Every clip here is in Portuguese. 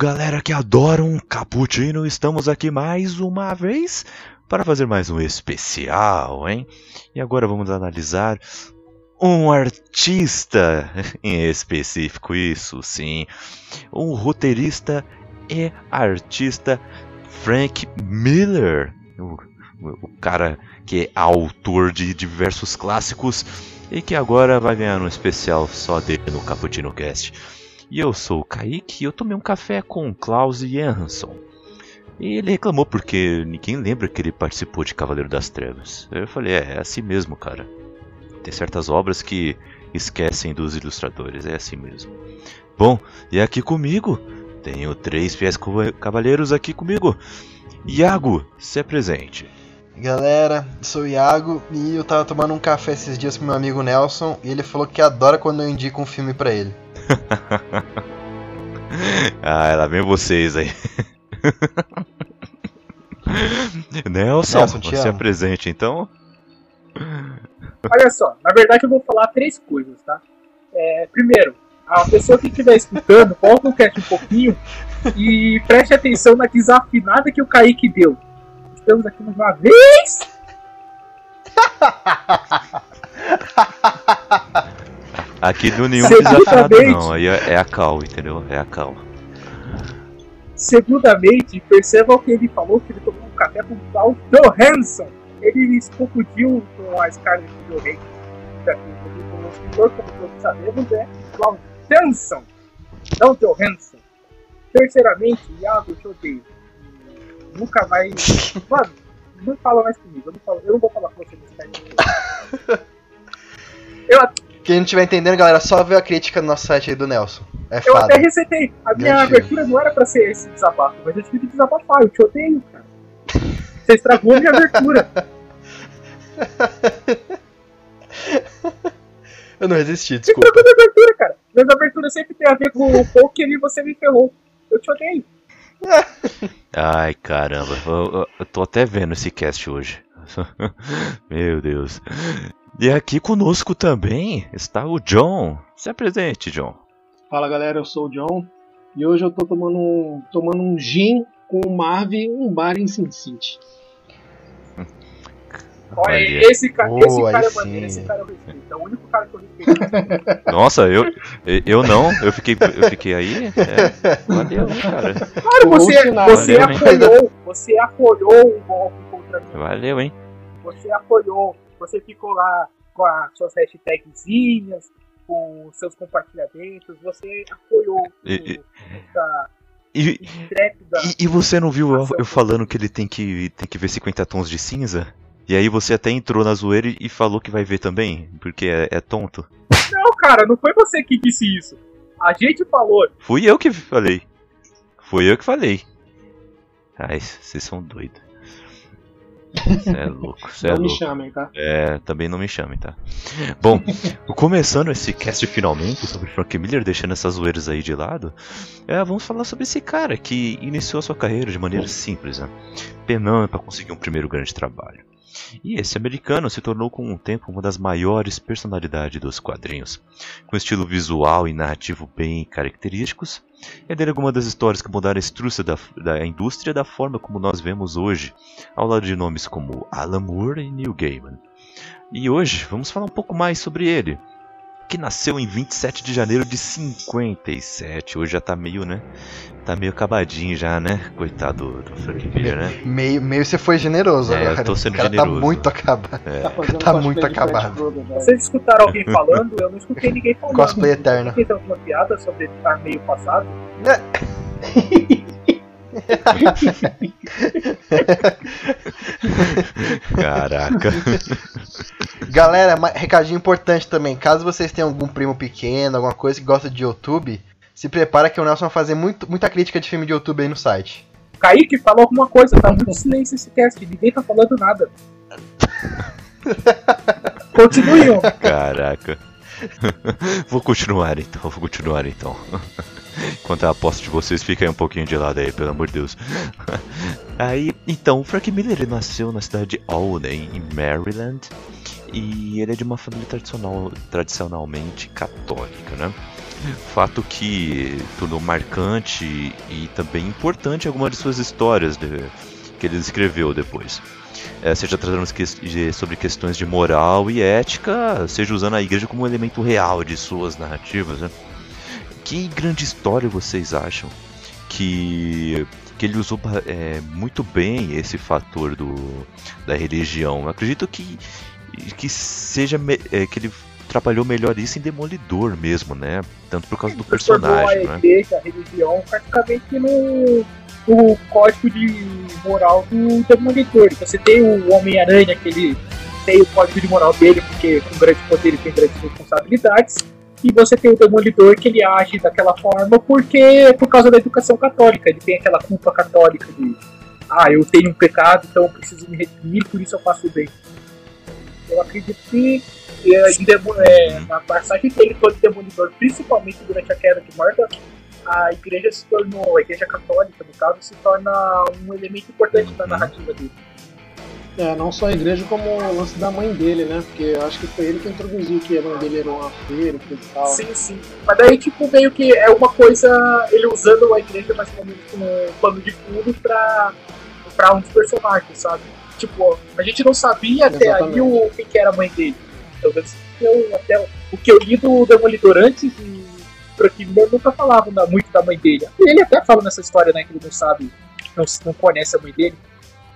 Galera que adora um cappuccino, estamos aqui mais uma vez para fazer mais um especial, hein? E agora vamos analisar um artista em específico, isso sim, um roteirista e artista Frank Miller, o, o cara que é autor de diversos clássicos e que agora vai ganhar um especial só dele no Cappuccino Cast. E eu sou o Kaique e eu tomei um café com o Klaus Johansson. E ele reclamou porque ninguém lembra que ele participou de Cavaleiro das Trevas. Eu falei, é, é assim mesmo, cara. Tem certas obras que esquecem dos ilustradores, é assim mesmo. Bom, e aqui comigo, tenho três fiéis cavaleiros aqui comigo. Iago, se apresente. Galera, sou o Iago e eu tava tomando um café esses dias com meu amigo Nelson e ele falou que adora quando eu indico um filme para ele. ah, lá vem vocês aí. Nelson, Nelson você é presente então? Olha só, na verdade eu vou falar três coisas, tá? É, primeiro, a pessoa que estiver escutando, volta o cast um pouquinho e preste atenção na desafinada que o Kaique deu. Estamos aqui mais uma vez! Aqui do nenhum desafiado não, aí é, é a cal, entendeu? É a cal. Segundamente, percebam que ele falou que ele tomou um café com o Paul Johansson. Ele se confundiu com a Scarlett Johansson. O escritor, como todos sabemos, é Klaus Johansson, não Johansson. Terceiramente, Iago, eu te odeio. Nunca mais. Mano, não fala mais comigo. Eu não, falo, eu não vou falar com você nesse time. Eu, quem não estiver entendendo, galera, só ver a crítica no nosso site aí do Nelson. É eu fada. até resetei. A minha abertura não era pra ser esse desabafo, mas eu tive que desabafar. Eu te odeio, cara. Você estragou minha abertura. eu não resisti, desculpa. Você estragou minha abertura, cara. Minhas aberturas sempre tem a ver com o poker e você me ferrou. Eu te odeio. Ai, caramba. Eu, eu, tô até vendo esse cast hoje. Meu Deus. E aqui conosco também está o John. Se apresente, John. Fala galera, eu sou o John e hoje eu tô tomando um, tomando um gin com o Marv um bar em Sin City. Olha, esse, ca oh, esse cara é maneiro, esse cara eu respeito. É o único cara que eu respeito. Nossa, eu, eu não, eu fiquei, eu fiquei aí. É, valeu, cara. Claro, você, você valeu, apoiou, hein? você apoiou o golpe contra mim. Valeu, hein? Você apoiou você ficou lá com as suas hashtagzinhas, com seus compartilhamentos, você apoiou e, essa e, e, e, você não viu eu, eu, falando que ele tem que, tem que ver 50 tons de cinza? E aí você até entrou na zoeira e falou que vai ver também, porque é, é tonto. Não, cara, não foi você que disse isso. A gente falou. Fui eu que falei. Fui eu que falei. Ai, vocês são doidos. Você é louco, cê é não é me louco. chamem, tá? É, também não me chamem, tá? Bom, começando esse cast finalmente sobre Frank Miller, deixando essas zoeiras aí de lado, é, vamos falar sobre esse cara que iniciou a sua carreira de maneira simples, né? penando para conseguir um primeiro grande trabalho. E esse americano se tornou com o tempo uma das maiores personalidades dos quadrinhos, com estilo visual e narrativo bem característicos, é dele alguma das histórias que mudaram a estrutura da, da indústria da forma como nós vemos hoje, ao lado de nomes como Alan Moore e Neil Gaiman. E hoje vamos falar um pouco mais sobre ele, que nasceu em 27 de janeiro de 57. Hoje já tá meio, né? Tá meio acabadinho já, né? Coitado do Frank Miller, né? Meio, meio você foi generoso é, agora. Eu tô sendo o cara tá generoso. tá muito acabado. É. Tá, tá muito acabado. Vocês escutaram alguém falando? Eu não escutei ninguém falando. Cosplay eterno. Vocês alguma piada sobre estar meio passado? Caraca. Galera, recadinho importante também. Caso vocês tenham algum primo pequeno, alguma coisa que gosta de YouTube, Se prepara que o Nelson vai fazer muito, muita crítica de filme de YouTube aí no site. Kaique falou alguma coisa, tá muito silêncio esse cast, ninguém tá falando nada. Continue, ó. Caraca. vou continuar então, vou continuar então. Enquanto a aposta de vocês fica aí um pouquinho de lado aí, pelo amor de Deus. Aí, então, o Frank Miller nasceu na cidade de Alden, em Maryland, e ele é de uma família tradicional, tradicionalmente católica, né? Fato que tornou marcante e também importante algumas de suas histórias de, que ele escreveu depois. É, seja tratando sobre questões de moral e ética, seja usando a igreja como elemento real de suas narrativas. Né? Que grande história vocês acham que, que ele usou é, muito bem esse fator do, da religião? Eu acredito que, que seja é, que ele trabalhou melhor isso em Demolidor mesmo, né? Tanto por causa do personagem, a igreja, a religião, praticamente no, no código de moral do Demolidor. Então, você tem o Homem-Aranha, que ele tem o código de moral dele, porque com grande poder ele tem grandes responsabilidades. E você tem o Demolidor que ele age daquela forma porque por causa da educação católica. Ele tem aquela culpa católica de ah, eu tenho um pecado, então eu preciso me redimir, por isso eu faço o bem. Eu acredito que é, é, na passagem dele todo Demolidor, principalmente durante a queda de Murdoch, a igreja se tornou, a igreja católica, no caso, se torna um elemento importante da narrativa dele. É, não só a igreja, como o lance da mãe dele, né? Porque eu acho que foi ele que introduziu que a mãe dele era uma feira e tal. Sim, sim. Mas daí, tipo, meio que é uma coisa, ele usando a igreja mais como um pano de fundo pra, pra um dos personagens, sabe? Tipo, a gente não sabia até Exatamente. aí o que era a mãe dele. Então, eu, até o que eu li do Demolidor antes e Frank Miller nunca falava muito da mãe dele. Ele até fala nessa história, né, que ele não sabe, não, não conhece a mãe dele.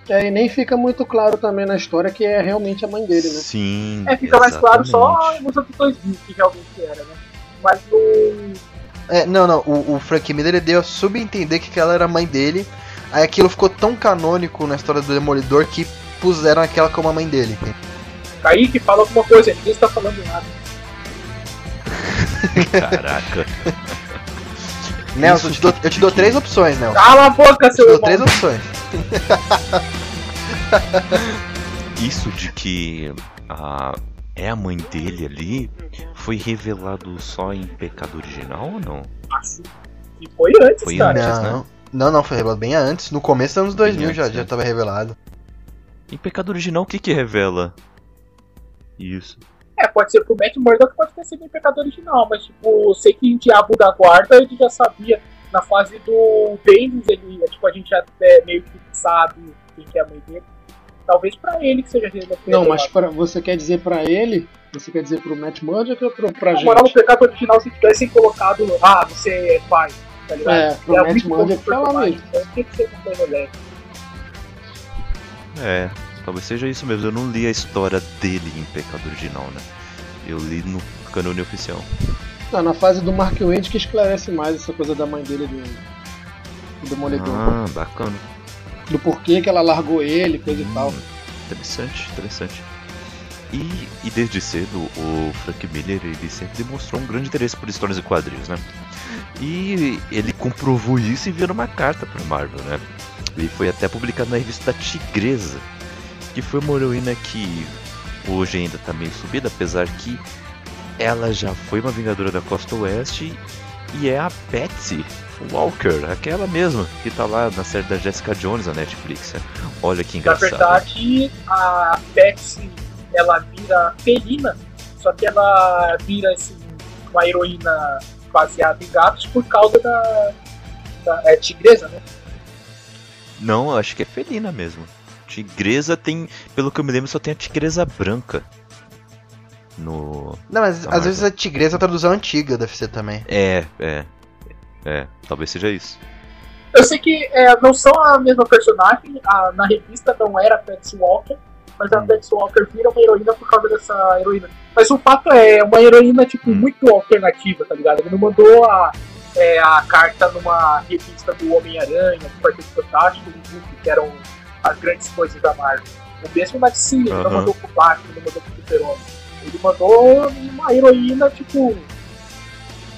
É, e nem fica muito claro também na história que é realmente a mãe dele, né? Sim. É, fica exatamente. mais claro só nos outros dois vídeos que realmente era, né? Mas no. É, não, não, o, o Frank Miller deu a subentender que ela era a mãe dele. Aí aquilo ficou tão canônico na história do Demolidor que puseram aquela como a mãe dele. Kaique, fala alguma coisa, ninguém está falando nada. Caraca. Nelson, eu te, dou, eu te dou três opções, Nelson. Cala a boca, seu Eu te dou três opções. Isso de que a, é a mãe dele ali foi revelado só em Pecado Original ou não? Acho que foi antes, Foi cara. antes, não, né? não, não, foi revelado bem antes. No começo dos anos 2000 Bem já, antes, já né? tava revelado. Em Pecado Original, o que que revela? Isso. É, pode ser pro Matt Murdock, pode ter sido em pecado original, mas tipo, sei que em Diabo da Guarda ele já sabia, na fase do Bendis, ele, tipo, a gente até meio que sabe quem que é a mãe dele. Talvez pra ele que seja revelado. Não, mas pra, você quer dizer pra ele? Você quer dizer pro Matt Murdock ou pro, pra Na gente? moral, no pecado original, se tivessem colocado, ah, você é pai, tá ligado? É, pro Matt muito Murdock personagem, mesmo. Então tem que ser com o Tony É, talvez seja isso mesmo. Eu não li a história dele em Pecado Original, né? Eu li no canone oficial. Não, na fase do Mark Wade que esclarece mais essa coisa da mãe dele do, do Demolidor. Ah, bacana. Do porquê que ela largou ele, coisa e tal. Hum, Interessante, interessante. E, e desde cedo, o Frank Miller ele sempre demonstrou um grande interesse por histórias e quadrinhos, né? E ele comprovou isso enviando uma carta para Marvel, né? E foi até publicado na revista da Tigresa, que foi uma heroína que hoje ainda tá meio subida, apesar que ela já foi uma Vingadora da Costa Oeste e é a Patsy Walker, aquela mesma que tá lá na série da Jessica Jones na Netflix. Olha que Na engraçado. verdade, a Pepsi ela vira felina, só que ela vira assim, uma heroína baseada em gatos por causa da, da é, tigresa, né? Não, acho que é felina mesmo. Tigresa tem, pelo que eu me lembro, só tem a tigresa branca. No. Não, mas às vezes a tigresa é a tradução antiga deve ser também. É, é. É, talvez seja isso. Eu sei que é, não são a mesma personagem, a- na revista não era a Patsy Walker, mas a Hum. Patsy Walker vira uma heroína por causa dessa heroína. Mas o fato é, é uma heroína, tipo, Hum. muito alternativa, tá ligado? Ele não mandou a, é, a carta numa revista do Homem-Aranha, do Quarteto Fantástico, do Hulk, que eram as grandes coisas da Marvel. O mesmo DC, ele não Aham. mandou pro Batman, ele não mandou pro Super-Homem. Ele mandou uma heroína, tipo,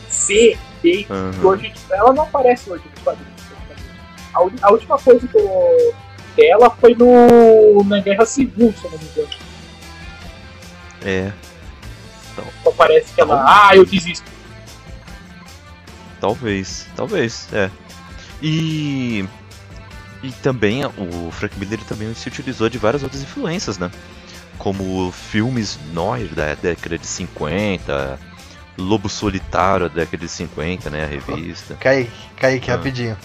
C, Kate, Aham. que hoje ela não aparece hoje nos quadrinhos. A, a última coisa que eu, dela foi no na Guerra Civil, se eu não me engano. É, Só parece que ela, Tá ah, eu desisto. talvez, talvez, é. E e também o Frank Miller também se utilizou de várias outras influências, né? Como filmes noir da década de 50, Lobo Solitário da década de 50, né, a revista. Cai, cai aqui Ah. rapidinho.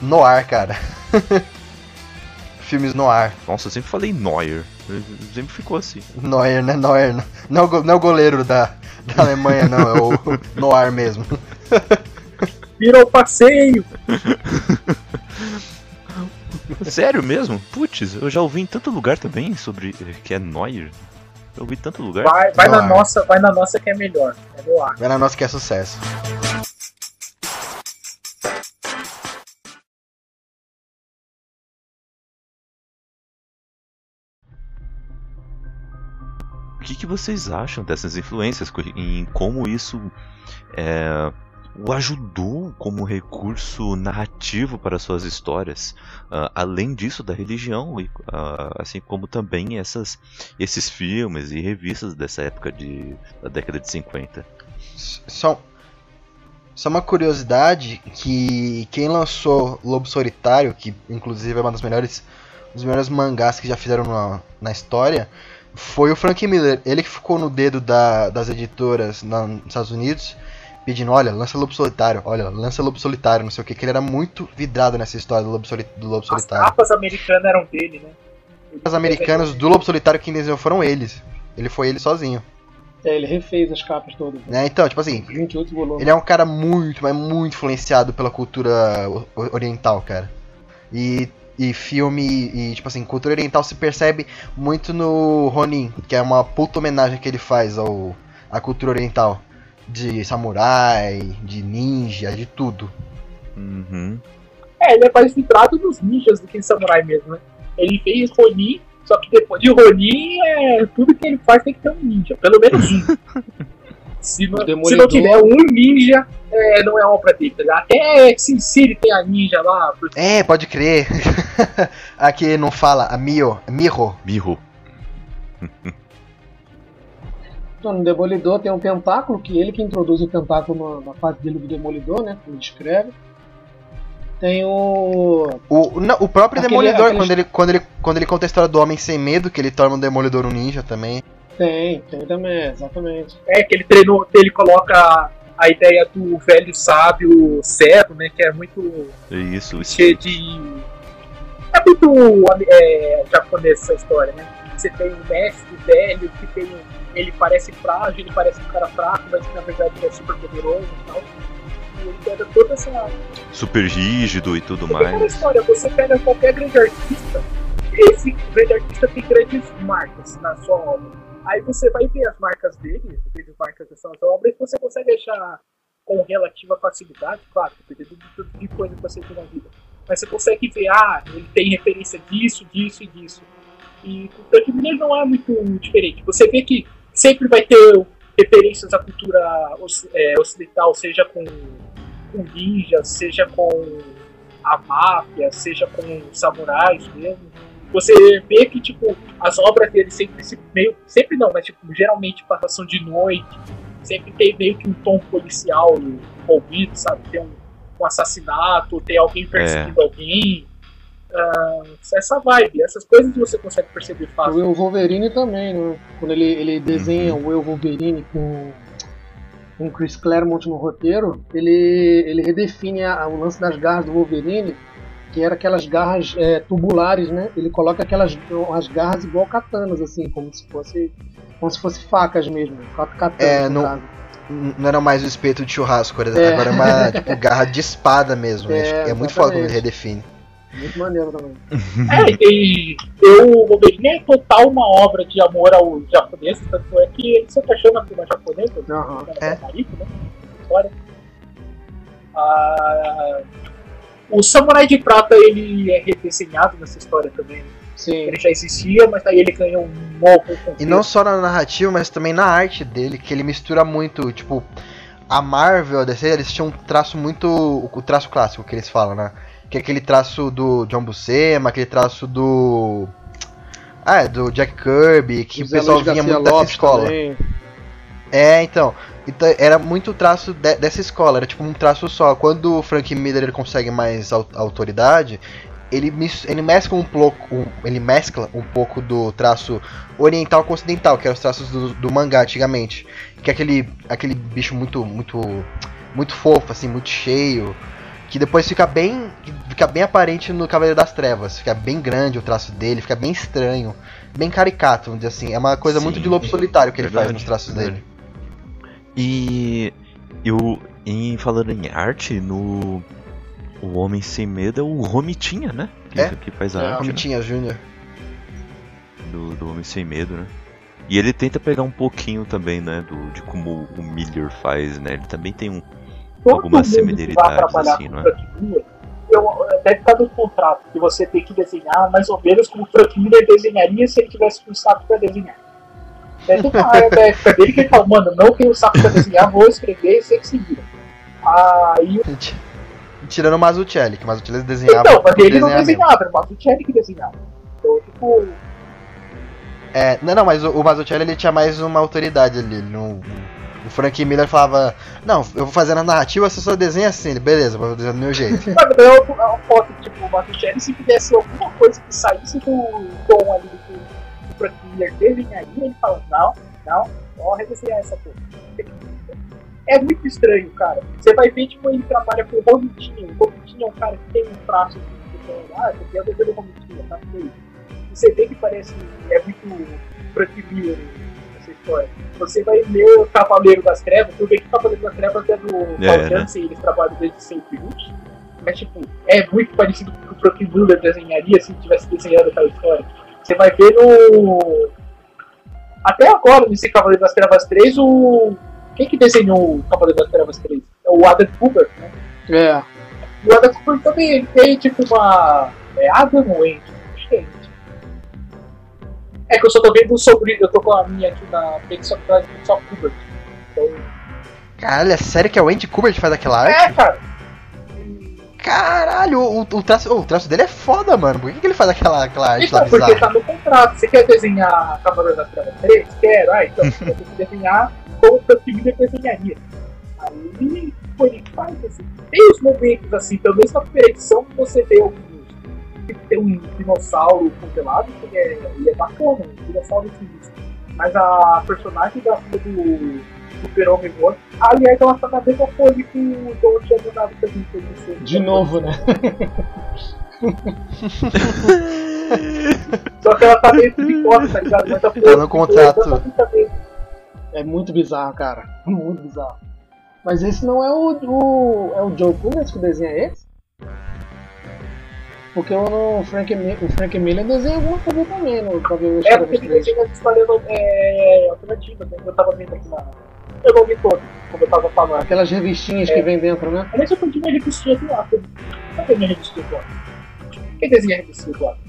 Noir, cara. Filmes noir. Nossa, eu sempre falei noir. Sempre ficou assim. Neuer, né? Neuer. Não, não, é não é o goleiro da, da Alemanha, não. É o Noir mesmo. Virou passeio. Sério mesmo? Putz, eu já ouvi em tanto lugar também sobre eh, que é Neuer. Eu ouvi em tanto lugar. Vai, vai na nossa, vai na nossa que é melhor. É ar. Vai na nossa que é sucesso. O que, que vocês acham dessas influências em como isso é, o ajudou como recurso narrativo para suas histórias? Ah, além disso, da religião, e, ah, assim como também essas, esses filmes e revistas dessa época de, da década de 50. Só, só uma curiosidade que quem lançou Lobo Solitário, que inclusive é uma das melhores, um dos melhores mangás que já fizeram na, na história, foi o Frank Miller. Ele que ficou no dedo da- das editoras na- nos Estados Unidos, pedindo, olha, lança Lobo Solitário, olha, lança Lobo Solitário, não sei o que, que ele era muito vidrado nessa história do Lobo, Soli- do Lobo As Solitário. capas americanas eram dele, né? Os americanos do Lobo Solitário quem desenhou foram eles. Ele foi ele sozinho. É, ele refez as capas todas. Né? Né? Então, tipo assim, 28 volumes. Ele é um cara muito, mas muito influenciado pela cultura oriental, cara. E, e filme, e tipo assim, cultura oriental se percebe muito no Ronin, que é uma puta homenagem que ele faz ao, à cultura oriental. De samurai, de ninja, de tudo. Uhum. É, ele é mais vidrado dos ninjas do que em samurai mesmo, né? Ele fez Ronin, só que depois de Ronin, é, tudo que ele faz tem que ter um ninja, pelo menos um. se, não, se não tiver um ninja, é, não é obra dele. tá ligado? Até Sin City tem a ninja lá, porque É, pode crer. Aqui não fala a Mio, Miho. Miho. Então, no Demolidor tem um tentáculo, que ele que introduz o tentáculo na, na fase dele do Demolidor, né? Como ele descreve. Tem o. O, não, o próprio Aquele- Demolidor, aqueles- quando, ele, quando, ele, quando ele conta a história do Homem Sem Medo, que ele torna o Demolidor um ninja também. Tem, tem também, exatamente. é que ele treinou, ele coloca a ideia do velho sábio cego, né? Que é muito Isso, isso. cheio de. É muito é, japonês essa história, né? Você tem um mestre velho que tem. um- Ele parece frágil, ele parece um cara fraco, mas que na verdade ele é super poderoso e tal. E ele pega toda essa. Super rígido e tudo Porque aquela mais. história, você pega qualquer grande artista, esse grande artista tem grandes marcas na sua obra. Aí você vai ver as marcas dele, as marcas dessas obras, e você consegue achar com relativa facilidade, claro, dependendo do tipo de coisa que você tem na vida. Mas você consegue ver, ah, ele tem referência disso, disso e disso. E o Frank Miller não é muito diferente. Você vê que sempre vai ter referências à cultura é, ocidental, seja com, com ninjas, seja com a máfia, seja com samurais mesmo. Você vê que, tipo, as obras dele sempre se meio. Sempre não, mas tipo, geralmente passação de noite. Sempre tem meio que um tom policial envolvido, sabe? Tem um, um assassinato, tem alguém perseguindo alguém. Ah, essa vibe, essas coisas você consegue perceber O fácil. Will Wolverine também, né? Quando ele, ele desenha o Will Wolverine com com Chris Claremont no roteiro, ele, ele redefine a- o lance das garras do Wolverine, que era aquelas garras é, tubulares, né? Ele coloca aquelas as garras igual katanas, assim, como se fosse como se fosse facas mesmo, quatro katanas É, no não- Não era mais o espeto de churrasco, era- É. agora é uma tipo, garra de espada mesmo. né? É, é muito foda quando ele redefine. Muito maneiro também. É, e eu, o Wolverine é total uma obra de amor ao japonês, tanto é que ele se apaixona por uma japonesa, Aham. É. é. marido, né? História. Ah, o Samurai de Prata ele é redesenhado nessa história também. Sim. Ele já existia, mas aí ele ganhou um novo E não só na narrativa, mas também na arte dele, que ele mistura muito, tipo, a Marvel, a DC, eles tinham um traço muito. o traço clássico que eles falam, né? Que é aquele traço do John Buscema, aquele traço do. Ah, é, do Jack Kirby, que o, Zé pessoal vinha muito dessa Lopes escola. também. É, então. Então era muito traço de- dessa escola, era tipo um traço só. Quando o Frank Miller ele consegue mais au- autoridade, ele, mis- ele mescla um pouco, um- ele mescla um pouco do traço oriental com ocidental, que eram os traços do, do mangá antigamente, que é aquele aquele bicho muito muito muito fofo assim, muito cheio, que depois fica bem fica bem aparente no Cavaleiro das Trevas, fica bem grande o traço dele, fica bem estranho, bem caricato, vamos dizer assim. É uma coisa muito Sim. de lobo solitário que ele faz nos traços verdade. dele. E eu, em falando em arte, no O Homem Sem Medo é o Romitinha, né? Que, É? que faz a É, arte né? Romitinha Júnior. do, do Homem Sem Medo, né? E ele tenta pegar um pouquinho também, né, do, de como o Miller faz, né? Ele também tem um, Algumas mundo que vai similaridades, trabalhar assim, com não é? Frank Miller, eu, deve estar no contrato que você tem que desenhar mais ou menos como o Frank Miller desenharia se ele tivesse um saco para desenhar. Ter uma área da época dele que ele fala, mano, não tenho saco para desenhar, vou escrever e sei que se vira. Aí, Tirando o Mazzucchelli, que o Mazzucchelli desenhava. então, mas ele não desenhar mesmo. desenhava, era o Mazzucchelli que desenhava. Então, tipo, É, não, não, mas o, o Mazzucchelli ele tinha mais uma autoridade ali. ele não- o Frank Miller falava: Não, eu vou fazer na narrativa, você só desenha assim. Ele, beleza, vou desenhar do meu jeito. Sabe, daí eu, eu foto, tipo, o Mazzucchelli, se tivesse alguma coisa que saísse do tom ali do Frank Miller desenharia, ele fala, não, não, vamos redesenhar essa coisa. É muito estranho, cara. Você vai ver, tipo, ele trabalha com o Romitinho. O Romitinho é um cara que tem um traço de tipo, ah, esse aqui é o Romitinho, tá você vê que parece, é muito Frank Miller essa história. Você vai ler o Cavaleiro das Trevas, tu vê que o Cavaleiro das Trevas é do É, Paul né? Jansen, eles trabalham desde sempre juntos. Mas, tipo, é muito parecido com o que o Frank Miller desenharia se tivesse desenhado aquela história. Você vai ver no. Até agora, nesse Cavaleiro das Trevas 3, o. Quem que desenhou o Cavaleiro das Trevas 3? É o Adam Kubert, né? É. E o Adam Kubert também tem, tipo, uma. É Adam ou Andy? Acho que é. É que eu só tô vendo sobre. Eu tô com a minha aqui na Pixar, da Pixar Kubert. Então. Caralho, é sério que é o Andy Kubert que faz aquela É, arte? cara. Caralho, o, o traço, o traço dele é foda, mano. Por que, que ele faz aquela, aquela arte lá Então, porque bizarra? tá no contrato. Você quer desenhar Cavaleiro das Trevas 3? Quero. Ah, então você ter que desenhar como o Miller desenharia. Aí, pô, ele faz assim. Tem os momentos assim, pelo menos na primeira edição, que você vê. Tem um dinossauro congelado, que é, ele é bacana, um dinossauro sinistro. Mas a personagem da filha do Super Homem War, aliás, ela tá na mesma pose que o John tinha mandado pra mim. que eu não sei. De novo, né? Só que ela tá meio de costas, tá ligado? Mas a Tá no contrato. mesma. É muito bizarro, cara. Muito bizarro. Mas esse não é o, o é o Joe Kubert que desenha esse? Porque o, Frank, o Frank Miller desenha alguma coisa também no Cavaleiro É porque ele desenha as histórias é, alternativas, né? Eu tava vendo aqui na. Eu não vi todo, como eu tava falando. Aquelas revistinhas que vem dentro, né? Aliás, eu perdi minha revistinha do Atom. Cadê minha revistinha do Atom? Quem desenha a revistinha do Atom?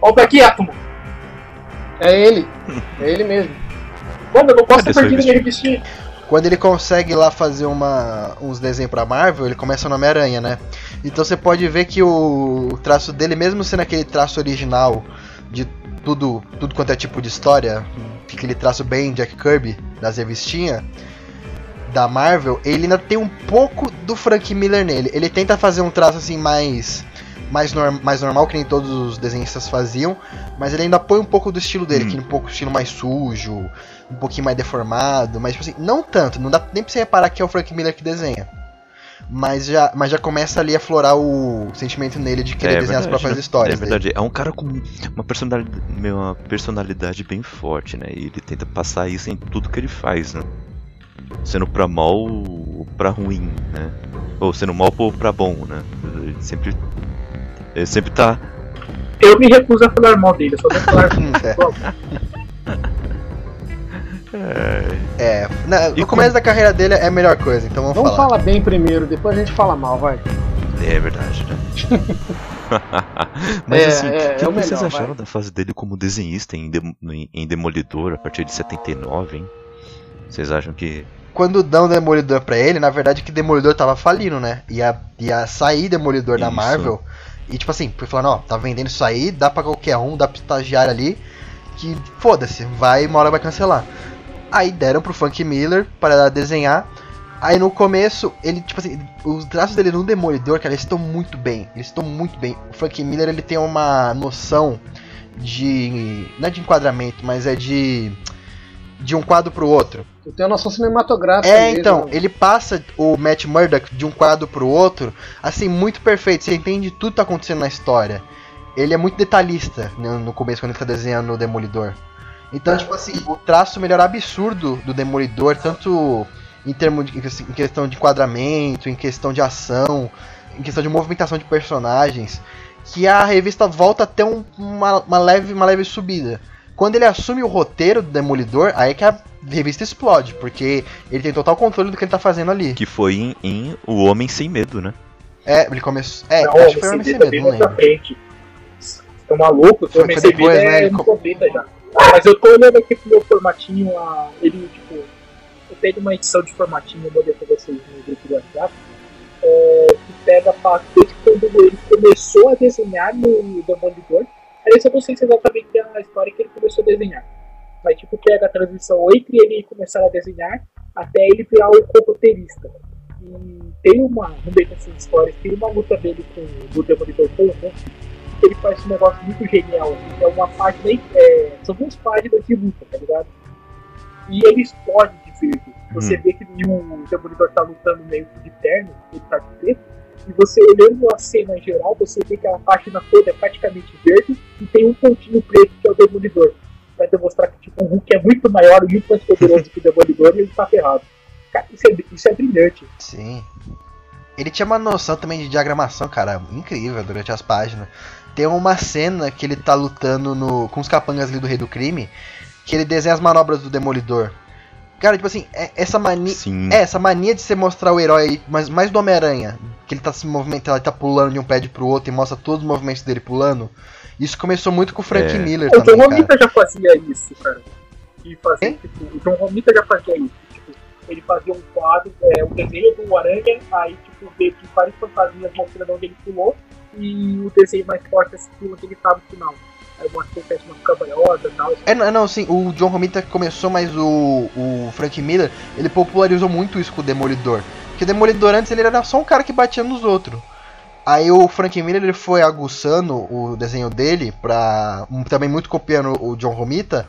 Volta aqui, Atomo! É ele. É ele mesmo. Mano, eu não posso ter perdido minha revistinha. Quando ele consegue lá fazer uma, uns desenhos pra Marvel, ele começa no Homem-Aranha, né? Então você pode ver que o traço dele, mesmo sendo aquele traço original de tudo, tudo quanto é tipo de história, aquele traço bem Jack Kirby das revistinhas da Marvel, ele ainda tem um pouco do Frank Miller nele. Ele tenta fazer um traço assim mais mais, norm, mais normal que nem todos os desenhistas faziam, mas ele ainda põe um pouco do estilo dele, Hum. que é um pouco estilo mais sujo, um pouquinho mais deformado, mas tipo assim, não tanto, não dá nem pra você reparar que é o Frank Miller que desenha. Mas já, mas já começa ali a florar o sentimento nele de querer desenhar as próprias né? histórias. É verdade. É um cara com uma personalidade, uma personalidade bem forte, né? E ele tenta passar isso em tudo que ele faz, né? Sendo pra mal ou pra ruim, né? Ou sendo mal ou pra bom, né? Ele sempre. Ele sempre tá. Eu me recuso a falar mal dele, eu só vou falar dele. É. É, na- E no começo da carreira dele é a melhor coisa, então vamos, Vamos falar. falar bem primeiro, depois a gente fala mal, vai. É verdade, né? Mas É, assim, é, o que é o vocês melhor, acharam vai. da fase dele como desenhista em, Dem- em Demolidor a partir de 79, hein? Vocês acham que quando dão Demolidor pra ele, na verdade que Demolidor tava falindo, né? Ia, ia sair Demolidor da Isso. Marvel. E tipo assim, foi falando, ó, tá vendendo isso aí, dá pra qualquer um, dá pro estagiário ali, que foda-se, vai, uma hora vai cancelar. Aí deram pro Frank Miller para desenhar. Aí no começo, ele, tipo assim, os traços dele no Demolidor, cara, eles estão muito bem. Eles estão muito bem. O Frank Miller, ele tem uma noção de. Não é de enquadramento, mas é de. De um quadro pro outro. Eu tenho a noção cinematográfica. É, então, ele passa o Matt Murdock de um quadro pro outro, assim, muito perfeito. Você entende tudo que tá acontecendo na história. Ele é muito detalhista no no começo, quando ele tá desenhando o Demolidor. Então, tipo assim, o traço melhor absurdo do Demolidor, tanto em termos de em questão de enquadramento, em questão de ação, em questão de movimentação de personagens, que a revista volta a ter um- uma, uma leve, uma leve subida. Quando ele assume o roteiro do Demolidor, aí é que a revista explode, porque ele tem total controle do que ele tá fazendo ali. Que foi em, em O Homem Sem Medo, né? É, ele começou. É, Não, acho que foi o Homem Sem Medo, bem não lembro. frente. Malucos, Foi- o MCB depois, né, é ele nos co- 90 já. Mas eu tô olhando aqui pro meu formatinho, a- ele, tipo, eu tenho uma edição de formatinho, eu mandei pra vocês no grupo do WhatsApp, é, que pega a parte desde quando ele começou a desenhar no Demolidor. Aliás, eu não sei se exatamente a história que ele começou a desenhar. Mas, tipo, pega a transição entre ele começar a desenhar até ele virar o roteirista. E tem uma, no meio dessas histórias, tem uma luta dele com do Demolidor com o Hulk, que ele faz um negócio muito genial. assim, É uma página, é, são duas páginas de luta, tá ligado? E ele explode de verde. Você vê que o Demolidor tá lutando meio de terno, ele tá de preto. E você olhando a cena em geral, você vê que a página toda é praticamente verde e tem um pontinho preto que é o Demolidor. Pra demonstrar que tipo, o Hulk é muito maior e muito mais poderoso que o Demolidor e ele tá ferrado. Cara, isso é, isso é brilhante. Sim. Ele tinha uma noção também de diagramação, cara, incrível durante as páginas. Tem uma cena que ele tá lutando no, com os capangas ali do Rei do Crime, que ele desenha as manobras do Demolidor. Cara, tipo assim, é- essa mania. Sim. É, essa mania de você mostrar o herói, mas mais do Homem-Aranha, que ele tá se movimentando, ele tá pulando de um pé pro outro e mostra todos os movimentos dele pulando. Isso começou muito com o Frank É. Miller O cara. Romita já fazia isso, cara. E fazia, tipo, o John Romita já fazia isso. Tipo, ele fazia um quadro, é, um desenho do Aranha, aí tipo, veio de várias fantasias mostrando onde ele pulou, e o desenho mais forte assim, onde ele tá no final. Aí mostra que ele fez uma e tal. É, não, não, sim, o John Romita começou, mas o, o Frank Miller, ele popularizou muito isso com o Demolidor. Porque o Demolidor antes ele era só um cara que batia nos outros. Aí o Frank Miller ele foi aguçando o desenho dele, pra, também muito copiando o John Romita.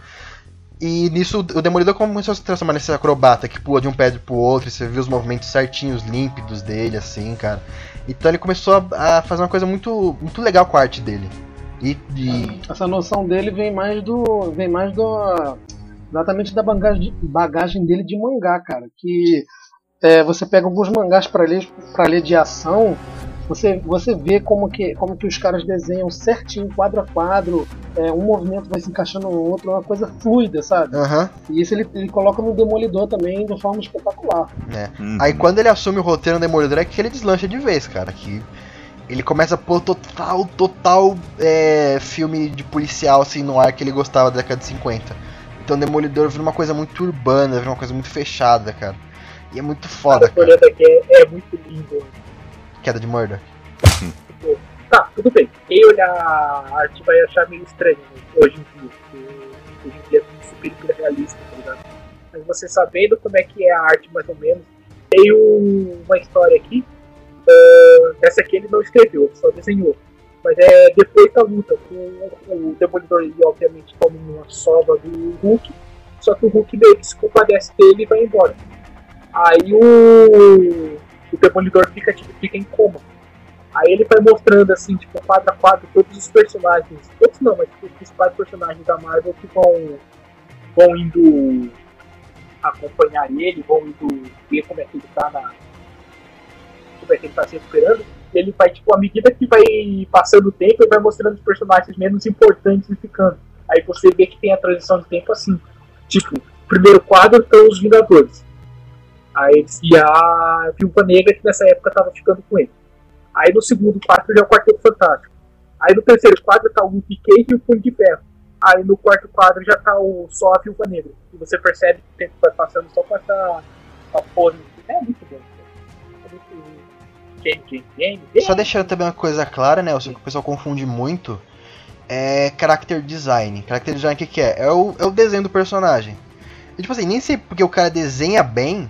E nisso o Demolidor começou a se transformar nesse acrobata que pula de um pé pro outro, e você viu os movimentos certinhos, límpidos dele, assim, cara. Então ele começou a, a fazer uma coisa muito, muito legal com a arte dele. E, e Essa noção dele vem mais do. vem mais do. exatamente da bagagem, bagagem dele de mangá, cara. Que é, você pega alguns mangás pra ler, pra ler de ação, você, você vê como que, como que os caras desenham certinho, quadro a quadro, é, um movimento vai se encaixando no outro, é uma coisa fluida, sabe? Aham. E isso ele, ele coloca no Demolidor também de forma espetacular. Uhum. Aí quando ele assume o roteiro no Demolidor é que ele deslancha de vez, cara. Que ele começa a pôr total, total é, filme de policial assim no ar que ele gostava da década de 50. Então o Demolidor vira uma coisa muito urbana, vira uma coisa muito fechada, cara. E é muito foda, Cara, olhando aqui, é, é muito lindo. Queda de. Tipo, tá, tudo bem. Quem olhar a arte vai achar meio estranho né, hoje em dia. Hoje em dia é super hiperrealista, tá ligado? Mas você sabendo como é que é a arte mais ou menos, tem um- uma história aqui. ah, essa aqui ele não escreveu, ele só desenhou. Mas é depois da luta com o Demolidor e obviamente toma uma sova do Hulk. Só que o Hulk meio que se compadece dele e vai embora. Aí o, o Demolidor fica, tipo, fica em coma. Aí ele vai mostrando assim, tipo, quadro a quadro, todos os personagens. Todos não, mas tipo, os principais personagens da Marvel que vão, vão indo acompanhar ele, vão indo ver como é que ele tá na. Como é que ele tá se recuperando. Ele vai, tipo, à medida que vai passando o tempo, ele vai mostrando os personagens menos importantes e ficando. Aí você vê que tem a transição de tempo assim. Tipo, primeiro quadro estão os Vingadores. Aí e a Viúva Negra que nessa época tava ficando com ele. Aí no segundo quadro já é o Quarteto Fantástico. Aí no terceiro quadro tá o Luke Cage e o Punho de Ferro. Aí no quarto quadro já tá o, só a Viúva Negra. E você percebe que o tempo vai passando só com essa Tá porra, é muito bom. É muito game, game, game. Só deixando também uma coisa clara, né? O pessoal confunde muito é character design. Character design o que, que é? É o, é o desenho do personagem. E, tipo assim, nem sei porque o cara desenha bem,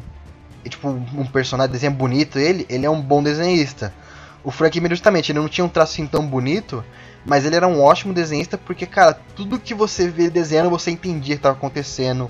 tipo, um personagem desenha bonito ele, ele é um bom desenhista. O Frank Miller justamente, ele não tinha um traço assim tão bonito, mas ele era um ótimo desenhista porque, cara, tudo que você vê desenhando, você entendia que estava acontecendo.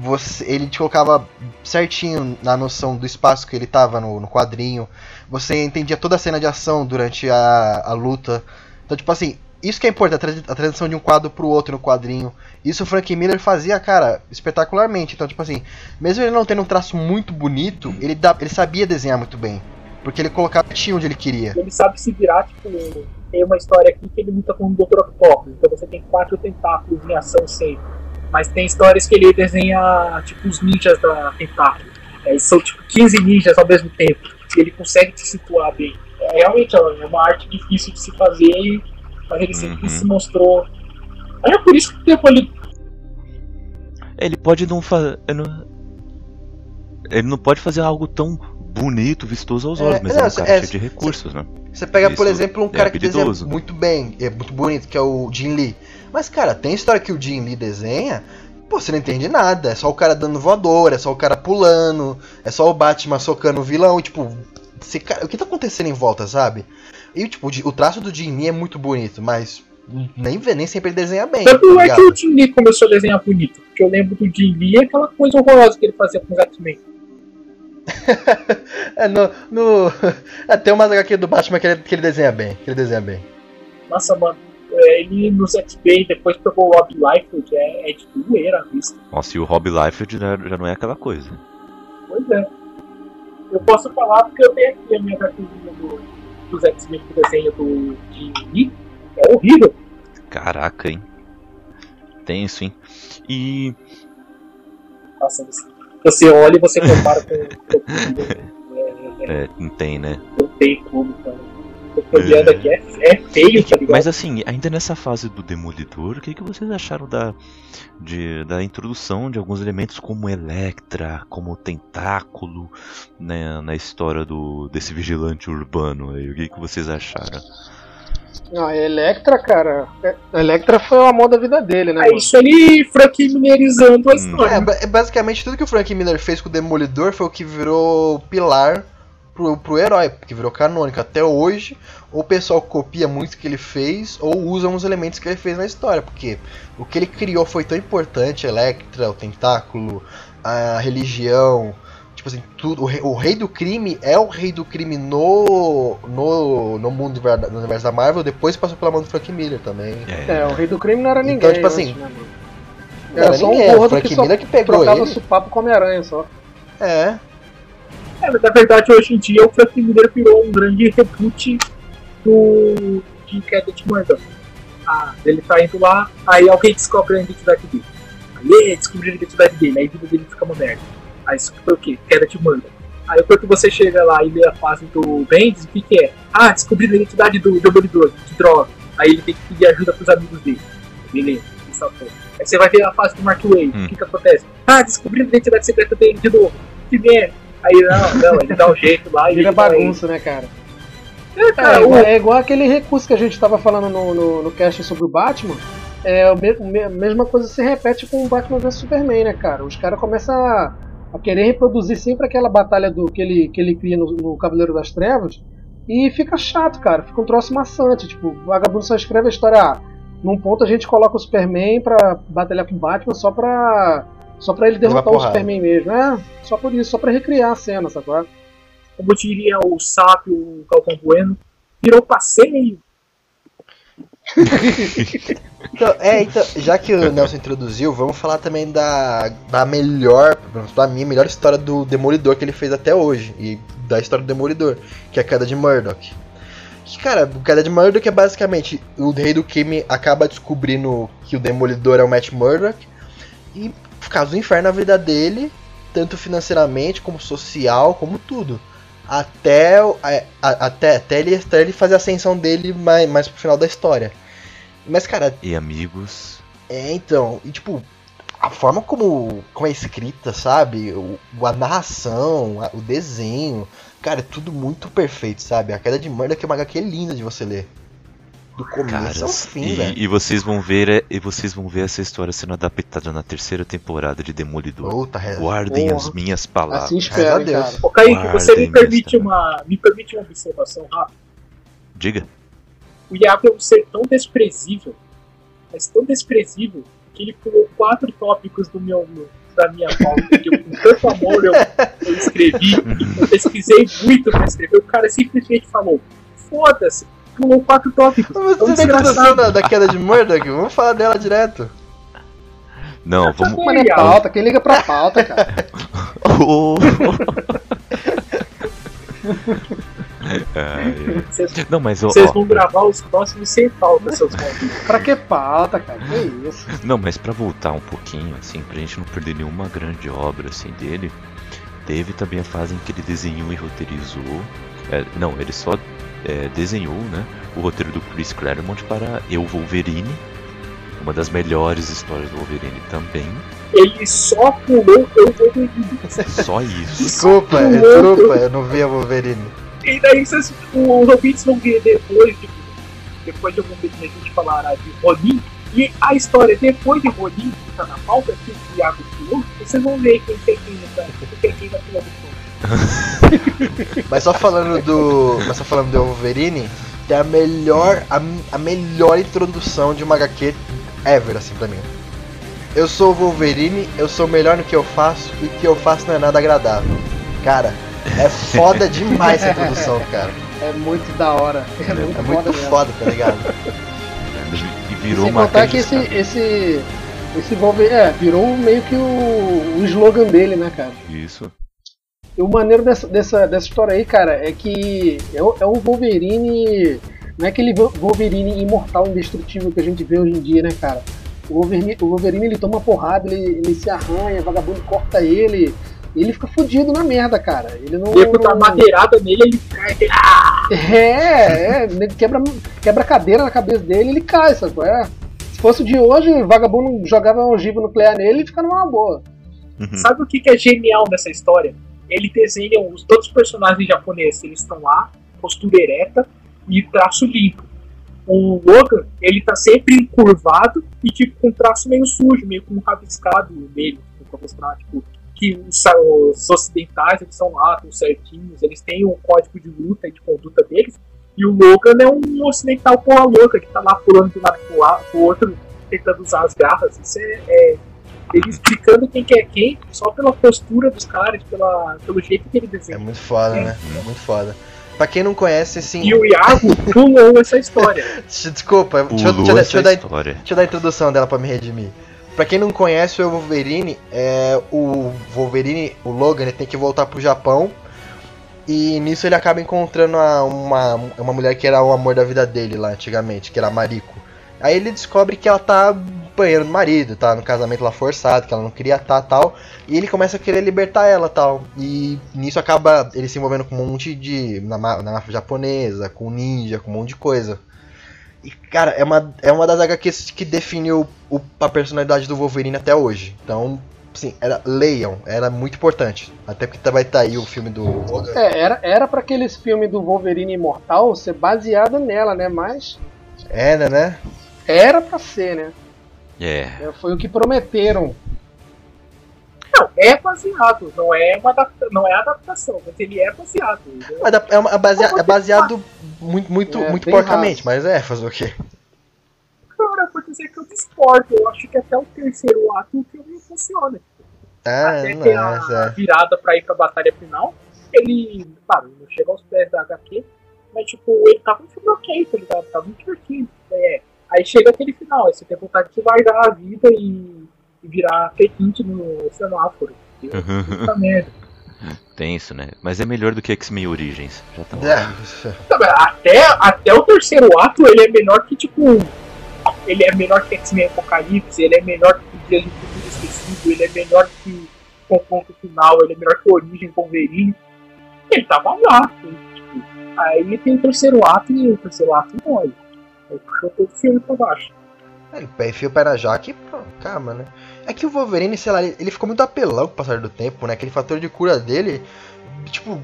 Você, ele te colocava certinho na noção do espaço que ele estava no, no, quadrinho. Você entendia toda a cena de ação durante a, a luta. Então, tipo assim, isso que é importante, a transição de um quadro pro outro no quadrinho. Isso o Frank Miller fazia, cara, espetacularmente. Então, tipo assim, mesmo ele não tendo um traço muito bonito, ele, dá, ele sabia desenhar muito bem. Porque ele colocava tinha onde ele queria. Ele sabe se virar, tipo, tem uma história aqui que ele luta com o Dr. Octopus. Então você tem quatro tentáculos em ação sempre. Mas tem histórias que ele desenha, tipo, os ninjas da tentáculo. É, são, tipo, 15 ninjas ao mesmo tempo. E ele consegue se situar bem. É, realmente é uma arte difícil de se fazer, mas ele sempre uhum. se mostrou. É por isso que tempo ele. Ele pode não fazer. Ele não pode fazer algo tão bonito, vistoso aos olhos, é, mas não, é um cara é, cheio de recursos, né? Você pega, Isso por exemplo, um é cara é que desenha muito bem, é muito bonito, que é o Jin Lee. Mas, cara, tem história que o Jin Lee desenha, pô, você não entende nada. É só o cara dando voador, é só o cara pulando, é só o Batman socando o vilão, tipo, cara, o que tá acontecendo em volta, sabe? E, tipo, o traço do Jin Lee é muito bonito, mas nem, nem sempre ele desenha bem. Tanto tá é que o Jin Lee começou a desenhar bonito, porque eu lembro do Jin Lee aquela coisa horrorosa que ele fazia com os X-Men. é, no, no... É, tem umas HQ do Batman que ele, que ele desenha bem. Que ele desenha bem. Nossa, mano. É, ele nos X-Men, depois pegou o Rob Liefeld, é, é de doer a vista. Nossa, e o Rob Liefeld já, já não é aquela coisa. Pois é. Eu posso falar porque eu tenho aqui a minha HQ do, dos X-Men que desenho do de É horrível. Caraca, hein? Tenso, hein? E. Nossa, você olha e você compara com. é, não tem, né? Não tem como, cara. Olhando aqui, é, é feio, tá ligado? Mas assim, ainda nessa fase do Demolidor, o que, que vocês acharam da, de, da introdução de alguns elementos como Electra, como Tentáculo, né, na história do, desse vigilante urbano? Aí? O que, que vocês acharam? Não, a Electra, cara. A Electra foi o amor da vida dele, né? É isso ali, Frank Millerizando a hum. história. É, basicamente tudo que o Frank Miller fez com o Demolidor foi o que virou pilar pro, pro herói, que virou canônico. Até hoje, o pessoal copia muito o que ele fez ou usa uns elementos que ele fez na história, porque o que ele criou foi tão importante Electra, o tentáculo, a religião Tipo assim, tudo, o, rei, o rei do crime é o rei do crime no, no, no mundo no universo da Marvel, depois passou pela mão do Frank Miller também. É, o rei do crime não era então, ninguém. Então, tipo assim. Né, era, era só ninguém, um gordo Frank que Miller que pegou trocava ele. papo com Homem-Aranha só. É. É, mas na verdade hoje em dia o Frank Miller virou um grande reboot do de Queda de Murdoch. Ah, ele tá indo lá, aí alguém descobre a identidade dele. Aí descobriu a identidade dele, aí a vida dele fica uma merda. Aí isso foi o quê? Queda de manga. Aí quando você chega lá e lê a fase do Bendis, o que, que é? Ah, descobrir a identidade do Demolidor, de droga. Aí ele tem que pedir ajuda pros amigos dele. Beleza, isso é Aí você vai ver a fase do Mark Wade, hum. o que, que acontece? Ah, descobrir a identidade secreta dele de novo. Que merda. Aí não, não, ele dá um jeito lá e. Vira bagunça, né, cara? É, cara, é, igual, o... é, igual, aquele recurso que a gente estava falando no, no, no cast sobre o Batman. É, a mesma coisa se repete com o Batman vs Superman, né, cara? Os caras começam a a querer reproduzir sempre aquela batalha do que ele, que ele cria no, no Cavaleiro das Trevas. E fica chato, cara. Fica um troço maçante. Tipo, o vagabundo só escreve a história. Ah, num ponto a gente coloca o Superman pra batalhar com o Batman só pra. Só pra ele derrotar o Superman mesmo. É, só por isso, só pra recriar a cena, sacou? Como diria o sábio o Galvão Bueno, virou passeio. então, é, então, já que o Nelson introduziu, vamos falar também da, da melhor, da minha melhor história do Demolidor que ele fez até hoje. E da história do Demolidor, que é a queda de Murdoch. Que, cara, a queda de Murdoch é basicamente o rei do crime acaba descobrindo que o Demolidor é o Matt Murdoch e causa um inferno na vida dele, tanto financeiramente como social, como tudo até, até, até, ele, até ele fazer a ascensão dele mais, mais pro final da história. Mas, cara. E amigos. É, então. E tipo. a forma como, como é escrita, sabe? O, a narração, a- o desenho. Cara, é tudo muito perfeito, sabe? A queda de Murdoch é uma HQ linda de você ler. Do começo Cara, ao fim, velho. e, e vocês vão ver é, e vocês vão ver essa história sendo adaptada na terceira temporada de Demolidor. Puta, Guardem Porra. as minhas palavras. Assim espero, hein, Deus. cara. Ô Kaique, Guardem você me permite uma. Me permite uma observação rápida? Diga. O Iago é um ser tão desprezível, mas tão desprezível, que ele pulou quatro tópicos do meu, da minha pauta, que eu, com tanto amor eu, eu escrevi, eu pesquisei muito pra escrever, o cara simplesmente falou, foda-se, pulou quatro tópicos. Mas você introdução desgraçado. da, da queda de Murdoch? Vamos falar dela direto. Não, vamos. Mas é pauta, quem liga pra pauta, cara? Oh. Ai. Não, mas vocês ó, vão gravar os próximos sem falta, seus malucos. Pra que pauta, cara? Que isso? Não, mas pra voltar um pouquinho, assim, pra gente não perder nenhuma grande obra assim dele, teve também a fase em que ele desenhou e roteirizou. é, não, ele só é, desenhou, né? O roteiro do Chris Claremont para Eu Wolverine, uma das melhores histórias do Wolverine também. Ele só pulou eu ver Só isso. Desculpa, é, desculpa, eu não vi a Wolverine. E daí vocês, os ouvintes vão ver depois de, depois de algum tempo a gente falará de Ronin. E a história depois de Ronin, que tá na pauta, que o Iago pulou, vocês vão ver quem tem quem quem tem quem na fila do. Mas só falando do. Mas só falando do Wolverine, tem a melhor. A, a melhor introdução de uma HQ ever, assim, pra mim. Eu sou o Wolverine, eu sou melhor no que eu faço e o que eu faço não é nada agradável. Cara, é foda demais essa introdução, cara. É muito da hora. É muito, É muito foda foda, tá ligado? E virou Sem uma contar que esse, esse, esse Wolverine, é, virou meio que o, o slogan dele, né, cara? Isso. E o maneiro dessa, dessa, dessa história aí, cara, é que é o, é o Wolverine. Não é aquele Wolverine imortal, indestrutível que a gente vê hoje em dia, né, cara? O Wolverine, o Wolverine ele toma porrada, ele, ele se arranha, vagabundo corta ele. E ele fica fudido na merda, cara. Ele não. Devo dar madeirada nele, ele cai. ele- É, é, nego quebra, quebra cadeira na cabeça dele e ele cai, sabe? qual É. Se fosse o de hoje, o vagabundo jogava uma ogiva nuclear nele e fica numa boa. Uhum. Sabe o que, que é genial nessa história? Ele desenha os, todos os personagens japoneses, eles estão lá, postura ereta e traço limpo. O Logan, ele tá sempre encurvado e tipo com traço meio sujo, meio com um rabiscado nele, pra mostrar, tipo, que os, os ocidentais, eles são lá, estão certinhos, eles têm um código de luta e de conduta deles, e o Logan é um ocidental porra louca, que tá lá pulando de um lado pro, pro outro, tentando usar as garras, isso é- é ele explicando quem que é quem, só pela postura dos caras, pela, pelo jeito que ele É desenha. muito foda, né? É muito foda. Pra quem não conhece, assim. E o Iago pulou essa história. Desculpa, deixa, eu- Pulou deixa, eu- essa deixa eu dar. Deixa eu dar a introdução dela pra me redimir. Pra quem não conhece o Wolverine, é, o Wolverine, o Logan, ele tem que voltar pro Japão. E nisso ele acaba encontrando a- uma, uma mulher que era o amor da vida dele lá antigamente, que era a Mariko. Aí ele descobre que ela tá banheiro do marido, tá no casamento lá forçado, que ela não queria estar tal. E ele começa a querer libertar ela tal. E nisso acaba ele se envolvendo com um monte de. na, na máfia japonesa, com ninja, com um monte de coisa. E, cara, é uma, é uma das HQs que definiu o, a personalidade do Wolverine até hoje. Então, sim, era, leiam, era muito importante. Até porque vai estar aí o filme do Logan. É, era, era pra aqueles filmes do Wolverine Imortal ser baseado nela, né? Mas Era, né? Era pra ser, né? É. É, Foi o que prometeram. Não, é baseado, não é uma adapta, não é adaptação, mas ele é baseado. Mas é, uma- é basea- é baseado muito, muito, É, muito porcamente, mas é, fazer o quê? Cara, eu vou dizer que eu discordo. Eu acho que até o terceiro ato o filme funciona. Ah, até não ter é, a é. virada pra ir pra batalha final, ele, claro, não chega aos pés da HQ, mas tipo, ele tava um filme ok, tá ligado? Tava muito divertido. É. Aí chega aquele final, aí você tem vontade de largar a vida e, e virar P20 no semáforo. entendeu? Puta merda. Tem isso, né? Mas é melhor do que X-Men Origins. Já tá É, Até, até o terceiro ato, ele é melhor que, tipo. Ele é melhor que X-Men Apocalipse, ele é melhor que Dia de Futuro Esquecido, ele é melhor que Confronto Final, ele é melhor que Origem Wolverine. Ele tava lá. tipo, aí tem o terceiro ato e o terceiro ato morre. Aí puxou todo o filme pra baixo. Ele enfia o pé na jaca e pô, calma, né? É que o Wolverine, sei lá, ele, ele ficou muito apelão com o passar do tempo, né? Aquele fator de cura dele, tipo,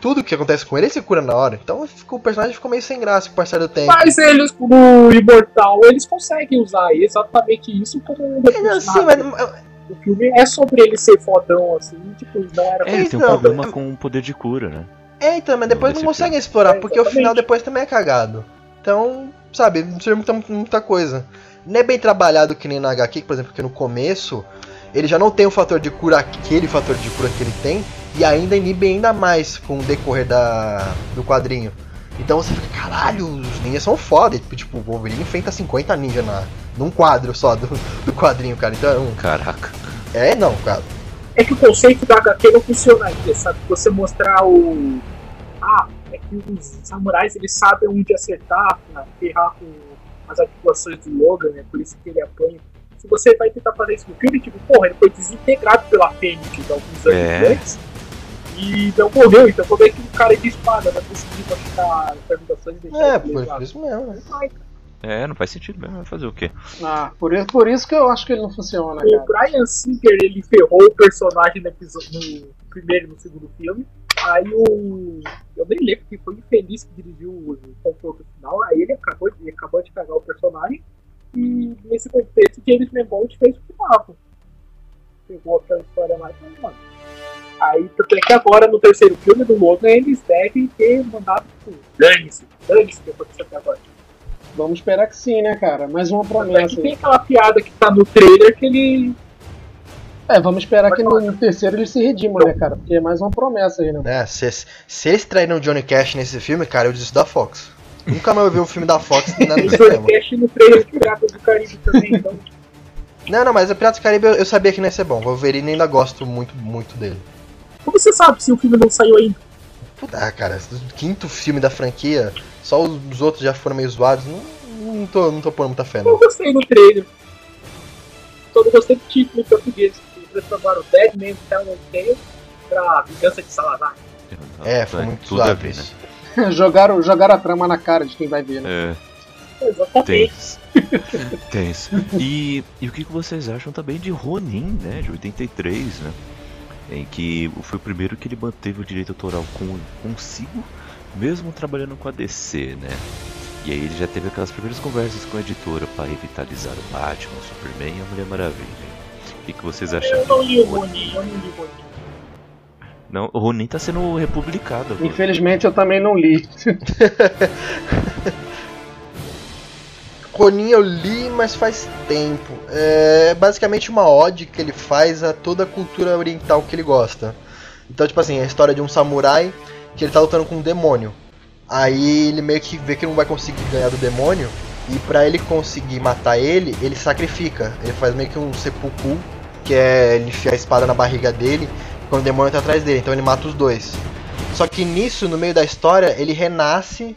tudo que acontece com ele, ele se cura na hora. Então ficou- o personagem ficou meio sem graça com o passar do tempo. Mas eles, no Imortal, eles conseguem usar exatamente isso como um É, não, sim, mas, O filme é sobre ele ser fodão, assim, tipo, não era É, ele tem um problema com o poder de cura, né? É, então, mas depois Não não conseguem explorar, É, porque o final depois também é cagado. Então, sabe, não serve muita, muita coisa. Não é bem trabalhado que nem na HQ, por exemplo, que no começo ele já não tem o fator de cura, aquele fator de cura que ele tem, e ainda inibe ainda mais com o decorrer da, do quadrinho. Então você fica, caralho, os ninjas são foda. E, Tipo, o Wolverine enfrenta 50 ninjas na, num quadro só do, do quadrinho, cara. Então é um. Caraca. É, não, cara. É que o conceito da HQ não funcionaria, sabe? Você mostrar o. Ah, que os samurais eles sabem onde acertar pra ferrar com as articulações do Logan, né? Por isso que ele apanha. Se você vai tentar fazer isso no filme, tipo, porra, ele foi desintegrado pela Fênix alguns anos É. antes e não morreu. Então, como é que um cara de espada vai conseguir machucar as articulações e deixar É, por, isso mesmo, né? É, não faz sentido mesmo. Vai fazer o quê? Ah, por isso, por isso que eu acho que ele não funciona, O cara. Brian Singer ele ferrou o personagem no, episódio, no primeiro e no segundo filme. Aí o. Eu nem lembro que foi infeliz que dirigiu o confronto final. Aí ele acabou, ele acabou de cagar o personagem. E nesse contexto, James Mangold fez o que dava. Pegou aquela história lá e mano. Aí, tanto é que agora no terceiro filme do Logan eles devem ter mandado, tipo, dane-se, dane-se depois que você até agora. Vamos esperar que sim, né, cara? Mais uma Tanto é promessa que tem aquela piada que tá no trailer que ele É, vamos esperar que no, no terceiro ele se redima, né, cara? Porque é mais uma promessa aí, né? É, se, se eles traíram o Johnny Cash nesse filme, cara, eu desisto da Fox. Nunca mais eu vi um filme da Fox na no cinema. Johnny Cash no trailer de Piratas do Caribe também, então. Não, não, mas o Piratas do Caribe eu, eu sabia que não ia ser bom. Wolverine ainda gosto muito, muito dele. Como você sabe se o filme não saiu ainda? Puta, ah, cara, o quinto filme da franquia, só os outros já foram meio zoados. Não, não, tô, não tô pondo muita fé, Eu não. gostei do trailer. Só não gostei do título em português. Transformaram Dead Man's Tell No Tale pra Vingança de Salazar. É, foi Tem muito tudo ver, isso. jogaram, jogaram a trama na cara de quem vai ver, né? né? É. Exatamente. Tenso. E, e o que que vocês acham também de Ronin, né? De 83, né? Em que foi o primeiro que ele manteve o direito autoral com, consigo, mesmo trabalhando com a DC, né? E aí ele já teve aquelas primeiras conversas com a editora para revitalizar o Batman, o Superman e a Mulher Maravilha. O que, que vocês acham? Eu não li o Ronin, eu não li o Ronin. Não, o Ronin tá sendo republicado agora. Infelizmente eu também não li. Ronin eu li, mas faz tempo. É basicamente uma ode que ele faz a toda a cultura oriental que ele gosta. Então, tipo assim, é a história de um samurai que ele tá lutando com um demônio. Aí ele meio que vê que não vai conseguir ganhar do demônio. E pra ele conseguir matar ele, ele sacrifica. Ele faz meio que um seppuku, que é ele enfiar a espada na barriga dele, quando o demônio tá atrás dele. Então ele mata os dois. Só que nisso, no meio da história, ele renasce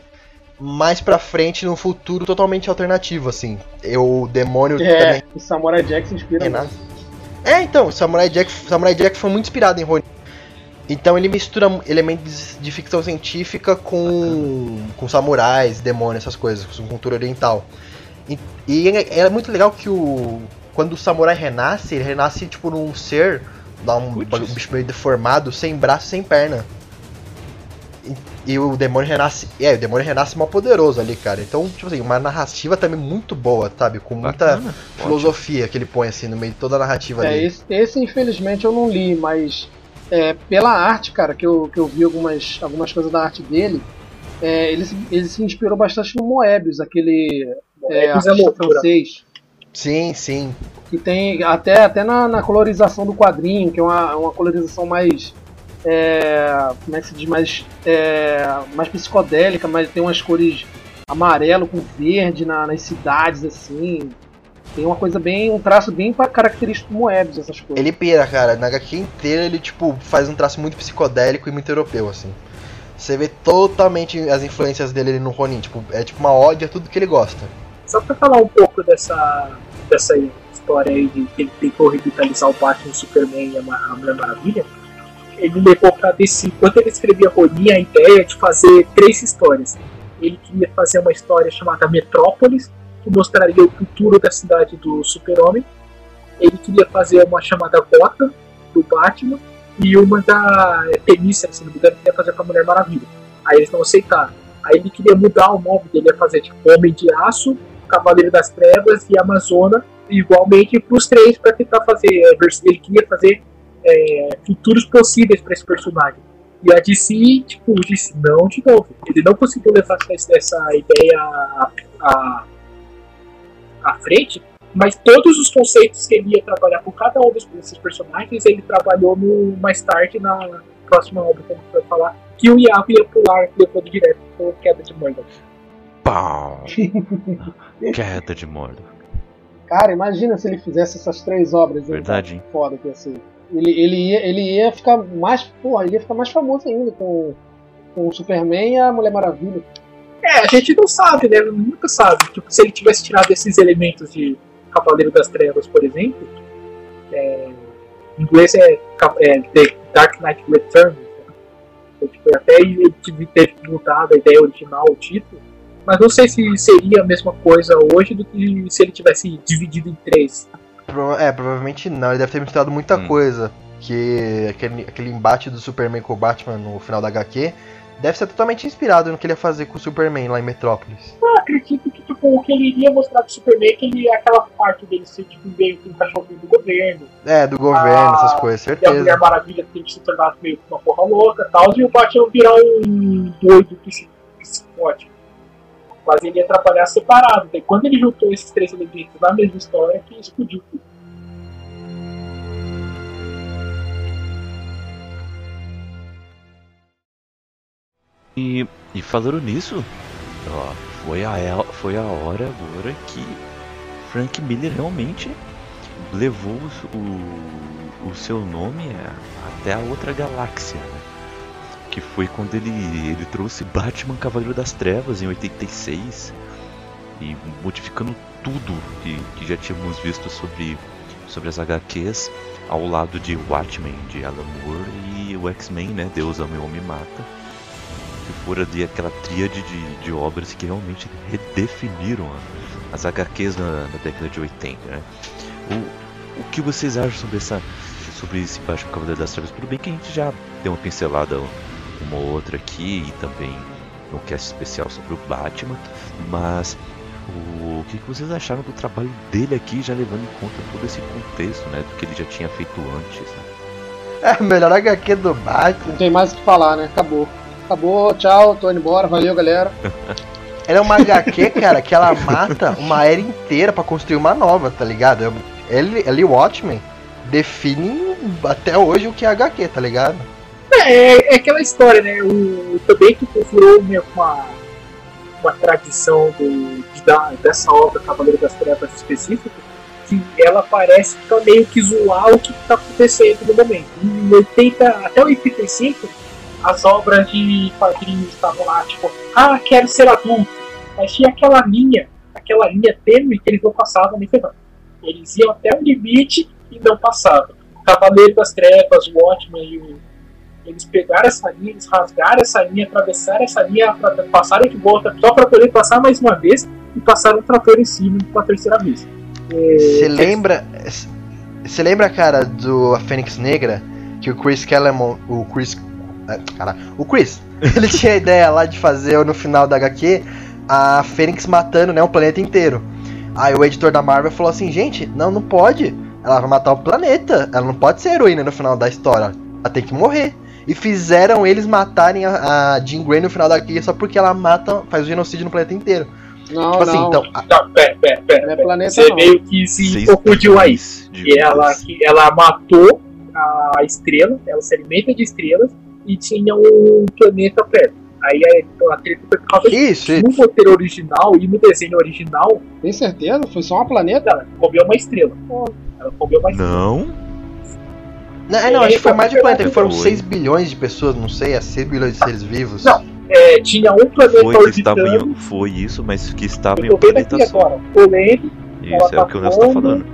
mais pra frente num futuro totalmente alternativo, assim. E O demônio É, também o Samurai Jack se inspira renasce. É, então, Samurai Jack, Samurai Jack foi muito inspirado em Ronin. Então ele mistura elementos de ficção científica com, com samurais, demônios, essas coisas, com cultura oriental. E, e é, é muito legal que o quando o samurai renasce, ele renasce tipo num ser, lá um, bicho meio deformado, sem braço, sem perna. E, e o demônio renasce, é, o demônio renasce mal poderoso ali, cara. Então, tipo assim, uma narrativa também muito boa, sabe? Com muita Bacana, filosofia que ele põe assim no meio de toda a narrativa É, dele. esse, esse, infelizmente eu não li, mas é, pela arte, cara, que eu, que eu vi algumas, algumas coisas da arte dele, é, ele, se- ele se inspirou bastante no Moebius, aquele é, Moebius é artista francês, Sim, sim. que tem até, até na, na colorização do quadrinho, que é uma, uma colorização mais. é, como é que se diz? Mais, é, mais psicodélica, mas tem umas cores amarelo com verde na- nas cidades, assim. Tem uma coisa bem. um traço bem característico do Moebius, essas coisas. Ele pira, cara. Na HQ inteira ele, tipo, faz um traço muito psicodélico e muito europeu, assim. Você vê totalmente as influências dele no Ronin. Tipo, é tipo uma ode a tudo que ele gosta. Só pra falar um pouco dessa, dessa história aí de que ele tentou revitalizar o Batman, o Superman e a, Mulher Maravilha, ele levou pra DC. Quando ele escrevia Ronin, a ideia de fazer três histórias. Ele queria fazer uma história chamada Metrópolis, que mostraria o futuro da cidade do Super-Homem. Ele queria fazer uma chamada Gotham do Batman e uma da Temícera, se não me engano, queria fazer com a Mulher Maravilha. Aí eles não aceitaram. Aí ele queria mudar o nome dele, ia fazer tipo Homem de Aço, Cavaleiro das Trevas e Amazona, igualmente para os três, para tentar fazer. é, Ele queria fazer é, futuros possíveis para esse personagem. E a DC, tipo, disse não de novo. Ele não conseguiu levar essa, ideia à, à, à frente, mas todos os conceitos que ele ia trabalhar com cada um desses personagens, ele trabalhou no, mais tarde na próxima obra que a gente vai falar, que o Iago ia pular levando direto por queda de Morgan. Pau! Queda de Mordor. Cara, imagina se ele fizesse essas três obras. Verdade, hein? Foda que ia ser. Ele, ele, ia, ele ia ficar mais. Porra, ele ia ficar mais famoso ainda com, com o Superman e a Mulher Maravilha. É, a gente não sabe, né? Nunca sabe. Tipo, se ele tivesse tirado esses elementos de Cavaleiro das Trevas, por exemplo, é, em inglês é, é The Dark Knight Returns. né? Então, tipo, até ele teve mudar a ideia original, o título. Mas não sei se seria a mesma coisa hoje do que se ele tivesse dividido em três. É, provavelmente não. Ele deve ter misturado muita Hum. coisa. Que aquele, aquele embate do Superman com o Batman no final da HQ deve ser totalmente inspirado no que ele ia fazer com o Superman lá em Metrópolis. Eu acredito que tipo, o que ele iria mostrar pro Superman é que ele, aquela parte dele ser tipo, meio que um cachorrinho do governo. É, do governo, Ah, essas coisas, E a Mulher certeza. Maravilha tem que se tornar meio que uma porra louca e tal, e o Batman virar um doido psi- psicótico. Mas ele ia trabalhar separado. Daí quando ele juntou esses três elementos na mesma história, que explodiu tudo. E, e falando nisso, ó, foi, a, foi a hora agora que Frank Miller realmente levou o, o seu nome a- até a outra galáxia. Que foi quando ele, ele trouxe Batman Cavaleiro das Trevas em 86 e modificando tudo que, que já tínhamos visto sobre, sobre as HQs ao lado de Watchmen de Alan Moore e o X-Men, né? Deus ama e Homem mata que foram ali aquela tríade de, de obras que realmente redefiniram as HQs na, na década de 80, né? O, o que vocês acham sobre essa sobre esse Batman Cavaleiro das Trevas? Tudo bem que a gente já deu uma pincelada uma ou outra aqui e também no cast especial sobre o Batman, mas o, o que, que vocês acharam do trabalho dele aqui, já levando em conta todo esse contexto, né, do que ele já tinha feito antes, né? É, a melhor HQ do Batman. Não tem mais o que falar, né? Acabou. Acabou, tchau, tô indo embora, valeu galera. Ela é uma HQ, cara, que ela mata uma era inteira pra construir uma nova, tá ligado? Ele, ele Watchmen define até hoje o que é HQ, tá ligado? É, é aquela história, né? O, também que virou meio que uma, tradição do, de, da, dessa obra Cavaleiro das Trevas específica, que ela parece ficar meio que zoar o que está acontecendo no momento. Em 80, até 85, as obras de quadrinhos estavam lá, tipo, ah, quero ser adulto. Mas tinha aquela linha, aquela linha tênue que eles não passavam nem ferrando. Eles iam até o limite e não passavam. Cavaleiro das Trevas, Watchmen e o eles pegaram essa linha, eles rasgaram essa linha, atravessaram essa linha, pra- passaram de volta só para poder passar mais uma vez e passaram o trator em cima pela terceira vez. É, Você lembra. Você lembra, cara, do A Fênix Negra? Que o Chris Kellerman. O Chris. é, Cara, o Chris. Ele tinha a ideia lá de fazer no final da HQ a Fênix matando né, o planeta inteiro. Aí o editor da Marvel falou assim: gente, não, não pode. Ela vai matar o planeta. Ela não pode ser heroína no final da história. Ela tem que morrer. E fizeram eles matarem a, a Jean Grey no final da HQ só porque ela mata, faz o genocídio no planeta inteiro. Não, tipo assim, não. então. a- Não, pera, pera, pera. Não é pera. planeta, Você não. meio que se confundiu aí. Que ela, que ela matou a estrela, ela se alimenta de estrelas e tinha um planeta perto. Aí a, a treta foi por causa. Isso, isso. No roteiro original e no desenho original, Tem certeza? Foi só uma planeta? ela comeu uma estrela. Ela comeu uma estrela. Não, Não, é, não, acho que foi mais de planeta, que foram Foi. 6 bilhões de pessoas, não sei, é 6 bilhões de seres vivos. Não. É, tinha um planeta foi que estava orbitando. em, foi isso, mas que estava em um planeta só. agora. Polêmica, Isso é o que o Nelson tá voando, falando.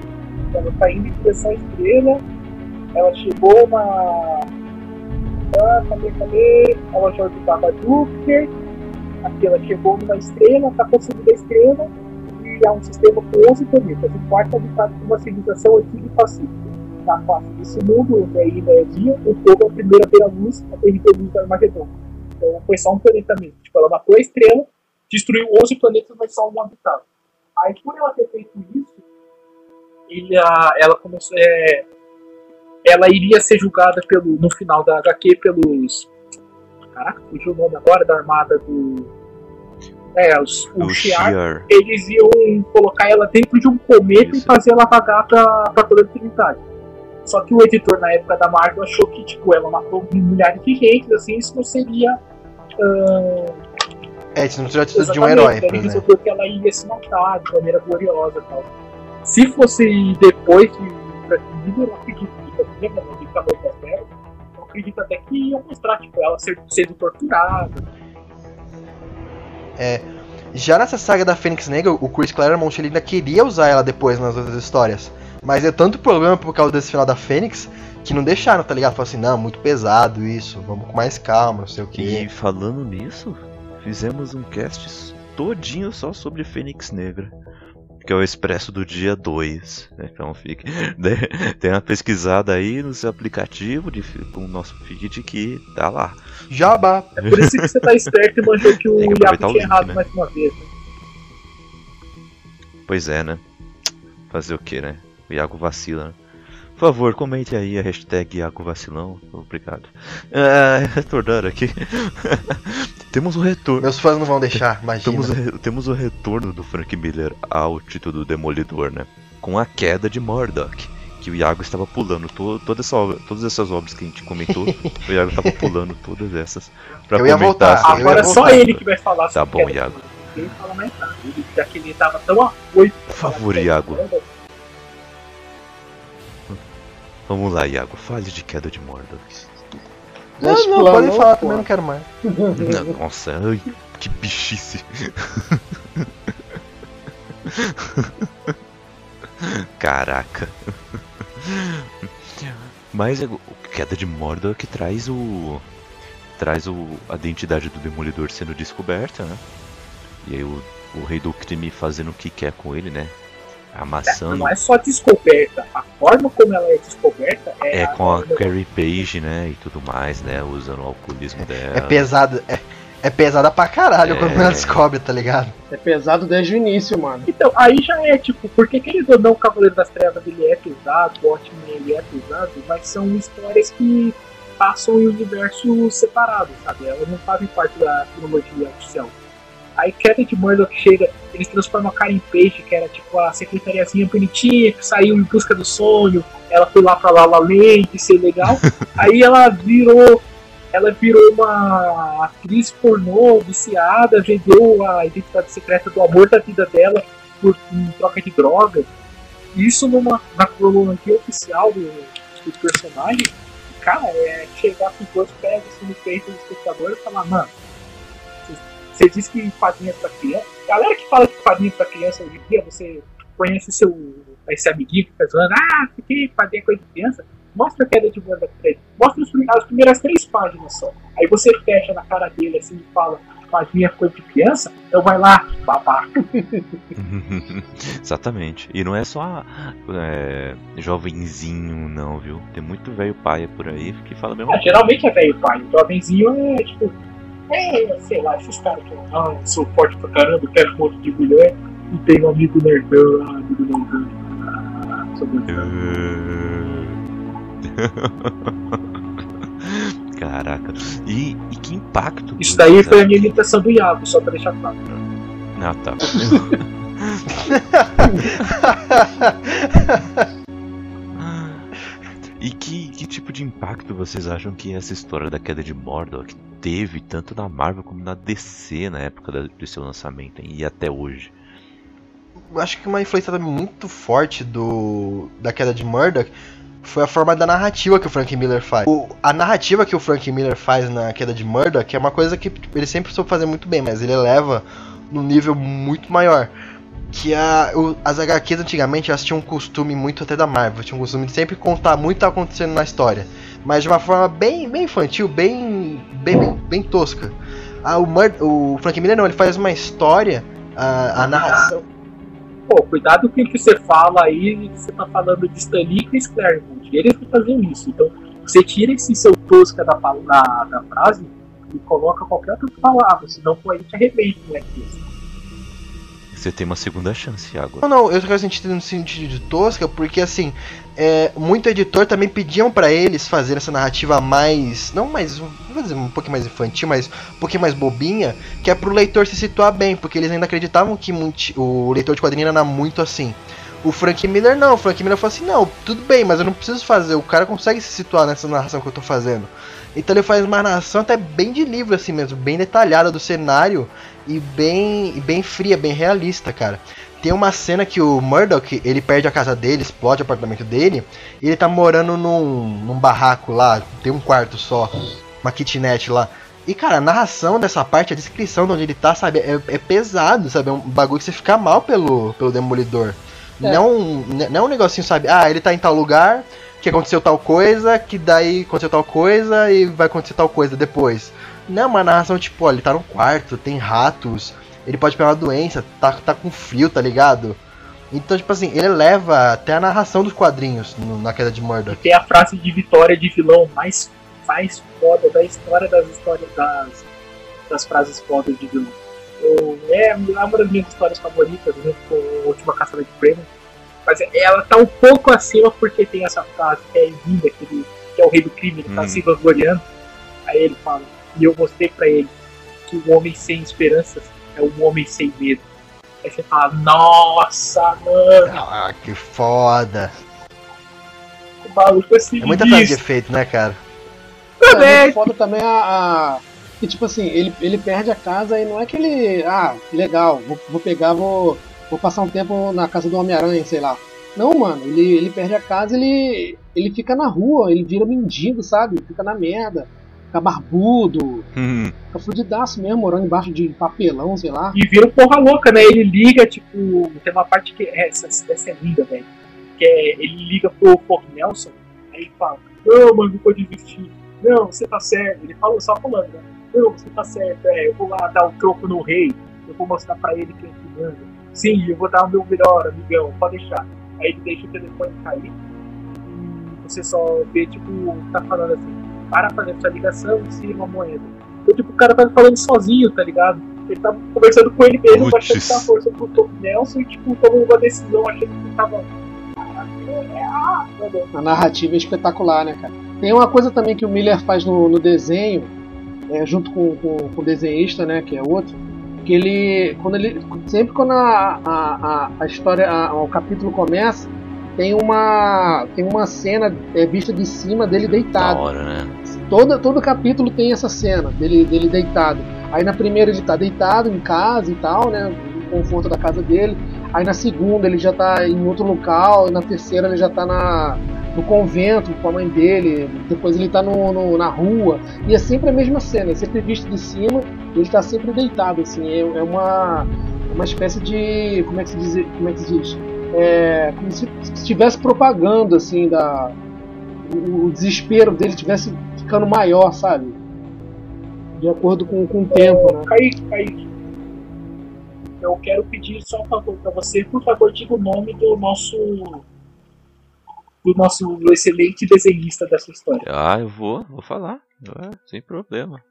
ela tá indo em direção à estrela. Ela chegou na. Ah, cadê, cadê? Ela já orbitava Júpiter. Aqui ela chegou numa estrela, tá conseguindo a estrela. E criar um sistema com 11 planetas, o quarto habitado por uma civilização antiga e pacífica. Na face desse mundo, onde ainda é dia, o povo é a primeira a ver a luz, a terrível luz do Armagedon. Então foi só um planeta mesmo. Tipo, ela matou a estrela, destruiu 11 planetas, mas só um habitado. Aí, por ela ter feito isso, ele, ela começou. É, ela iria ser julgada pelo, no final da HQ pelos. Caraca, fugiu o nome agora da armada do. É, os, o, O Shi'ar. Shiar. Eles iam colocar ela dentro de um cometa Isso. e fazer ela vagar pra, pra toda a eternidade. Só que o editor na época da Marvel achou que tipo, ela matou milhares de gente, assim, isso não seria. ah, É, isso não seria atitude de um herói, ele resolveu que ela ia se matar de maneira gloriosa e tal. Se fosse depois de Frank Miller, eu acredito que né, Terras, eu acredito até que ia mostrar tipo, ela sendo torturada. Já nessa saga da Fênix Negra, o Chris Claremont ele ainda queria usar ela depois nas outras histórias. Mas é tanto problema por causa desse final da Fênix que não deixaram, tá ligado? Falaram assim, não, muito pesado isso, vamos com mais calma, não sei o E que. falando nisso, fizemos um cast todinho só sobre Fênix Negra. Que é o Expresso do dia 2. né? Então fique. Tem uma pesquisada aí no seu aplicativo de, com o nosso feed que tá lá. Jabá! É por isso que você tá esperto e manjou que o Iago tinha link, errado né? mais uma vez. Né? Pois é, né? Fazer o que, né? Iago vacila, né? Por favor, comente aí a hashtag Iago Vacilão. Obrigado. Ah, retornando aqui. temos o retorno. Meus fãs não vão deixar, imagina. Temos, temos o retorno do Frank Miller ao título do Demolidor, né? Com a queda de Murdoch. Que o Iago estava pulando to toda essa obra- todas essas obras que a gente comentou. o Iago estava pulando todas essas. Pra Eu ia comentar voltar, ia Agora só voltar. ele que vai falar Tá bom, Iago. Murdoch. Ninguém fala mais nada. Ele, já que ele tava tão. Por favor, Iago. Vamos lá, Iago. Fale de queda de Murdoch. Não, não, planou, podem falar, também não quero mais. Não, Nossa, ai, que bichice. Caraca. Mas é o queda de Mordor traz o traz o a identidade do Demolidor sendo descoberta, né? E aí o, o Rei do Crime fazendo o que quer com ele, né? Amassando. Não é só descoberta. A forma como ela é descoberta é, É, com a a- Carrie Page, né? E tudo mais, né? Usando o alcoolismo dela. É pesada, é, é pesada pra caralho É. quando ela descobre, tá ligado? É pesado desde o início, mano. Então, aí já é tipo, porque querendo ou não, o Cavaleiro das Trevas ele é pesado, o Watchmen ele é pesado, mas são histórias que passam em universos separados, sabe? Elas não fazem parte da cronologia oficial. Aí Queda de Murdoch chega, eles transformam a Karen Page, que era tipo a secretariazinha bonitinha, que saiu em busca do sonho, ela foi lá pra La La Land, ser legal. Aí ela virou ela virou uma atriz pornô viciada, vendeu a identidade secreta do amor da vida dela por em troca de drogas. Isso numa, na cronologia oficial do, do personagem, cara, é chegar com dois pés assim no peito do espectador e falar, mano, você diz que quadrinho é pra criança. Galera que fala que quadrinho é pra criança hoje em dia, você conhece seu esse amiguinho que fica zoando, ah, que quadrinho é coisa de criança. Mostra a queda de banda pra ele. Mostra as primeiras três páginas só. Aí você fecha na cara dele assim e fala, quadrinho é coisa de criança, então vai lá, babaca. Exatamente. E não é só é, jovenzinho, não, viu? Tem muito velho paia por aí que fala a mesma Ah, geralmente é velho pai. Jovenzinho é tipo. É, sei lá, esses caras que ah, sou forte pra caramba, quero um monte de mulher e tenho um amigo nerdão, ah, amigo nerdão. Ah, Caraca. E, e que impacto. Isso daí foi a minha que- imitação do Iago, só pra deixar claro. Ah, tá. e que tipo de impacto vocês acham que essa história da queda de Mordor teve tanto na Marvel como na DC na época do seu lançamento e até hoje? Acho que uma influência muito forte do da queda de Murdoch foi a forma da narrativa que o Frank Miller faz. O- a narrativa que o Frank Miller faz na queda de Murdoch é uma coisa que ele sempre soube fazer muito bem, mas ele eleva num nível muito maior. Que a, o- as HQs antigamente elas tinham um costume muito até da Marvel, tinham um costume de sempre contar muito o que tá acontecendo na história, mas de uma forma bem, bem infantil, bem, bem, bem, bem tosca. Ah, o, Mur- o Frank Miller não, ele faz uma história, a, a narração pô, cuidado com o que você fala aí, você tá falando de Stanley e Chris Claremont. Eles que faziam isso. Então, você tira esse seu tosca da, da, da frase e coloca qualquer outra palavra, senão pô, a gente arrebenta o Black Você tem uma segunda chance, Iago. Não, não, eu quero sentido no sentido de tosca, porque assim, é, muito editor também pediam para eles fazer essa narrativa mais. Não mais. Vou dizer um pouquinho mais infantil, mas um pouquinho mais bobinha, que é pro leitor se situar bem, porque eles ainda acreditavam que muito, o leitor de quadrinho era muito assim. O Frank Miller não, o Frank Miller falou assim: não, tudo bem, mas eu não preciso fazer, o cara consegue se situar nessa narração que eu tô fazendo. Então ele faz uma narração até bem de livro, assim mesmo, bem detalhada do cenário e bem, bem fria, bem realista, cara. Tem uma cena que o Murdoch, ele perde a casa dele, explode o apartamento dele, e ele tá morando num, num barraco lá, tem um quarto só, uma kitnet lá. E, cara, a narração dessa parte, a descrição de onde ele tá, sabe, é, é pesado, sabe? É um bagulho que você fica mal pelo, pelo Demolidor. É. Não, não é um negocinho, sabe? Ah, ele tá em tal lugar, que aconteceu tal coisa, que daí aconteceu tal coisa e vai acontecer tal coisa depois. Não é uma narração tipo, ó, ele tá no quarto, tem ratos, ele pode pegar uma doença, tá, tá com frio, tá ligado? Então, tipo assim, ele leva até a narração dos quadrinhos no, na queda de Murdoch. Tem a frase de vitória de vilão mais, mais foda da história das histórias das, das frases fodas de vilão. Eu, é uma das minhas histórias favoritas, junto com a última caçada de prêmio. Mas ela tá um pouco acima porque tem essa frase que é linda, que, ele, que é o rei do crime, ele tá hum. se vangloriando. Aí ele fala, e eu mostrei para ele que o homem sem esperanças é um homem sem medo. Aí você fala, nossa, mano! Ah, que foda! O maluco assim. É muita frase de efeito, né, cara? Também. É, foda também a, a. Que tipo assim, ele, ele perde a casa e não é que ele. Ah, legal, vou, vou pegar, vou, vou passar um tempo na casa do Homem-Aranha, sei lá. Não, mano, ele, ele perde a casa ele ele fica na rua, ele vira mendigo, sabe? Fica na merda fica barbudo, uhum. fica fudidaço mesmo, morando embaixo de papelão, sei lá. E vira um porra louca, né? Ele liga, tipo, tem uma parte que. É, essa, essa é linda, velho. Que é, ele liga pro Fort Nelson, aí ele fala, não, mano, não pode desistir. Não, você tá certo. Ele fala só falando, né? Não, você tá certo, é, eu vou lá dar o um troco no rei, eu vou mostrar pra ele quem é que manda. Sim, eu vou dar o meu melhor, amigão, pode deixar. Aí ele deixa o telefone cair e você só vê, tipo, tá falando assim, para fazer essa ligação e se uma moeda. Então, tipo, o cara tá falando sozinho, tá ligado? Ele tá conversando com ele mesmo, Puts. achando que tá força pro Tom Nelson e, tipo, tomou uma decisão achando que tava. A narrativa é espetacular, né, cara? Tem uma coisa também que o Miller faz no, no desenho, é, junto com, com, com, o desenhista, né, que é outro, que ele, quando ele, sempre quando a, a, a, história, a, o capítulo começa, tem uma tem uma cena é, vista de cima dele deitado. Hora, né? Todo, todo capítulo tem essa cena dele, dele deitado. Aí na primeira ele tá deitado em casa e tal, né? No conforto da casa dele. Aí na segunda ele já tá em outro local. E na terceira ele já tá na, no convento com a mãe dele. Depois ele tá no, na rua. E é sempre a mesma cena, é sempre visto de cima. Ele tá sempre deitado, assim. É, é uma, uma espécie de. Como é que se diz? Como é que se diz? é, como se estivesse propagando assim da o, o desespero dele estivesse ficando maior, sabe? De acordo com, com o tempo, né? Kaique, Kaique, eu quero pedir só um favor para você, por favor, diga o nome do nosso do nosso excelente desenhista dessa história. Ah, eu vou, vou falar, é, sem problema.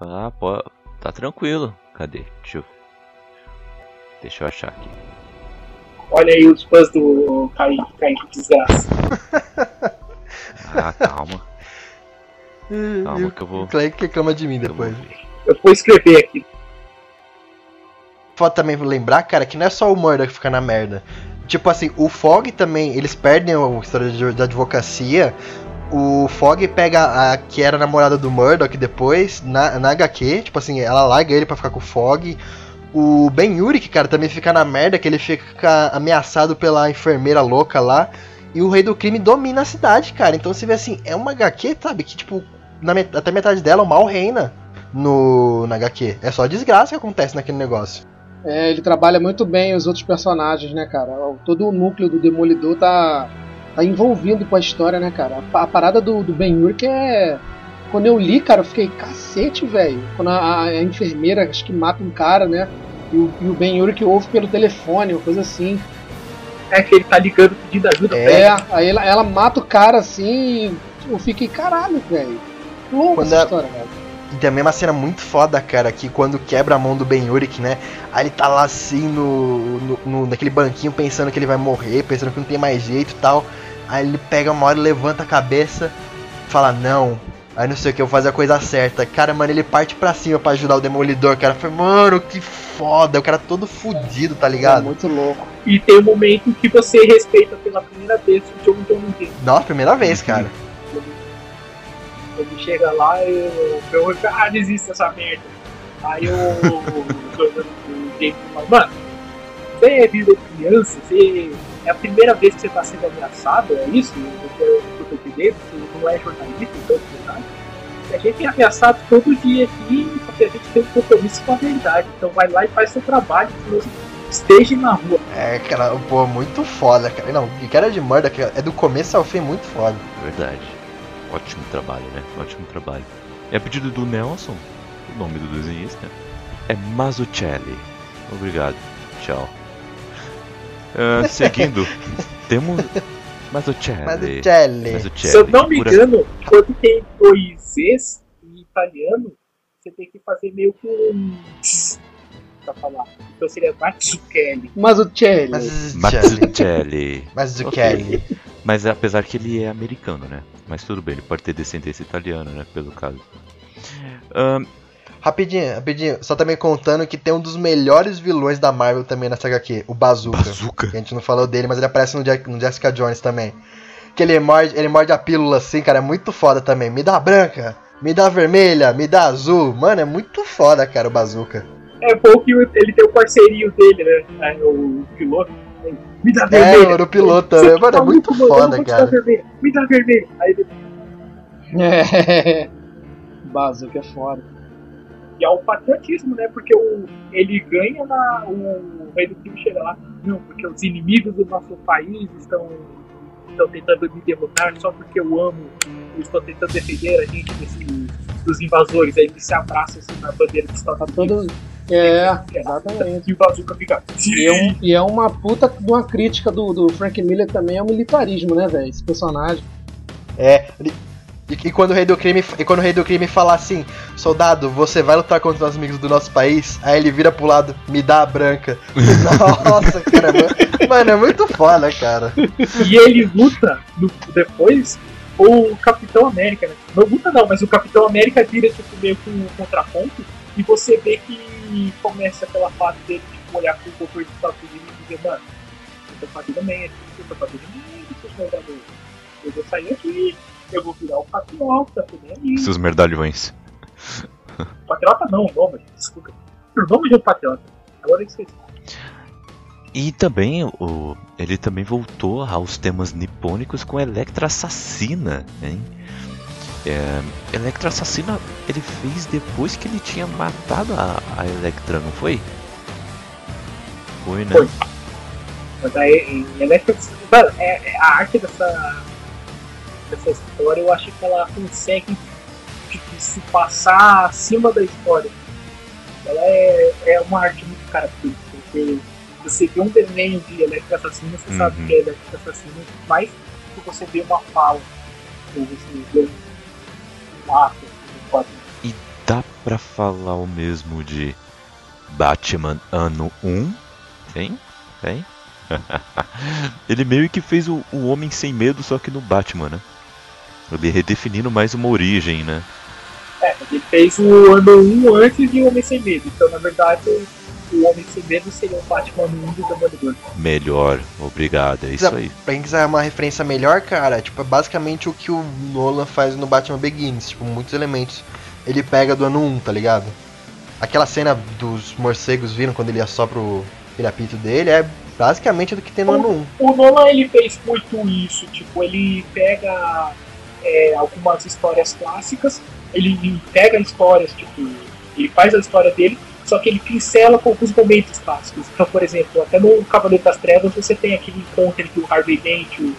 Ah, pô, tá tranquilo. Cadê? Deixa eu, deixa eu achar aqui. Olha aí os fãs do Kaique, Kaique Desgraça. ah, calma. Calma que eu vou. O Kaique reclama de mim depois. Eu vou escrever aqui. Pode também lembrar, cara, que não é só o Murdoch que fica na merda. Tipo assim, o Fog também, eles perdem a história da advocacia. O Fog pega a que era namorada do Murdoch depois, na, na HQ, tipo assim, ela larga ele pra ficar com o Fog. O Ben Yurik, cara, também fica na merda, que ele fica ameaçado pela enfermeira louca lá. E o rei do crime domina a cidade, cara. Então você vê assim, é uma HQ, sabe? Que tipo, met até metade dela o mal reina no na HQ. É só desgraça que acontece naquele negócio. É, ele trabalha muito bem os outros personagens, né, cara? Todo o núcleo do Demolidor tá, tá envolvido com a história, né, cara? A, a parada do, do Ben Urich é. Quando eu li, cara, eu fiquei, cacete, velho. Quando a, a, enfermeira, acho que mata um cara, né? E o, e o Ben que ouve pelo telefone, uma coisa assim. É que ele tá ligando pedindo ajuda É. pra É, ela. aí ela, ela mata o cara assim e eu fiquei, caralho, velho. Que louco essa história, velho. E também uma cena muito foda, cara, que quando quebra a mão do Ben Urich, né? Aí ele tá lá assim no, no, no- naquele banquinho pensando que ele vai morrer, pensando que não tem mais jeito e tal. Aí ele pega uma hora, levanta a cabeça, fala não. Aí não sei o que, eu vou fazer a coisa certa. Cara, mano, ele parte pra cima pra ajudar o Demolidor, cara. Foi, mano, que foda. O cara todo fudido, tá É ligado? muito louco. E tem um momento que você respeita pela primeira vez o John John. Nossa, primeira vez, cara. Ele chega lá e o meu ah, desista dessa merda. Aí o, o, James fala, mano, você virou criança, você. É a primeira vez que você tá sendo ameaçado, é isso? Você, eu tô entendendo, você não é jornalista, então é verdade. A gente é ameaçado todo dia aqui, porque a gente tem um compromisso com a verdade. Então vai lá e faz seu trabalho, esteja na rua. É, cara, pô, muito foda, cara. Não, que cara de merda, é do começo ao fim muito foda. Verdade. Ótimo trabalho, né? Ótimo trabalho. E a pedido do Nelson, o nome do desenhista é Mazzucchelli. Obrigado. Tchau. Ah, seguindo, temos Mazzucchelli. Jelly. Mazzucchelli. Se eu não me Por- engano, quando tem dois Z's em italiano, você tem que fazer meio com um pra falar. Então seria Mazzucchelli. Mas o Chelly. Mas o Jelly. Mazzucchelli. Mas o Ok. Kelly. Mas apesar que ele é americano, né? Mas tudo bem, ele pode ter descendência italiana, né? Pelo caso. Ahn, Rapidinho, rapidinho. Só também contando que tem um dos melhores vilões da Marvel também nessa HQ, o Bazooka. bazooka. Que a gente não falou dele, mas ele aparece no, Jack- no Jessica Jones também. Que ele morde, ele morde a pílula assim, cara, é muito foda também. Me dá branca, me dá vermelha, me dá azul. Mano, é muito foda, cara, o Bazooka. É bom que ele tem o parceirinho dele, né? É, o piloto. Me dá É, vermelha. o piloto, né? tá Mano, é muito mano? Eu foda, cara. vermelha. Me dá vermelha. Aí ele É. Bazooka é foda. E é o patriotismo, né? Porque o, ele ganha na. O rei do crime chega lá. Não, porque os inimigos do nosso país estão, estão tentando me derrotar só porque eu amo. Eu estou tentando defender a gente desse, dos invasores. Aí ele se abraça assim na bandeira dos Estados Tá Unidos. todo. É, exatamente. E o fica. E é, um- e é uma puta de uma crítica do, do Frank Miller também ao militarismo, né, velho? Esse personagem. É. E, e quando o rei do crime, e quando o rei do crime fala assim, soldado, você vai lutar contra os inimigos do nosso país? Aí ele vira pro lado, me dá a branca. Nossa, cara, mano, é muito foda, cara. E ele luta no- depois com o Capitão América, né? Não luta não, mas o Capitão América vira tipo meio que um contraponto e você vê que começa aquela fase dele tipo, olhar pro governo dos Estados Unidos e dizer, mano, eu tô fazendo merda, eu tô fazendo merda, seus merdados. Eu vou sair aqui, eu vou virar o patriota, aí. Seus merdalhões. Patriota não, o nome, desculpa. O nome de um patriota. Agora eu esqueci. E também o, ele também voltou aos temas nipônicos com Electra Assassina, hein? É, Electra Assassina ele fez depois que ele tinha matado a, a Electra, não foi? Foi, né? Foi. Mas aí, em Electra, mano, é, é a arte dessa, dessa história, eu acho que ela consegue tipo, se passar acima da história. Ela é, é uma arte muito característica, porque você vê um desenho de Electra Assassina, você sabe Uhum. que é Electra Assassina, que você vê uma fala, ou você vê um um quadrinho. Dá pra falar o mesmo de Batman ano 1? Hein? Hein? ele meio que fez o, o Homem Sem Medo, só que no Batman, né? Ele redefinindo mais uma origem, né? É, ele fez o ano 1 antes de Homem Sem Medo. Então, na verdade, o Homem Sem Medo seria o Batman 1 do Demolidor. Melhor, obrigado, é isso aí. Pra quem quiser uma referência melhor, cara, tipo, é basicamente o que o Nolan faz no Batman Begins, tipo, muitos elementos ele pega do ano 1, tá ligado? Aquela cena dos morcegos viram quando ele assopra o aquele apito dele é basicamente do que tem no ano 1. O Nolan, ele fez muito isso. Tipo, ele pega é, algumas histórias clássicas, ele pega histórias, tipo, ele faz a história dele, só que ele pincela com alguns momentos clássicos. Então, por exemplo, até no Cavaleiro das Trevas você tem aquele encontro entre o Harvey Dent, o,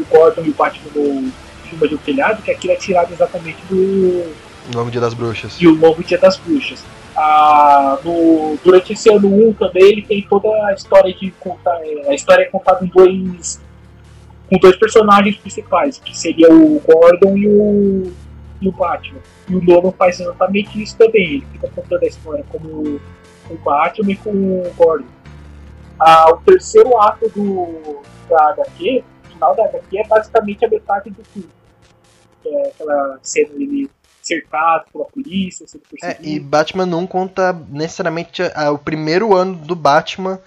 o Gordon e o Batman no filme de um telhado, que aquilo é tirado exatamente do, Novo Dia das Bruxas. e o Novo Dia das Bruxas. Ah, no- durante esse ano 1 também ele tem toda a história de contar. é, A história é contada em dois. com dois personagens principais, que seria o Gordon e o, e o Batman. E o Nolan faz exatamente isso também. Ele fica contando a história como com o Batman e com o Gordon. Ah, o terceiro ato do, da HQ, o final da HQ, é basicamente a metade do filme. Que é aquela cena dele cercado pela polícia, sendo É, perseguido. e Batman não conta necessariamente ah, o primeiro ano do Batman,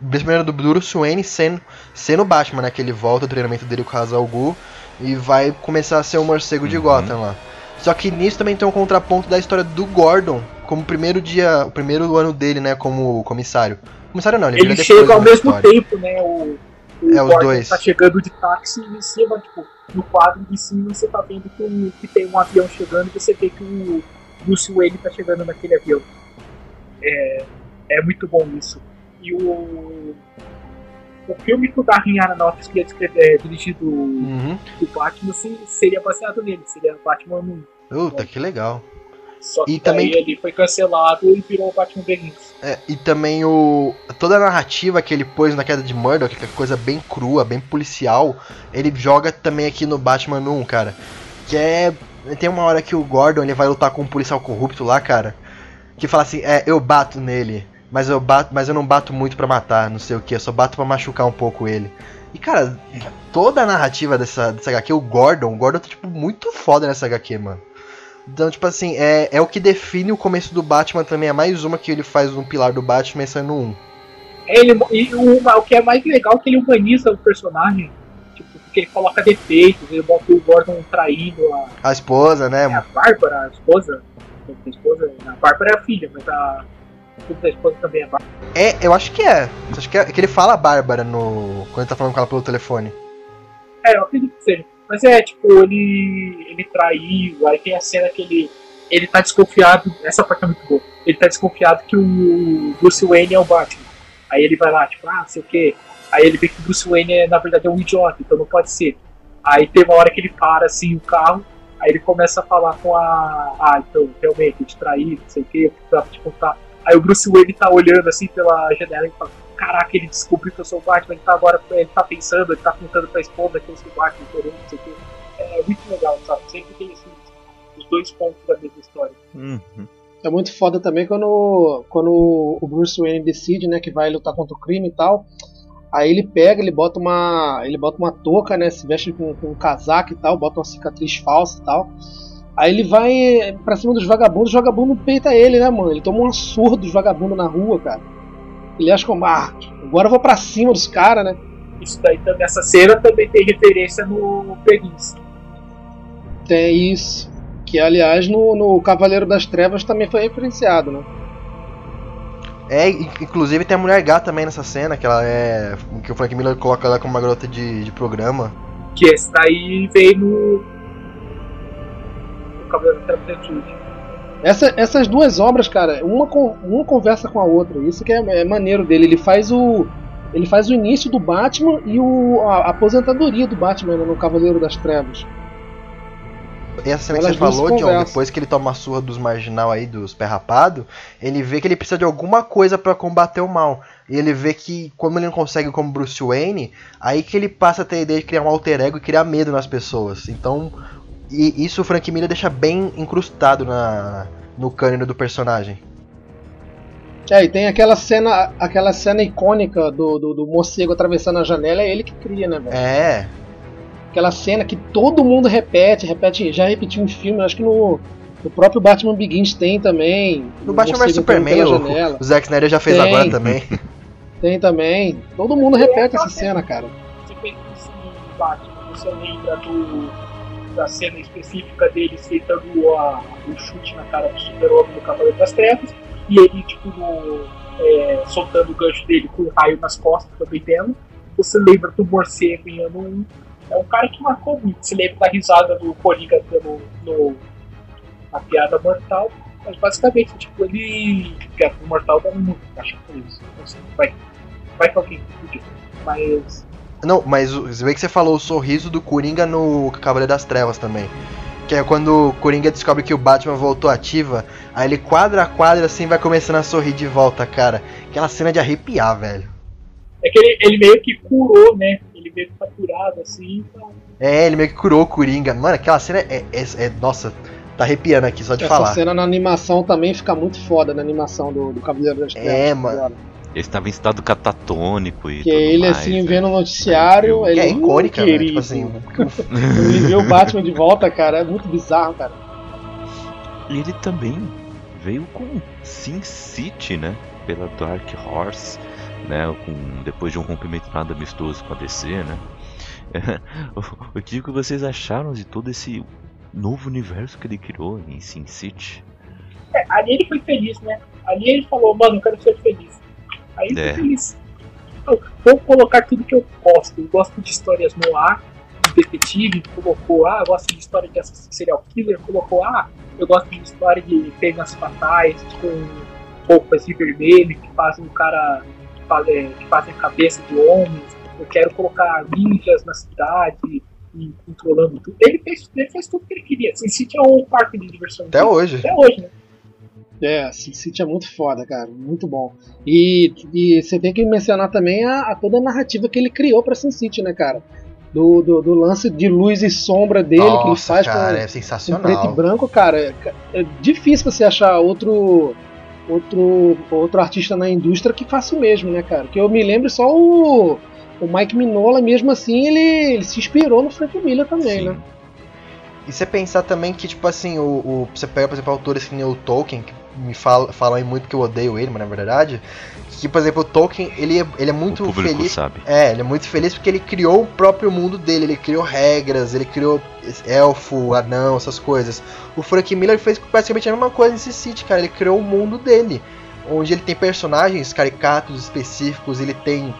o primeiro ano do Bruce Wayne sendo, sendo Batman, né? Que ele volta ao treinamento dele com o al Ghul e vai começar a ser o morcego de Uhum. Gotham lá. Só que nisso também tem um contraponto da história do Gordon, como o primeiro dia, o primeiro ano dele, né, como comissário. Comissário não, ele, Ele chega ao mesmo história. tempo, né? O, o É, os Gordon dois. tá chegando de táxi e em cima, tipo, no quadro de cima você tá vendo que, o- que tem um avião chegando e você vê que o Bruce Wayne tá chegando naquele avião. É, é muito bom isso. E o. O filme que o Darren Aronofsky queria descrever, é, dirigido Uhum. do Batman se- seria baseado nele, seria Batman 1. Puta, que legal. Só que E também- ele foi cancelado e virou o Batman Begins. É, e também o toda a narrativa que ele pôs na queda de Murdoch, que é coisa bem crua, bem policial, ele joga também aqui no Batman 1, cara. Que é. Tem uma hora que o Gordon ele vai lutar com um policial corrupto lá, cara. Que fala assim, é, eu bato nele, mas eu bato, mas eu não bato muito pra matar, não sei o que, eu só bato pra machucar um pouco ele. E cara, toda a narrativa dessa, dessa HQ, o Gordon, o Gordon tá tipo muito foda nessa HQ, mano. Então, tipo assim, é, é o que define o começo do Batman também. É mais uma que ele faz no pilar do Batman, esse ano 1. Ele, e o, o que é mais legal é que ele humaniza o personagem. Tipo, porque ele coloca defeitos, ele bota o Gordon traindo a, A esposa, né? é a Bárbara, a esposa. A esposa. A Bárbara é a filha, mas a. O filho da esposa também é Bárbara. É, eu acho que é. Acho que é que ele fala a Bárbara no. Quando ele tá falando com ela pelo telefone. É, eu acredito que seja. Mas é, tipo, ele. ele traiu, aí tem a cena que ele. Ele tá desconfiado. Essa parte é muito boa. Ele tá desconfiado que o Bruce Wayne é o Batman. Aí ele vai lá, tipo, ah, sei o quê. Aí ele vê que o Bruce Wayne é, na verdade, é um idiota, então não pode ser. Aí tem uma hora que ele para assim o carro, aí ele começa a falar com a. Ah, então, realmente, eu te traí, não sei o quê, eu precisava te contar. Aí o Bruce Wayne tá olhando assim pela janela e fala, caraca, ele descobriu que eu sou o Batman, ele tá agora, ele tá pensando, ele tá contando pra esposa que eu sou o Batman, não sei o quê. É muito legal, sabe? Sempre tem esses, os dois pontos da mesma história. Uhum. É muito foda também quando, quando o Bruce Wayne decide, né, que vai lutar contra o crime e tal. Aí ele pega, ele bota uma, ele bota uma touca, né, se veste com, com um casaco e tal, bota uma cicatriz falsa e tal. Aí ele vai pra cima dos vagabundos, os vagabundos peita ele, né, mano? Ele toma uma surra dos vagabundos na rua, cara. Ele acha que, ah, agora eu vou pra cima dos caras, né? Isso daí também, essa cena também tem referência no Peguins. Tem isso. Que aliás no, no Cavaleiro das Trevas também foi referenciado, né? É, in- inclusive tem a mulher gata também nessa cena, que ela é. Que o Frank Miller coloca ela como uma garota de, de programa. Que esse daí veio no. Cavaleiro da Essa- essas duas obras, cara, uma, uma conversa com a outra. Isso que é, é maneiro dele. Ele faz o. Ele faz o início do Batman e o, a, a aposentadoria do Batman né, no Cavaleiro das Trevas. E essa cena que Elas você falou, John, depois que ele toma a surra dos marginal aí, dos pé rapado, ele vê que ele precisa de alguma coisa pra combater o mal. E ele vê que, como ele não consegue como Bruce Wayne, aí que ele passa a ter a ideia de criar um alter ego e criar medo nas pessoas. Então, e isso o Frank Miller deixa bem incrustado na, no cânone do personagem. É, e tem aquela cena, aquela cena icônica do, do, do morcego atravessando a janela, é ele que cria, né, velho? É, Aquela cena que todo mundo repete, repete, já repetiu em filme, acho que no, no próprio Batman Begins tem também. no o Batman vs Superman, o, janela. o Zack Snyder já fez Tem. agora também. Tem também. Todo mundo repete essa cena, cara. Você pensa nesse Batman, você lembra do, da cena específica dele aceitando o chute na cara do super-homem no Cavaleiro das Trevas, e ele, tipo, no, é, soltando o gancho dele com o raio nas costas, também tendo. Você lembra do morcego em ano 1. É um cara que marcou muito. Você lembra da risada do Coringa no, no, na piada mortal. Mas basicamente, tipo, ele. Piada mortal dá muito, acho que foi isso. Não sei, vai. Vai que alguém. Mas. Não, mas o- você vê que você falou o sorriso do Coringa no Cavaleiro das Trevas também. Que é quando o Coringa descobre que o Batman voltou ativa, aí ele quadra a quadra assim vai começando a sorrir de volta, cara. Aquela cena de arrepiar, velho. É que ele, ele meio que curou, né? Ele meio que tá curado, assim, então. É, ele meio que curou o Coringa. Mano, aquela cena é. é, é- nossa, tá arrepiando aqui só de Essa falar. cena na animação também fica muito foda, na animação do, do Cavaleiro das Trevas. É, mano. cara. Ele estava em estado catatônico e Que tudo ele, mais, assim, né? vendo o noticiário, ele É "Hum, icônica, né? querido". Tipo assim. Ele vê o Batman de volta, cara, é muito bizarro, cara. E ele também veio com Sin City, né? Pela Dark Horse, né? Com, depois de um rompimento nada amistoso com a DC, né? o, o que que vocês acharam de todo esse novo universo que ele criou em Sin City? É, ali ele foi feliz, né? Ali ele falou, mano, eu quero ser feliz. Aí É. feliz. Eu vou colocar tudo que eu gosto. Eu gosto de histórias no ar, de detetive, colocou, ah, eu gosto de história de serial killer, colocou, ah, eu gosto de história de penas fatais, com roupas de vermelho, que fazem o cara, que fazem, que fazem a cabeça de homens. Eu quero colocar ninjas na cidade e controlando tudo. Ele fez, ele fez tudo que ele queria. Sin City é um parque de diversão. Até hoje. Até hoje, né? É, Sin City é muito foda, cara, muito bom. E, e você tem que mencionar também a, a toda a narrativa que ele criou pra Sin City, né, cara? Do, do, do lance de luz e sombra dele que ele Nossa, faz cara, com, é com preto e sensacional. branco, cara. É, é difícil você achar outro outro outro artista na indústria que faça o mesmo, né, cara? Que eu me lembro só o o Mike Minola, mesmo assim, ele, ele se inspirou no Frank Miller também, Sim. né? E você pensar também que, tipo assim, o, o- você pega, por exemplo, autores que nem o Tolkien, que me fala, falam aí muito que eu odeio ele, mas na verdade, que, por exemplo, o Tolkien, ele, é- ele é muito feliz. sabe. É, ele é muito feliz porque ele criou o próprio mundo dele, ele criou regras, ele criou elfo, anão, essas coisas. O Frank Miller fez basicamente a mesma coisa nesse City, cara, ele criou o mundo dele, onde ele tem personagens caricatos específicos, ele tem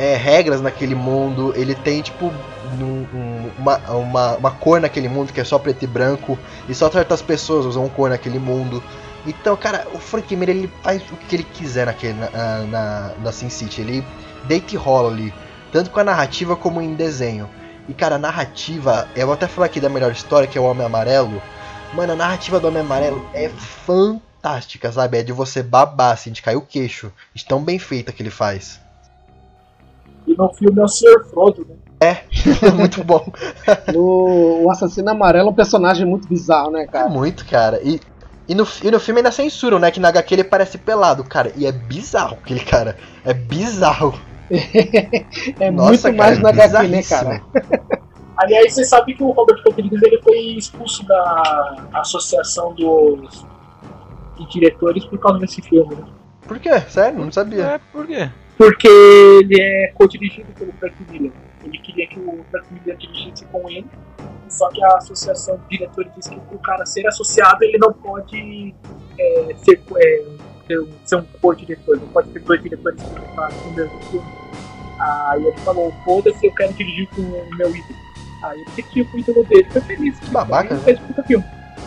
é, regras naquele mundo, ele tem tipo um- um- uma, uma, uma cor naquele mundo que é só preto e branco, e só certas pessoas usam cor naquele mundo. Então, cara, o Frank Miller ele faz o que ele quiser naquele, na, na, na Sin City, ele deita e rola ali, tanto com a narrativa como em desenho. E cara, a narrativa, eu vou até falar aqui da melhor história, que é o Homem Amarelo. Mano, a narrativa do Homem Amarelo é fantástica, sabe? É de você babar, assim, de cair o queixo. De tão bem feita que ele faz. E no filme é o Sr. Frodo, né? É muito bom. O, o Assassino Amarelo é um personagem muito bizarro, né, É cara? muito, cara. E, e, no, e no filme ainda censuram, né? Que na HQ ele parece pelado, cara. E é bizarro aquele cara. É bizarro. É Nossa, muito mais na cara, HQ, né, cara? Aliás, você sabe que o Robert Rodrigues ele foi expulso da associação dos de diretores por causa desse filme, né? Por quê? Sério? Não sabia. É, por quê? Porque ele é co-dirigido pelo Frank Miller. Ele queria que o Frank Miller dirigisse com ele, só que a associação de diretores disse que o cara ser associado ele não pode é, ser, é, ser um- ser um co-diretor, não pode ter dois diretores que fazem o mesmo filme. Aí ele falou, foda-se, eu quero dirigir com o meu ídolo. Aí ele dirigiu com o ídolo dele, foi feliz. Que babaca, Aí né? fez puta filme.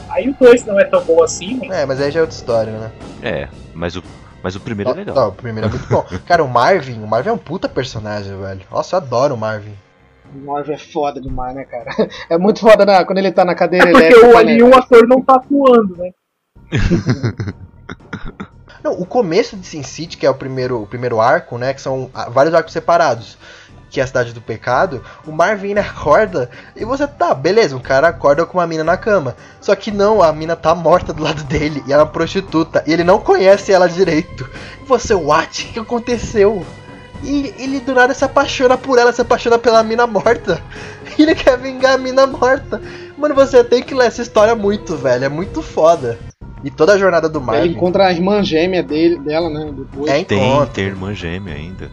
Aí o 2 não é tão bom assim, mas É, mas aí já é outra história, né? É, mas o, mas o primeiro é legal. Não, o primeiro é muito bom. Cara, o Marvin, o Marvin é um puta personagem, velho. Nossa, eu adoro o Marvin. O Marvel é foda demais, né, cara? É muito foda na- quando ele tá na cadeira é porque elétrica. o, né, ali o ator não tá atuando, né? Não, o começo de Sin City, que é o primeiro, o primeiro arco, né? Que são vários arcos separados. Que é a cidade do pecado, o Marvin acorda e você tá, beleza, o cara acorda com uma mina na cama. Só que não, a mina tá morta do lado dele e ela é uma prostituta. E ele não conhece ela direito. E você, what? O que aconteceu? E ele do nada se apaixona por ela, se apaixona pela mina morta. E ele quer vingar a mina morta. Mano, você tem que ler essa história muito, velho. É muito foda. E toda a jornada do Ele Marvin. encontra a irmã gêmea dele, dela, né? Depois. É, Tem, tem irmã gêmea ainda.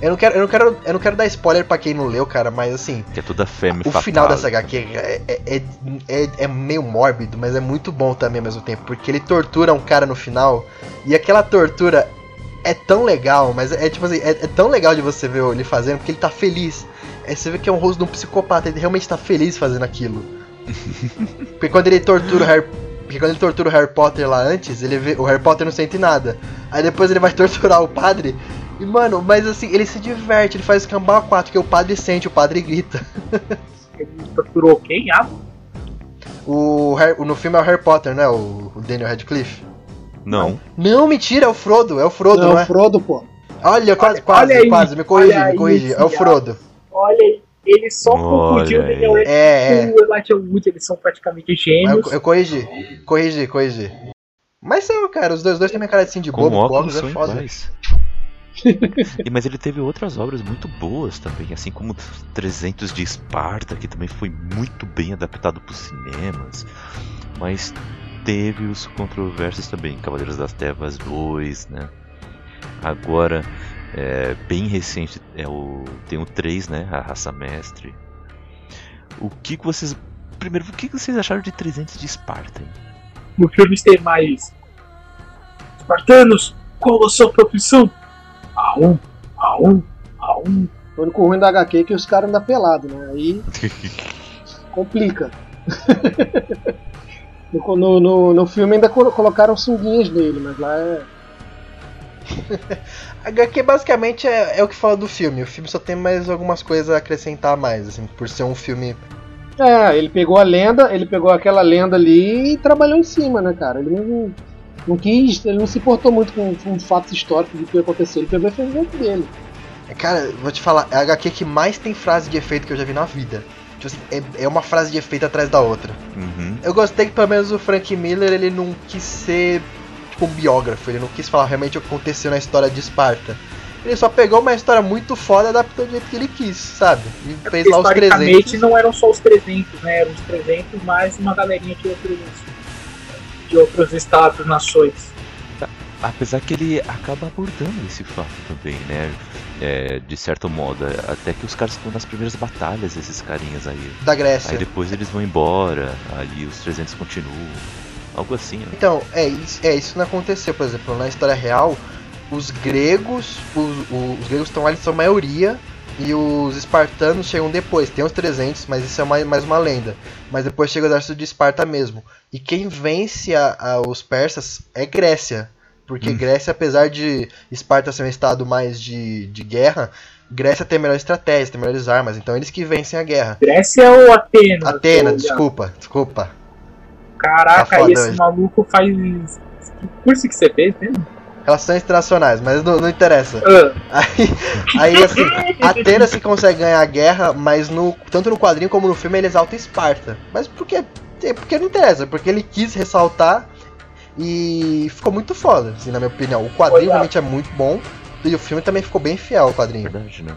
Eu não, quero, eu, não quero, eu não quero dar spoiler pra quem não leu, cara, mas assim, Que é toda fêmea o final dessa HQ é, é, é, é, é meio mórbido, mas é muito bom também ao mesmo tempo, porque ele tortura um cara no final, e aquela tortura é tão legal, mas é, tipo assim, é, é tão legal de você ver ele fazendo, porque ele tá feliz. Aí você vê que é um rosto de um psicopata, ele realmente tá feliz fazendo aquilo. porque quando ele tortura o Harry. Porque quando ele tortura o Harry Potter lá antes, ele vê, o Harry Potter não sente nada. Aí depois ele vai torturar o padre. E mano, mas assim, ele se diverte, ele faz escambau a 4, que o padre sente, o padre grita. Ele torturou quem? Ah, O, Har- no filme é o Harry Potter, né? O, o Daniel Radcliffe. Não. Não, mentira, é o Frodo, é o Frodo, não, não, o é? Frodo, pô. Olha, quase, Olha- quase, olha aí, quase, me corrigi, me corrigi. É o. Frodo. Olha aí, ele só confundiu o Daniel. Radcliffe É, é. e o Elijah Wood, eles são praticamente gêmeos. Eu, eu corrigi, corrigi, corrigi. Mas são, cara, os dois, dois têm minha cara assim de bobo, óculos óculos são é foda. iguais. E, mas ele teve outras obras muito boas também, assim como 300 de Esparta, que também foi muito bem adaptado para os cinemas. Mas teve os controversos também, Cavaleiros das Trevas 2, né? Agora, é, bem recente, é o, tem o 3, né? A Raça Mestre. O que, que vocês. Primeiro, o que, que vocês acharam de 300 de Esparta? hein? No filme tem mais. Espartanos, qual a sua profissão? A um, a um, a um. O único ruim da HQ é que os caras andam pelado, né? Aí complica. no, no, no, no filme ainda colo- colocaram sunguinhas nele, mas lá é. HQ basicamente é, é o que fala do filme. O filme só tem mais algumas coisas a acrescentar a mais, assim, por ser um filme. É, ele pegou a lenda, ele pegou aquela lenda ali e trabalhou em cima, né, cara? Ele não, não quis, ele não se importou muito com, com fatos históricos do que aconteceu, ele pegou e fez o jeito dele. Cara, vou te falar, é a HQ que mais tem frase de efeito que eu já vi na vida. Tipo assim, é, é uma frase de efeito atrás da outra. Uhum. Eu gostei que pelo menos o Frank Miller ele não quis ser tipo um biógrafo, ele não quis falar realmente o que aconteceu na história de Esparta. Ele só pegou uma história muito foda e adaptou do jeito que ele quis, sabe? E É fez lá os historicamente 300. não eram só os 300, né? Eram os 300 mais uma galerinha de outros, de outros estados, nações. Apesar que ele acaba abordando esse fato também, né? É, de certo modo, até que os caras estão nas primeiras batalhas, esses carinhas aí. Da Aí Grécia. depois eles vão embora, aí os 300 continuam. Algo assim, né? Então, é isso, é, isso não aconteceu, por exemplo, na história real, os gregos, os, os gregos estão eles são maioria, e os espartanos chegam depois. Tem os 300, mas isso é mais, mais uma lenda. Mas depois chega o exército de Esparta mesmo. E quem vence a- a- os persas é Grécia. Porque Hum. Grécia, apesar de Esparta ser um estado mais de, de guerra, Grécia tem melhor estratégia, tem melhores armas. Então eles que vencem a guerra. Grécia ou Atenas? Atena, Ou- desculpa, desculpa. Caraca, Tá esse hoje. maluco faz. Que curso que você fez mesmo? Relações internacionais, mas não, não interessa. Ah, Aí, aí assim, Atenas que consegue ganhar a guerra, mas no, tanto no quadrinho como no filme ele exalta Esparta. Mas por quê? É porque não interessa, porque ele quis ressaltar e ficou muito foda, assim, na minha opinião. O quadrinho realmente é muito bom e o filme também ficou bem fiel ao quadrinho. Verdade, né?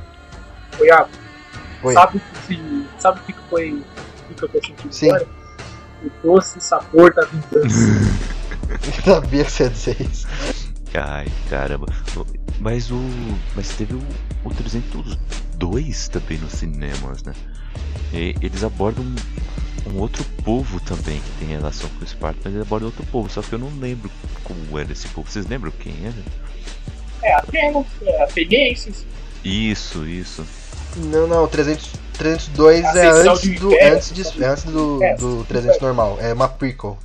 Ô, Iago, Oi. sabe o que, se- sabe o que foi o que eu tô sentindo Sim. agora? O doce sabor da vingança. Eu sabia que você ia dizer isso. Ai, caramba. Mas o. Mas teve o, o 302 também nos cinemas, né? E eles abordam um, um outro povo também que tem relação com o Esparta, mas eles abordam outro povo, só que eu não lembro como era esse povo. Vocês lembram quem era? é, Atenas, é, atenienses. Isso, isso. Não, não, 300, 302 é antes do, Império. antes, de, é antes do, É, do 300 normal, é uma prequel.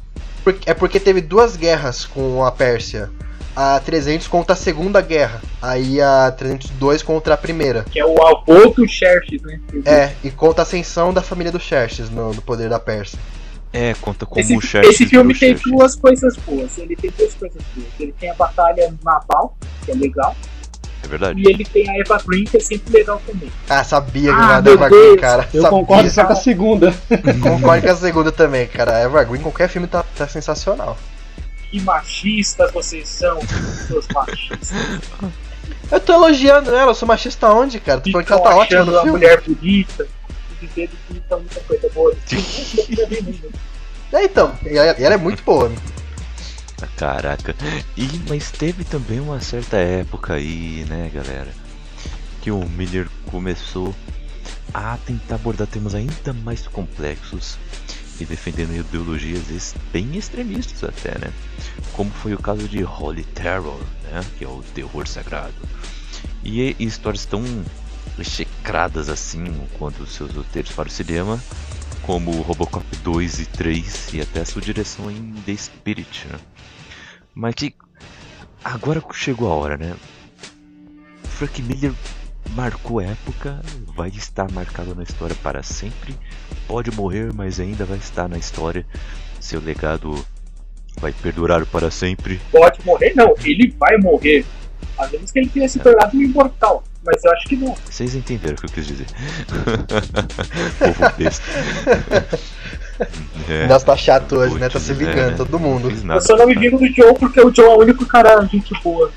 Por- É porque teve duas guerras com a Pérsia. A 300 contra a Segunda Guerra, aí a 302 contra a Primeira. Que é o avô do Xerxes, né? É, e conta a ascensão da família do Xerxes no, no poder da Pérsia. É, conta como Esse, o Xerxes esse filme tem Xerxes. duas coisas boas. Ele tem duas coisas boas. Ele tem a batalha naval, que é legal, É verdade. e ele tem a Eva Green, que é sempre legal também. Ah, sabia que Ah, meu Evergreen, Deus. cara. Eu sabia. concordo só com a segunda. Concordo com a segunda também, cara. Evergreen, qualquer filme tá, tá sensacional. Que machistas vocês são, seus machistas. Eu tô elogiando ela, eu sou machista onde, cara? Tu falou que ela tá ótima achando no a filme. mulher bonita, dizendo que tá muita coisa boa. É, então, e ela, ela é muito boa. Ah, Caraca. E, mas teve também uma certa época aí, né, galera? Que o Miller começou a tentar abordar temas ainda mais complexos e defendendo ideologias bem extremistas até, né? Como foi o caso de Holy Terror, né? Que é o terror sagrado. E, e histórias tão execradas assim quanto seus roteiros para o cinema, como Robocop 2 e 3 e até a sua direção em The Spirit, né? Mas que agora chegou a hora, né? Frank Miller marcou época, vai estar marcado na história para sempre. Pode morrer, mas ainda vai estar na história. Seu legado vai perdurar para sempre. Pode morrer, não. Ele vai morrer. Às vezes que ele tenha se tornado um imortal. Mas eu acho que não. Vocês entenderam o que eu quis dizer. Povo besta. É, Nelson tá chato hoje, né? Tá se vingando, é, todo mundo. Eu só não me vingo do Joe porque o Joe é o único cara gente boa.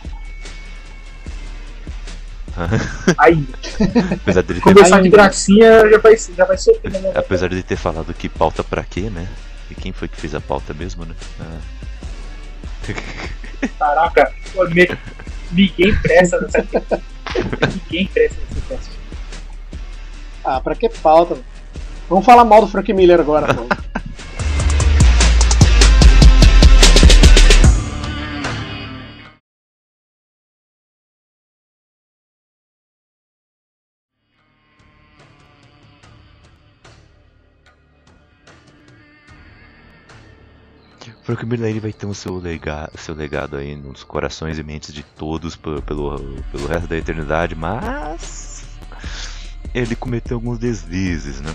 Aí, Apesar dele ter, começar de gracinha já vai, já vai sofrer. Né? apesar de ter falado que pauta pra quê, né? E quem foi que fez a pauta mesmo, né? Ah. Caraca, pô, me- ninguém presta nessa. ninguém presta nessa teste. Ah, pra que pauta? Vamos falar mal do Frank Miller agora, pô. Frank Miller ele vai ter o seu, lega, seu legado aí nos corações e mentes de todos pelo, pelo, pelo resto da eternidade, mas ele cometeu alguns deslizes, né?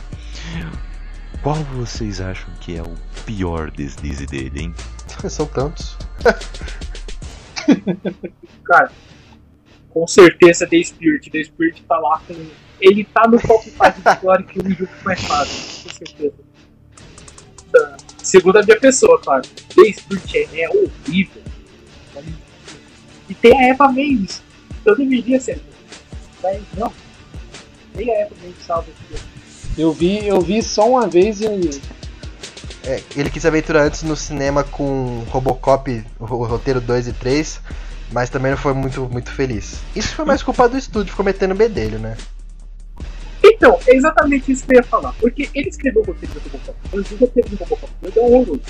Qual vocês acham que é o pior deslize dele, hein? São tantos. Cara, com certeza The Spirit. The Spirit tá lá com. Ele tá no top 5 de história que o jogo mais fácil, com certeza. Segundo a minha pessoa, claro. The Spirit é, é horrível. E tem a Eva Mendes. Eu deveria ser. Mas não. Nem a Eva Mendes salva esse jogo. Eu vi, eu vi só uma vez e. É, ele quis aventurar antes no cinema com Robocop, o ro- roteiro 2 e 3, mas também não foi muito, muito feliz. Isso foi mais culpa do estúdio cometendo bedelho, né? Então, é exatamente isso que eu ia falar. Porque ele escreveu o roteiro do Robocop. Mas o roteiro do Robocop foi tão horroroso.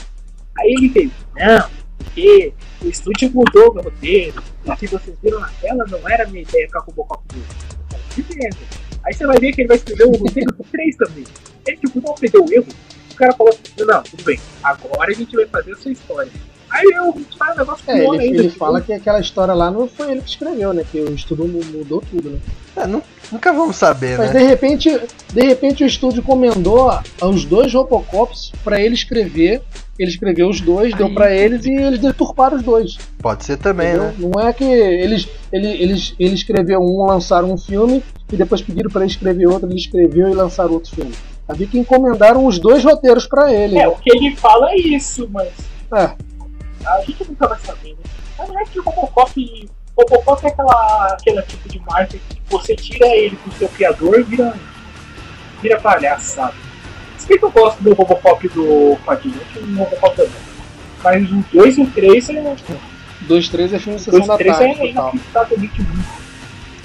Aí ele veio, não, porque o estúdio mudou o meu roteiro. O que vocês viram na tela não era a minha ideia com a Robocop 2. Eu falei, Que merda. Aí você vai ver que ele vai escrever o roteiro do 3 também. Ele tipo, não aprendeu o erro. O cara falou assim, não, tudo bem, agora a gente vai fazer a sua história. Aí eu um negócio É, ele, ainda. ele tipo, fala que aquela história lá não foi ele que escreveu, né? Que o estúdio mu- mudou tudo, né? É, nu- nunca vamos saber, Mas né? de repente, de repente o estúdio encomendou os dois Robocops pra ele escrever. Ele escreveu os dois, deu pra eles e eles deturparam os dois. Pode ser também, entendeu? né? Não é que eles, ele, eles, ele escreveu um, lançaram um filme e depois pediram pra ele escrever outro, ele escreveu e lançaram outro filme. Havia que encomendaram os dois roteiros pra ele. É, o que ele fala é isso, mas É. a gente nunca vai saber, né? Mas não é que o Robocop. Robocop é aquela, aquele tipo de marca que você tira ele do seu criador e vira. vira palhaço, sabe? Se bem que eu gosto do Robocop do Padilha, que o Robocop também. Mas o 2 e o 3 é. Dois, três é filme de 2 sessão e da 3 tarde, é total. inacreditavelmente muito.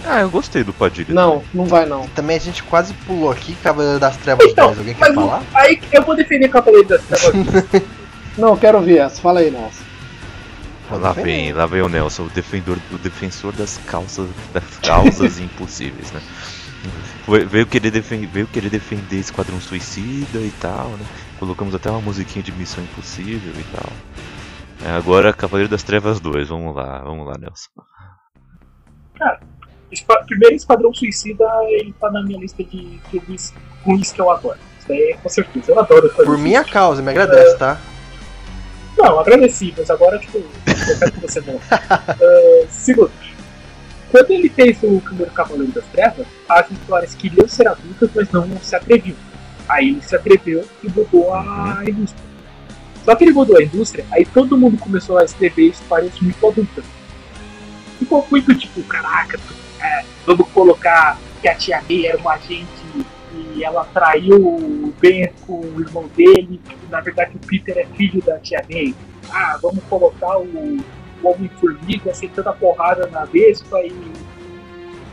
Ah, eu gostei do Padilha. Não, não vai não. Também a gente quase pulou aqui Cavaleiro das Trevas Então, 2. Alguém quer falar? aí eu vou defender Cavaleiro das Trevas. Não, eu quero ver essa. Fala aí, Nelson. Lá vem, lá vem o Nelson, o defensor, o defensor das causas, das causas impossíveis, né? Veio querer, defen veio querer defender Esquadrão Suicida e tal, né? Colocamos até uma musiquinha de Missão Impossível e tal. É, agora Cavaleiro das Trevas 2, vamos lá, vamos lá, Nelson. Esqua- Primeiro Esquadrão Suicida, ele tá na minha lista de filmes ruins que eu adoro. Isso daí é com certeza. Eu adoro Esquadrão Por minha causa, me agradece, tá? Não, agradeci, mas agora, tipo, eu quero que você não. Ah, segundo, quando ele fez o primeiro Cavaleiro das Trevas, as histórias queriam ser adultas, mas não se atreviam. Aí ele se atreveu e mudou a indústria. Só que ele mudou a indústria, aí todo mundo começou a escrever histórias muito adultas. Ficou muito tipo, caraca, é, vamos colocar que a tia May era uma agente e ela traiu o Ben com o irmão dele, na verdade o Peter é filho da tia May. Ah, vamos colocar o, o Homem-Formiga sentando a porrada na Vespa e.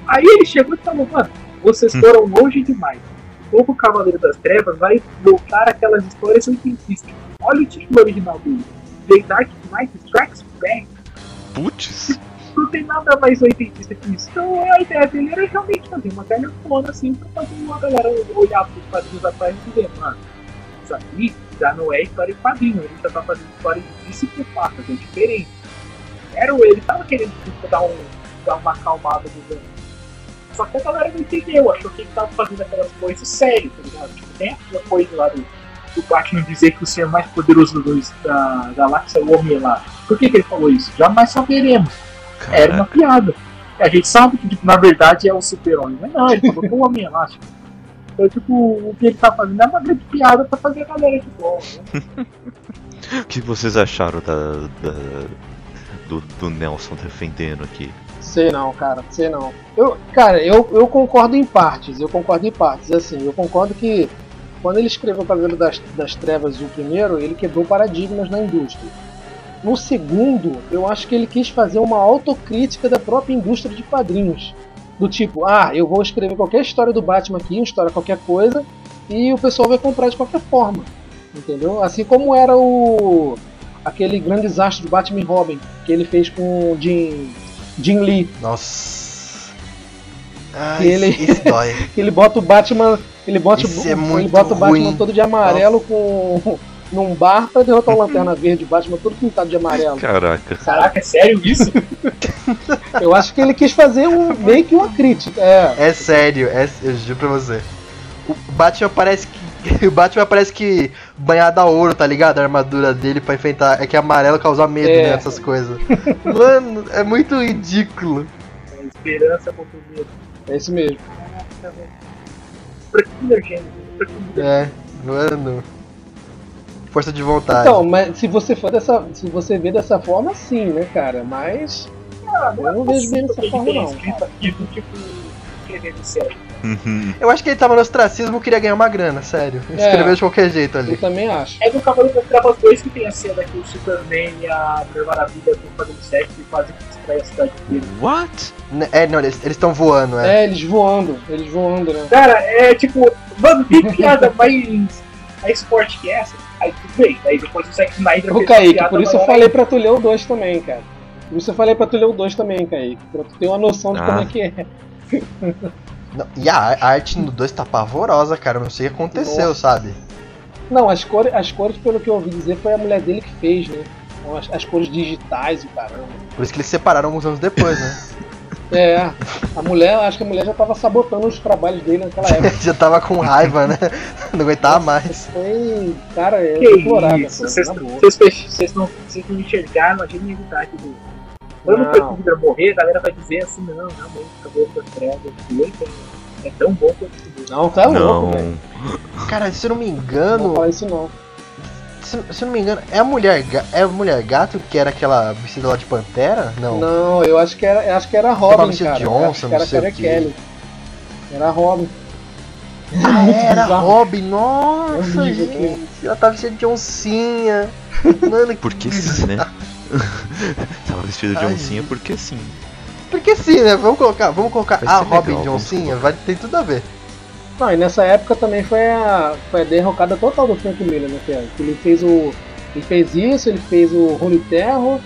Aí ele chegou e falou, mano, vocês foram longe demais. O novo Cavaleiro das Trevas vai voltar aquelas histórias oitentistas. Olha o título original dele. The Dark Knight Strikes Back. Putz! Não tem nada mais oitentista que isso. Então a ideia dele era realmente fazer uma telefone assim pra fazer uma galera olhar pros quadrinhos atrás e dizer, mano, isso aqui já não é história em quadrinho, ele já tá fazendo história de psicopatas, é diferente. Era ele tava querendo tipo, dar, um, dar uma acalmada no dano. Só que a galera não entendeu, achou que ele tava fazendo aquelas coisas sério, tá ligado? Tipo, tem aquela coisa lá do, do Batman dizer que o ser mais poderoso da galáxia é o Homem lá. Por que, que ele falou isso? Jamais saberemos. Era uma Caraca. piada. A gente sabe que, tipo, na verdade, é o super-homem. Mas não, ele é o Homem Elástico. Então, tipo, o que ele tá fazendo é uma grande piada pra fazer a galera de bola, né? O que vocês acharam da, da- do, do Nelson defendendo aqui? Sei não, cara, sei não. Eu, cara, eu, eu concordo em partes, eu concordo em partes. Assim, eu concordo que quando ele escreveu o Cavaleiro das, das Trevas, o primeiro, ele quebrou paradigmas na indústria. No segundo, eu acho que ele quis fazer uma autocrítica da própria indústria de quadrinhos. Do tipo, ah, eu vou escrever qualquer história do Batman aqui, uma história qualquer coisa, e o pessoal vai comprar de qualquer forma. Entendeu? Assim como era o. aquele grande desastre do Batman e Robin, que ele fez com o Jim, Jim Lee. Nossa. Ai, E ele- isso, dói. que ele bota o Batman, ele bota, Isso o- é ele bota o Batman ruim. todo de amarelo com num bar pra derrotar o Lanterna Verde, o Batman todo pintado de amarelo. Caraca. Caraca, é sério isso? Eu acho que ele quis fazer um meio que uma crítica. É, É sério, é, eu juro pra você. O Batman parece que. O Batman parece que banhado a ouro, tá ligado? A armadura dele pra enfrentar. É que amarelo causa medo, É. né? Essas coisas. Mano, é muito ridículo. É esperança contra o medo. é isso mesmo. Caraca, velho. Pra que mulher gênio? Pra que mulher É, mano. Força de vontade. Então, mas se você for dessa, se você vê dessa forma, sim, né, cara? Mas Ah, Eu não vejo bem dessa que forma, não. tipo, escrevendo sério. Uhum. Eu acho que ele tava no ostracismo e queria ganhar uma grana, sério. É. Escreveu de qualquer jeito eu ali. também acho. É no Cavaleiro das Trevas 2 que tem a cena que o Superman e a Mulher Maravilha estão fazendo sexo e quase que destrói a cidade inteira. What? É, não, eles estão voando, é. É, eles voando, eles voando, né? Cara, é tipo, mano, tem piada mais, mais forte que essa. Aí tudo bem, aí depois o Zack Snyder Ô Kaique, por isso eu falei pra tu ler o 2 também, cara. Por isso eu falei pra tu ler o 2 também, Kaique. Pra tu ter uma noção de Ah. como é que é. Não, e a a arte no 2 tá pavorosa, cara. Eu não sei o que aconteceu, Nossa. sabe? Não, as cores, as cores, pelo que eu ouvi dizer, foi a mulher dele que fez, né? Então, as, as cores digitais e caramba. Por isso que eles se separaram alguns anos depois, né? É, a mulher, acho que a mulher já tava sabotando os trabalhos dele naquela época. Já tava com raiva, né? Não aguentava mais. Foi, cara, é Que pô, vocês não, vocês não enxergaram a genialidade do. Quando Não. o Miller morrer, a galera vai dizer assim: não, realmente, Cavaleiro das Trevas 2 é, é tão bom quanto o. Não, tá louco, velho. Não. Cara, se eu não me Não engano, falar isso não. Se, se eu não me engano, é a mulher, é a mulher gato que era aquela vestida lá de pantera? Não. Não, eu acho que era, eu acho que era Robin, vestida cara. que não era a sei o Sarah quê. Kelly. Era a Robin. Ah, era. Robin, nossa, gente. Ela tava vestida de oncinha. Mano, Porque sim, né? Tava vestido de Ai, oncinha porque sim. Porque sim, né? Vamos colocar, vamos colocar Vai a Robin legal, de oncinha, vai ter tudo a ver. Não, e nessa época também foi a, foi a derrocada total do Frank Miller, né, cara? Ele fez o. Ele fez isso, ele fez o Holy Terror,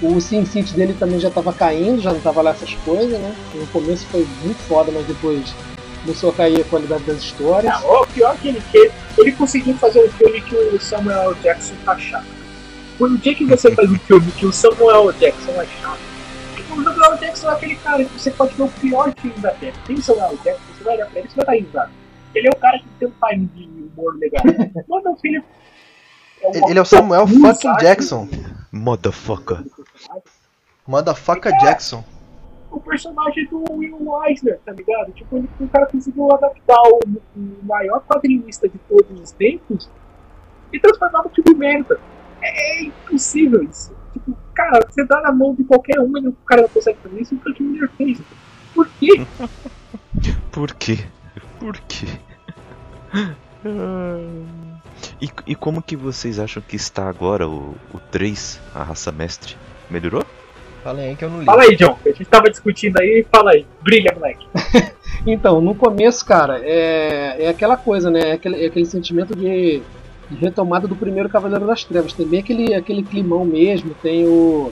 o Sin City dele também já tava caindo, já não tava lá essas coisas, né? No começo foi muito foda, mas depois começou a cair a qualidade das histórias. Ah, o pior que ele, que ele conseguiu fazer um filme que o Samuel. Jackson tá chato. Por dia que você faz um filme que o Samuel. Jackson é chato, o Samuel. Jackson é aquele cara que você pode ver o pior filme da Terra. Tem Samuel. Jackson, você vai olhar pra ele, você vai dar risada. Ele é o cara que tem um time de humor legal. Mas meu filho. É Ele, ele é o Samuel fucking Jackson. Motherfucker. Motherfucker Jackson. o personagem do Will Eisner, tá ligado? Tipo, ele, o cara conseguiu adaptar o, o maior quadrinista de todos os tempos e transformar no filme merda. É, é impossível isso. Tipo, cara, você dá na mão de qualquer um e o cara não consegue fazer isso, o Frank Miller fez. Por quê? Por quê? Por quê? E, e como que vocês acham que está agora o, o 3, a raça mestre? Melhorou? Falei aí que eu não li. Fala aí, John. A gente tava discutindo aí, fala aí. Brilha, moleque. Então, no começo, cara, é, é aquela coisa, né? É aquele, é aquele sentimento de, de retomada do primeiro Cavaleiro das Trevas. Tem bem aquele, aquele climão mesmo, tem o.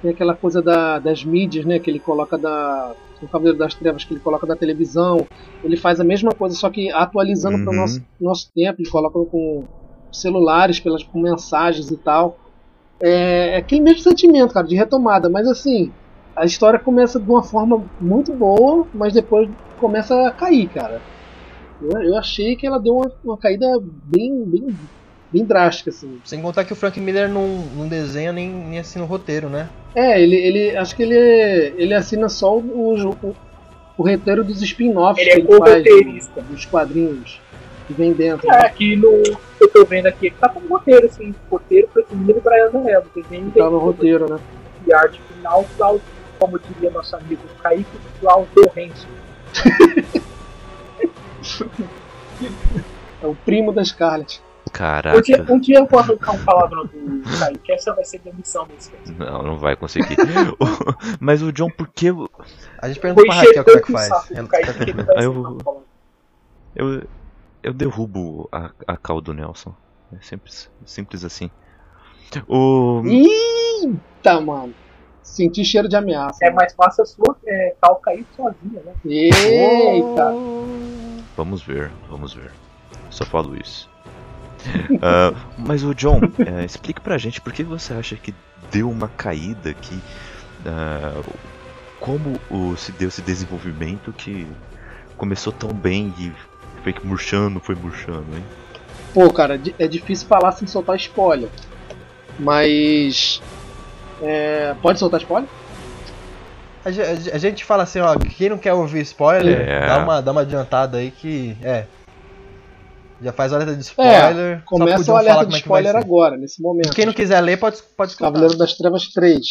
Tem aquela coisa da, das mídias, né? Que ele coloca da. O Cavaleiro das Trevas que ele coloca da televisão. Ele faz a mesma coisa, só que atualizando para o Uhum. nosso, nosso tempo, ele coloca com celulares, pelas, com mensagens e tal. É, é aquele mesmo sentimento, cara, de retomada, mas assim, a história começa de uma forma muito boa, mas depois começa a cair, cara. Eu, eu achei que ela deu uma, uma caída bem, bem, bem drástica, assim. Sem contar que o Frank Miller não, não desenha nem, nem assina o roteiro, né? É, ele, ele acho que ele, ele assina só o, o, o roteiro dos spin-offs Ele é que ele faz, co-roteirista. dos quadrinhos que vem dentro. É, aqui no que eu tô vendo aqui, tá com roteiro, assim, roteiro Frank Miller e Brian Zarello, desenho Tá no roteiro, né? e arte final, como diria nosso amigo Kaique, Klaus Lourenço. É o primo da Scarlett. Um dia, Caraca. um dia eu vou arrancar um palavrão do Kaique, essa vai ser demissão desse cara. Não, não vai conseguir. Mas o John, por que. A gente pergunta pra Raquel como é que faz. Kaique eu-. Eu, eu derrubo a, a cal do Nelson. É simples, simples assim. O. Eita, mano. Senti cheiro de ameaça. É mais fácil a sua é, tal cair sozinha, né? Eita! Vamos ver, vamos ver. Só falo isso. Ah, mas o John, é, explique pra gente por que você acha que deu uma caída que. ah, como o, se deu esse desenvolvimento que começou tão bem e foi que murchando, foi murchando, hein? Pô, cara, é difícil falar sem soltar spoiler. Mas. é, Pode soltar spoiler? A gente fala assim, ó, quem não quer ouvir spoiler, É. dá, uma, dá uma adiantada aí que. É. Já faz o alerta de spoiler. só Começa o alerta de é spoiler ser. agora, nesse momento. Quem não quiser ler, pode, pode escutar. Cavaleiro das Trevas 3.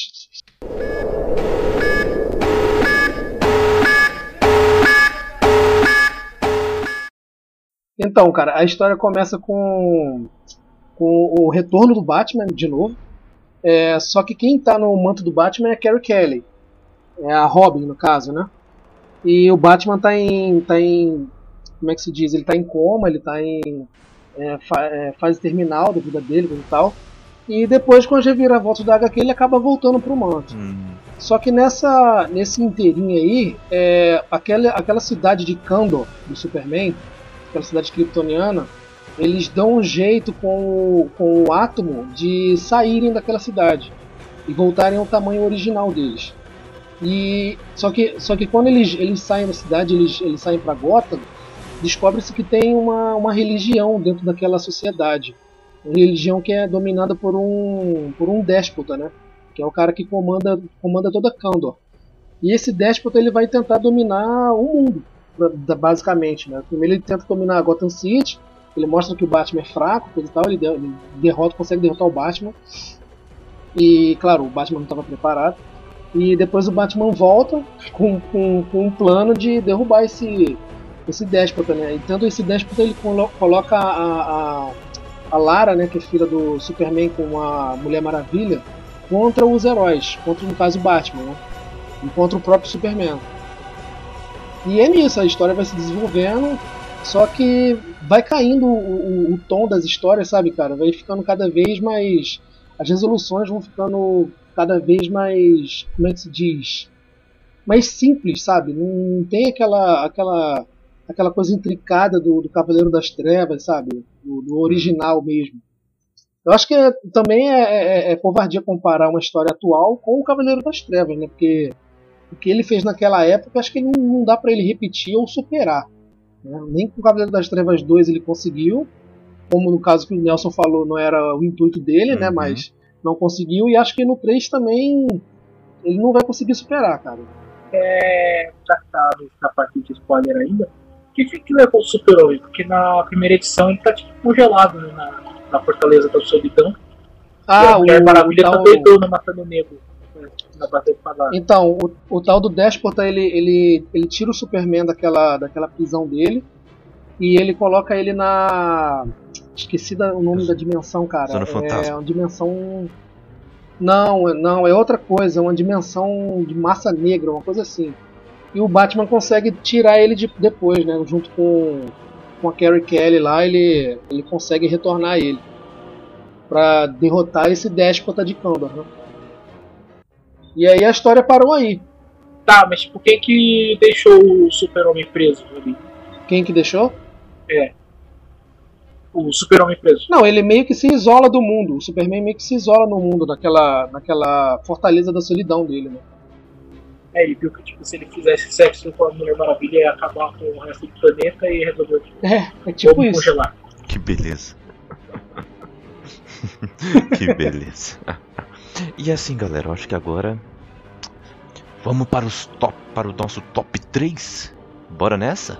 Então, cara, a história começa com, com o retorno do Batman de novo. É, só que quem tá no manto do Batman é a Carrie Kelly. É a Robin, no caso, né? E o Batman tá em. tá em. Como é que se diz? Ele tá em coma, ele tá em é, fa- é, fase terminal da vida dele e tal. E depois, com as reviravoltas da HQ, ele acaba voltando pro manto. Hum, Só que nessa, nesse inteirinho aí, é, aquela, aquela cidade de Kandor, do Superman, aquela cidade kryptoniana, eles dão um jeito com o, com o átomo de saírem daquela cidade e voltarem ao tamanho original deles. E só que, só que quando eles, eles saem da cidade, eles, eles saem para Gotham, descobre-se que tem uma, uma religião dentro daquela sociedade. Uma religião que é dominada por um, por um déspota, né? que é o cara que comanda, comanda toda Kandor. E esse déspota ele vai tentar dominar o mundo, basicamente. Né? Primeiro ele tenta dominar Gotham City, ele mostra que o Batman é fraco, coisa e tal, ele derrota, consegue derrotar o Batman. E claro, o Batman não estava preparado. E depois o Batman volta com, com, com um plano de derrubar esse, esse déspota, né? E tendo esse déspota ele colo- coloca a, a, a Lara, né, que é filha do Superman com a Mulher Maravilha, contra os heróis, contra no caso o Batman, né? E contra o próprio Superman. E é nisso, a história vai se desenvolvendo, só que vai caindo o, o- o tom das histórias, sabe, cara? Vai ficando cada vez mais. As resoluções vão ficando cada vez mais. Como é que se diz? Mais simples, sabe? Não tem aquela. aquela aquela coisa intricada do, do Cavaleiro das Trevas, sabe? Do, do original mesmo. Eu acho que é- também é, é- é covardia comparar uma história atual com o Cavaleiro das Trevas, né? Porque o que ele fez naquela época, acho que não, não dá pra ele repetir ou superar. né? Nem com o Cavaleiro das Trevas 2 ele conseguiu, como no caso que o Nelson falou, não era o intuito dele, né? Uhum. Mas não conseguiu, e acho que no 3 também ele não vai conseguir superar, cara. É, tá na parte de spoiler ainda, que, que levou o Super-Homem? Porque na primeira edição ele tá tipo congelado né, na, na Fortaleza da Solidão. Ah, e a o, Maravilha o tá tal- doidona matando o negro né. Então, o, o tal do Déspota, ele, ele, ele tira o Superman daquela, daquela prisão dele e ele coloca ele na. Esqueci da- o nome da dimensão, cara. Zona é Fantasma. uma dimensão. Não, é- não, é outra coisa, é uma dimensão de massa negra, uma coisa assim. E o Batman consegue tirar ele de, depois, né? Junto com, com a Carrie Kelly lá, ele, ele consegue retornar ele. Pra derrotar esse déspota de Kandor, né? E aí a história parou aí. Tá, mas por que que deixou o Super-Homem preso ali? Quem que deixou? O Super-Homem preso. Não, ele meio que se isola do mundo. O Superman meio que se isola no mundo, naquela, naquela fortaleza da solidão dele, né? É, ele viu que tipo, se ele fizesse sexo com a Mulher Maravilha ia acabar com o resto do planeta e resolveu É, é tipo isso. congelar. Que beleza. que beleza. E assim, galera, eu acho que agora vamos para os top, para o nosso top 3. Bora nessa?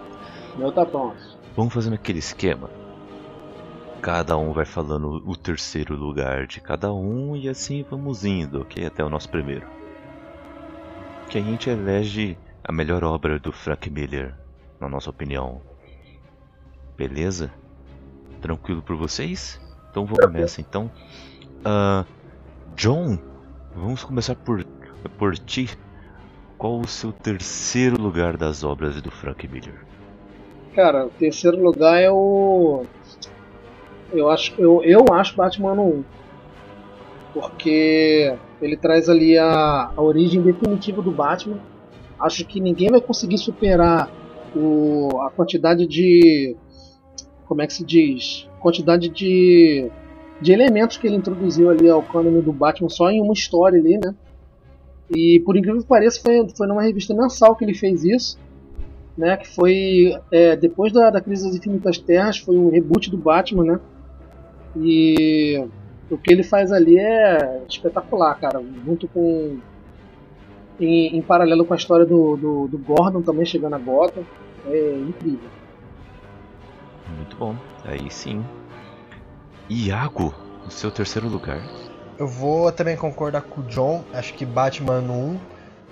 Meu tá pronto. Vamos fazendo aquele esquema. Cada um vai falando o terceiro lugar de cada um e assim vamos indo, ok? Até o nosso primeiro. Que a gente elege a melhor obra do Frank Miller, na nossa opinião. Beleza? Tranquilo por vocês? Então vamos nessa. Então, ah, John, vamos começar por por ti. Qual o seu terceiro lugar das obras do Frank Miller? Cara, o terceiro lugar é o. Eu acho, eu, eu acho Batman ano 1. Porque ele traz ali a, a origem definitiva do Batman. Acho que ninguém vai conseguir superar o, a quantidade de. Como é que se diz? Quantidade de, de elementos que ele introduziu ali ao cânone do Batman só em uma história ali, né? E por incrível que pareça, foi, foi numa revista mensal que ele fez isso né, que foi é, depois da, da crise das infinitas terras, foi um reboot do Batman, né? E o que ele faz ali é espetacular, cara, muito com em, em paralelo com a história do, do, do Gordon também chegando a Gotham, é incrível. Muito bom. Aí sim. Iago, o seu terceiro lugar. Eu vou também concordar com o John, acho que Batman 1,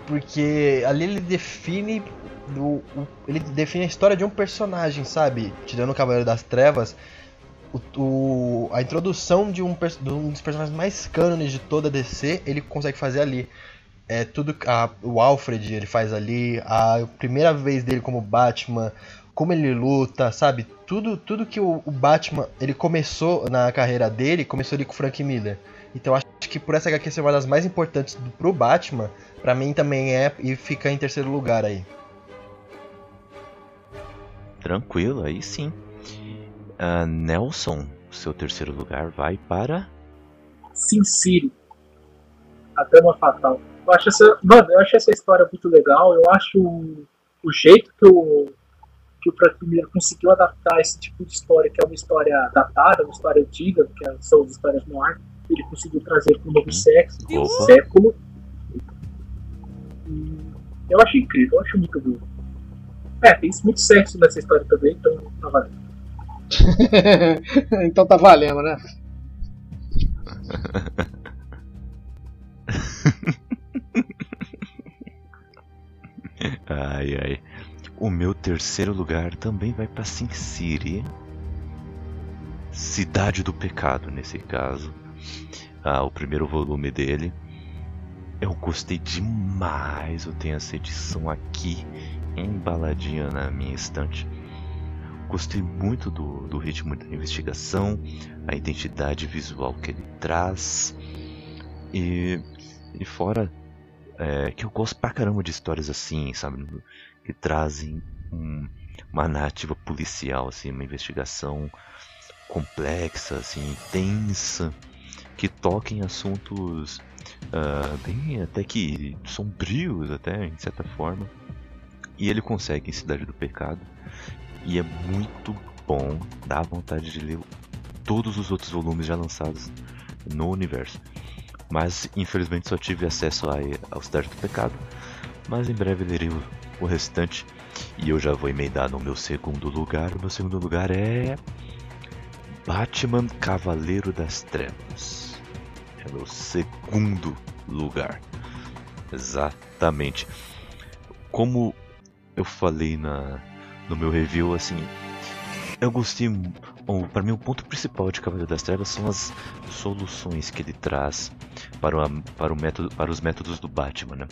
porque ali ele define do, o- ele define a história de um personagem, sabe? Tirando o Cavaleiro das Trevas, o, o- a introdução de um, de um dos personagens mais cânones de toda a DC, ele consegue fazer ali. É tudo a- o Alfred ele faz ali, a primeira vez dele como Batman, como ele luta, sabe? Tudo, tudo que o, o Batman ele começou na carreira dele, começou ali com o Frank Miller. Então acho que por essa HQ ser uma das mais importantes do, pro Batman, pra mim também é e fica em terceiro lugar aí. Tranquilo, aí sim. Ah, Nelson, seu terceiro lugar vai para. Sin City. A Dama Fatal. Eu acho essa, mano, eu acho essa história muito legal. Eu acho o, o jeito que o que o Frank Miller conseguiu adaptar esse tipo de história, que é uma história datada, uma história antiga, que é- são as histórias no ar. Ele conseguiu trazer para um novo sexo, Opa. século. E Eu acho incrível, eu acho muito bom. É, tem muito sexo nessa história também, então tá valendo. então tá valendo, né? Ai ai. O meu terceiro lugar também vai para Sin City. Cidade do Pecado, nesse caso. Ah, o primeiro volume dele. Eu gostei demais. Eu tenho essa edição aqui embaladinha na minha estante. Gostei muito do, do ritmo da investigação, a identidade visual que ele traz. E, e fora é, que eu gosto pra caramba de histórias assim, sabe? Que trazem um- uma narrativa policial, assim, uma investigação complexa, assim, tensa, que toca em assuntos ah, bem até que sombrios, até em certa forma. E ele consegue em Cidade do Pecado. E é muito bom, dá vontade de ler todos os outros volumes já lançados no universo. Mas infelizmente só tive acesso a, ao Cidade do Pecado. Mas em breve lerei o, o restante. E eu já vou emendar no meu segundo lugar. O meu segundo lugar é. Batman Cavaleiro das Trevas. É meu segundo lugar. Exatamente. Como eu falei na, no meu review, assim. Eu gostei. Para mim, o ponto principal de Cavaleiro das Trevas são as soluções que ele traz para, o, para, o método, para os métodos do Batman. Né?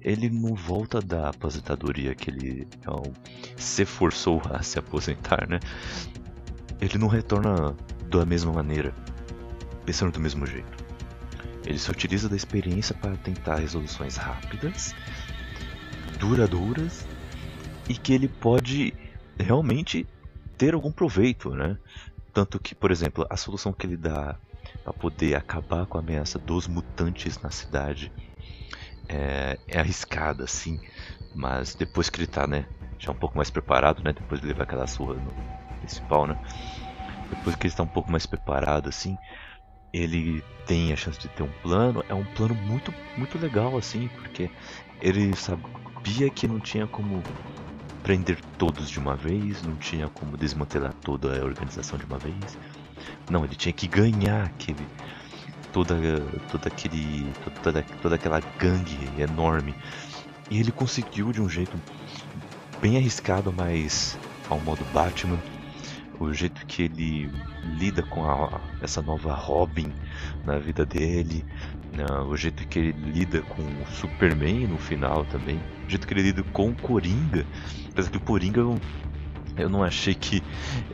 Ele não volta da aposentadoria que ele então, se forçou a se aposentar, né? Ele não retorna da mesma maneira, pensando do mesmo jeito. Ele se utiliza da experiência para tentar resoluções rápidas, duradouras e que ele pode realmente ter algum proveito, né? Tanto que, por exemplo, a solução que ele dá para poder acabar com a ameaça dos mutantes na cidade é, é arriscada, assim, mas depois que ele tá, né, já um pouco mais preparado, né, depois de levar aquela surra no principal, né, depois que ele está um pouco mais preparado, assim, ele tem a chance de ter um plano, é um plano muito, muito legal, assim, porque ele sabia que não tinha como prender todos de uma vez, não tinha como desmantelar toda a organização de uma vez. Não, ele tinha que ganhar aquele toda toda aquele toda, toda aquela gangue enorme. E ele conseguiu de um jeito bem arriscado, mas ao modo Batman, o jeito que ele lida com a, essa nova Robin na vida dele, o jeito que ele lida com o Superman no final também, o jeito que ele lida com o Coringa, apesar que o Coringa eu, eu não achei que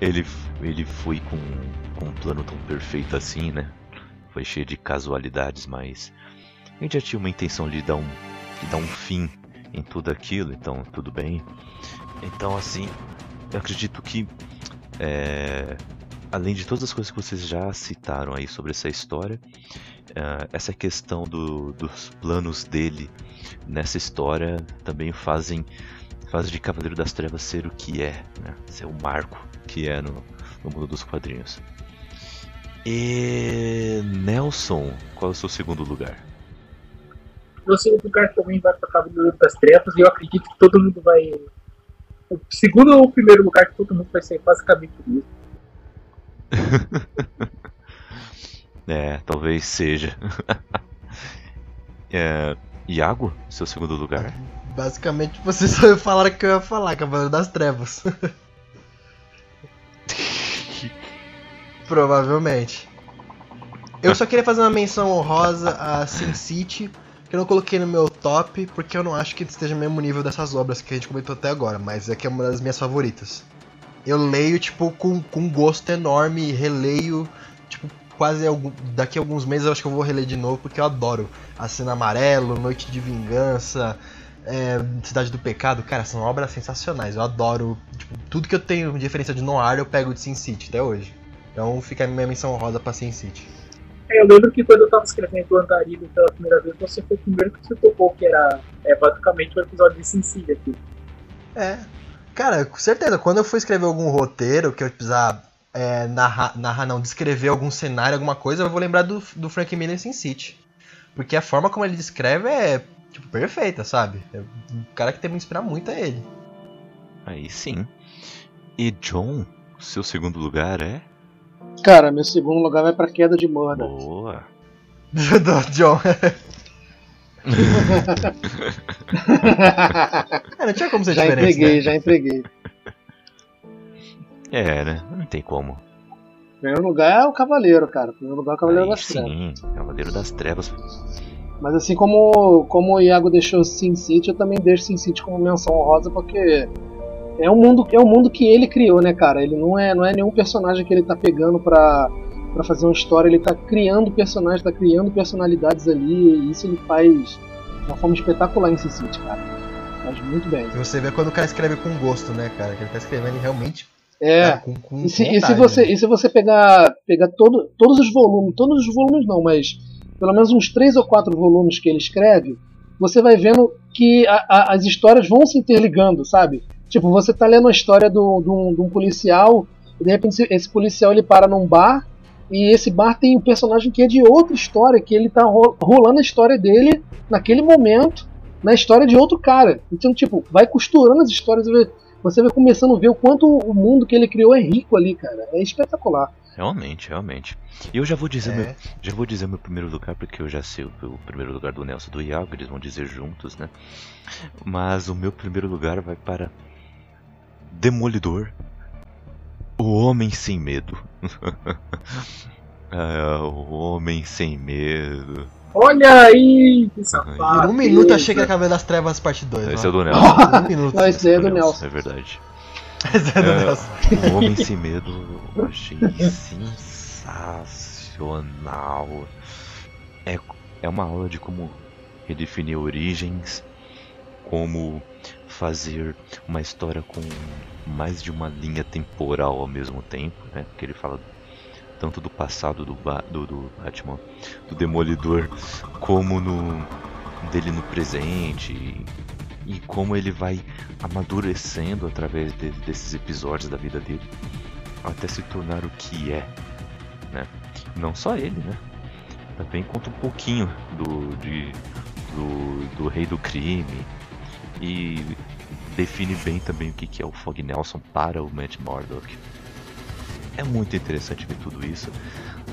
ele, ele foi com, com um plano tão perfeito assim, né? Foi cheio de casualidades, mas a gente já tinha uma intenção de dar um, de dar um fim em tudo aquilo, então tudo bem. Então assim, eu acredito que é, além de todas as coisas que vocês já citaram aí sobre essa história, é, essa questão do, dos planos dele nessa história também fazem faz de Cavaleiro das Trevas ser o que é, né? ser o marco que é no, no mundo dos quadrinhos. E Nelson, qual é o seu segundo lugar? Meu segundo lugar também vai para Cavaleiro das Trevas e eu acredito que todo mundo vai. O segundo ou o primeiro lugar que todo mundo vai ser basicamente o mesmo. é, talvez seja. é, Iago, seu segundo lugar? Basicamente vocês só falaram que eu ia falar, Cavaleiro das Trevas. Provavelmente. Eu só queria fazer uma menção honrosa a Sin City, que eu não coloquei no meu top, porque eu não acho que esteja no mesmo nível dessas obras que a gente comentou até agora, mas é que é uma das minhas favoritas. Eu leio, tipo, com, com gosto enorme, releio, tipo, quase algum, daqui a alguns meses eu acho que eu vou reler de novo, porque eu adoro. Assina Amarelo, Noite de Vingança, é, Cidade do Pecado, cara, são obras sensacionais. Eu adoro, tipo, tudo que eu tenho de referência de noir eu pego de Sin City até hoje. Então fica a minha menção rosa pra Sin City. É, eu lembro que quando eu tava escrevendo o Antarilho pela primeira vez, você foi o primeiro que você tocou, que era é, basicamente o episódio de Sin City aqui. É. Cara, com certeza, quando eu for escrever algum roteiro que eu precisar é, narrar, narrar, não, descrever algum cenário, alguma coisa, eu vou lembrar do, do Frank Miller em Sin City. Porque a forma como ele descreve é, tipo, perfeita, sabe? É um cara que tem que inspirar muito a ele. Aí sim. E John, seu segundo lugar é? Cara, meu segundo lugar vai pra queda de Murda. Boa. John. é, não tinha como ser já diferente, entreguei, né? já entreguei. É, né? Não tem como. Primeiro lugar é o Cavaleiro, cara. Primeiro lugar é o Cavaleiro Aí das Trevas. sim, Cavaleiro das Trevas. Mas assim como, como o Iago deixou Sin City, eu também deixo Sin City como menção honrosa, porque é um mundo, é um mundo que ele criou, né, cara? Ele não é, não é nenhum personagem que ele tá pegando pra, pra fazer uma história, ele tá criando personagens, tá criando personalidades ali, e isso ele faz de uma forma espetacular em Sin City, cara. Faz muito bem. E você vê quando o cara escreve com gosto, né, cara? Que ele tá escrevendo realmente É, cara, com, com E se, e se você, né? e se você pegar, pegar todo, todos os volumes, todos os volumes não, mas pelo menos uns três ou quatro volumes que ele escreve, você vai vendo que a- a- as histórias vão se interligando, sabe? Tipo, você tá lendo a história do- de um, de um policial, e de repente esse policial ele para num bar, e esse bar tem um personagem que é de outra história, que ele tá ro- rolando a história dele naquele momento, na história de outro cara. Então, tipo, vai costurando as histórias você vai começando a ver o quanto o mundo que ele criou é rico ali, cara. É espetacular. Realmente, realmente. E eu já vou dizer É. meu, já vou dizer meu primeiro lugar porque eu já sei o, o primeiro lugar do Nelson e do Iago, eles vão dizer juntos, né? Mas o meu primeiro lugar vai para Demolidor, o Homem Sem Medo. Ah, o Homem Sem Medo. Olha aí, que safado. um minuto achei que Cavaleiro das Trevas parte 2. Esse é o do Nelson. Um minuto. Não, esse é do Nelson. É verdade. Esse é do É, Nelson. O Homem Sem Medo eu achei sensacional. É, é uma aula de como redefinir origens, como fazer uma história com mais de uma linha temporal ao mesmo tempo, né? Porque ele fala tanto do passado do, Ba- do, do Batman, do Demolidor, como no dele no presente e, e como ele vai amadurecendo através de- desses episódios da vida dele até se tornar o que é, né? Não só ele, né? Também conta um pouquinho do de, do, do rei do crime e define bem também o que que é o Fog Nelson para o Matt Murdock. É muito interessante ver tudo isso.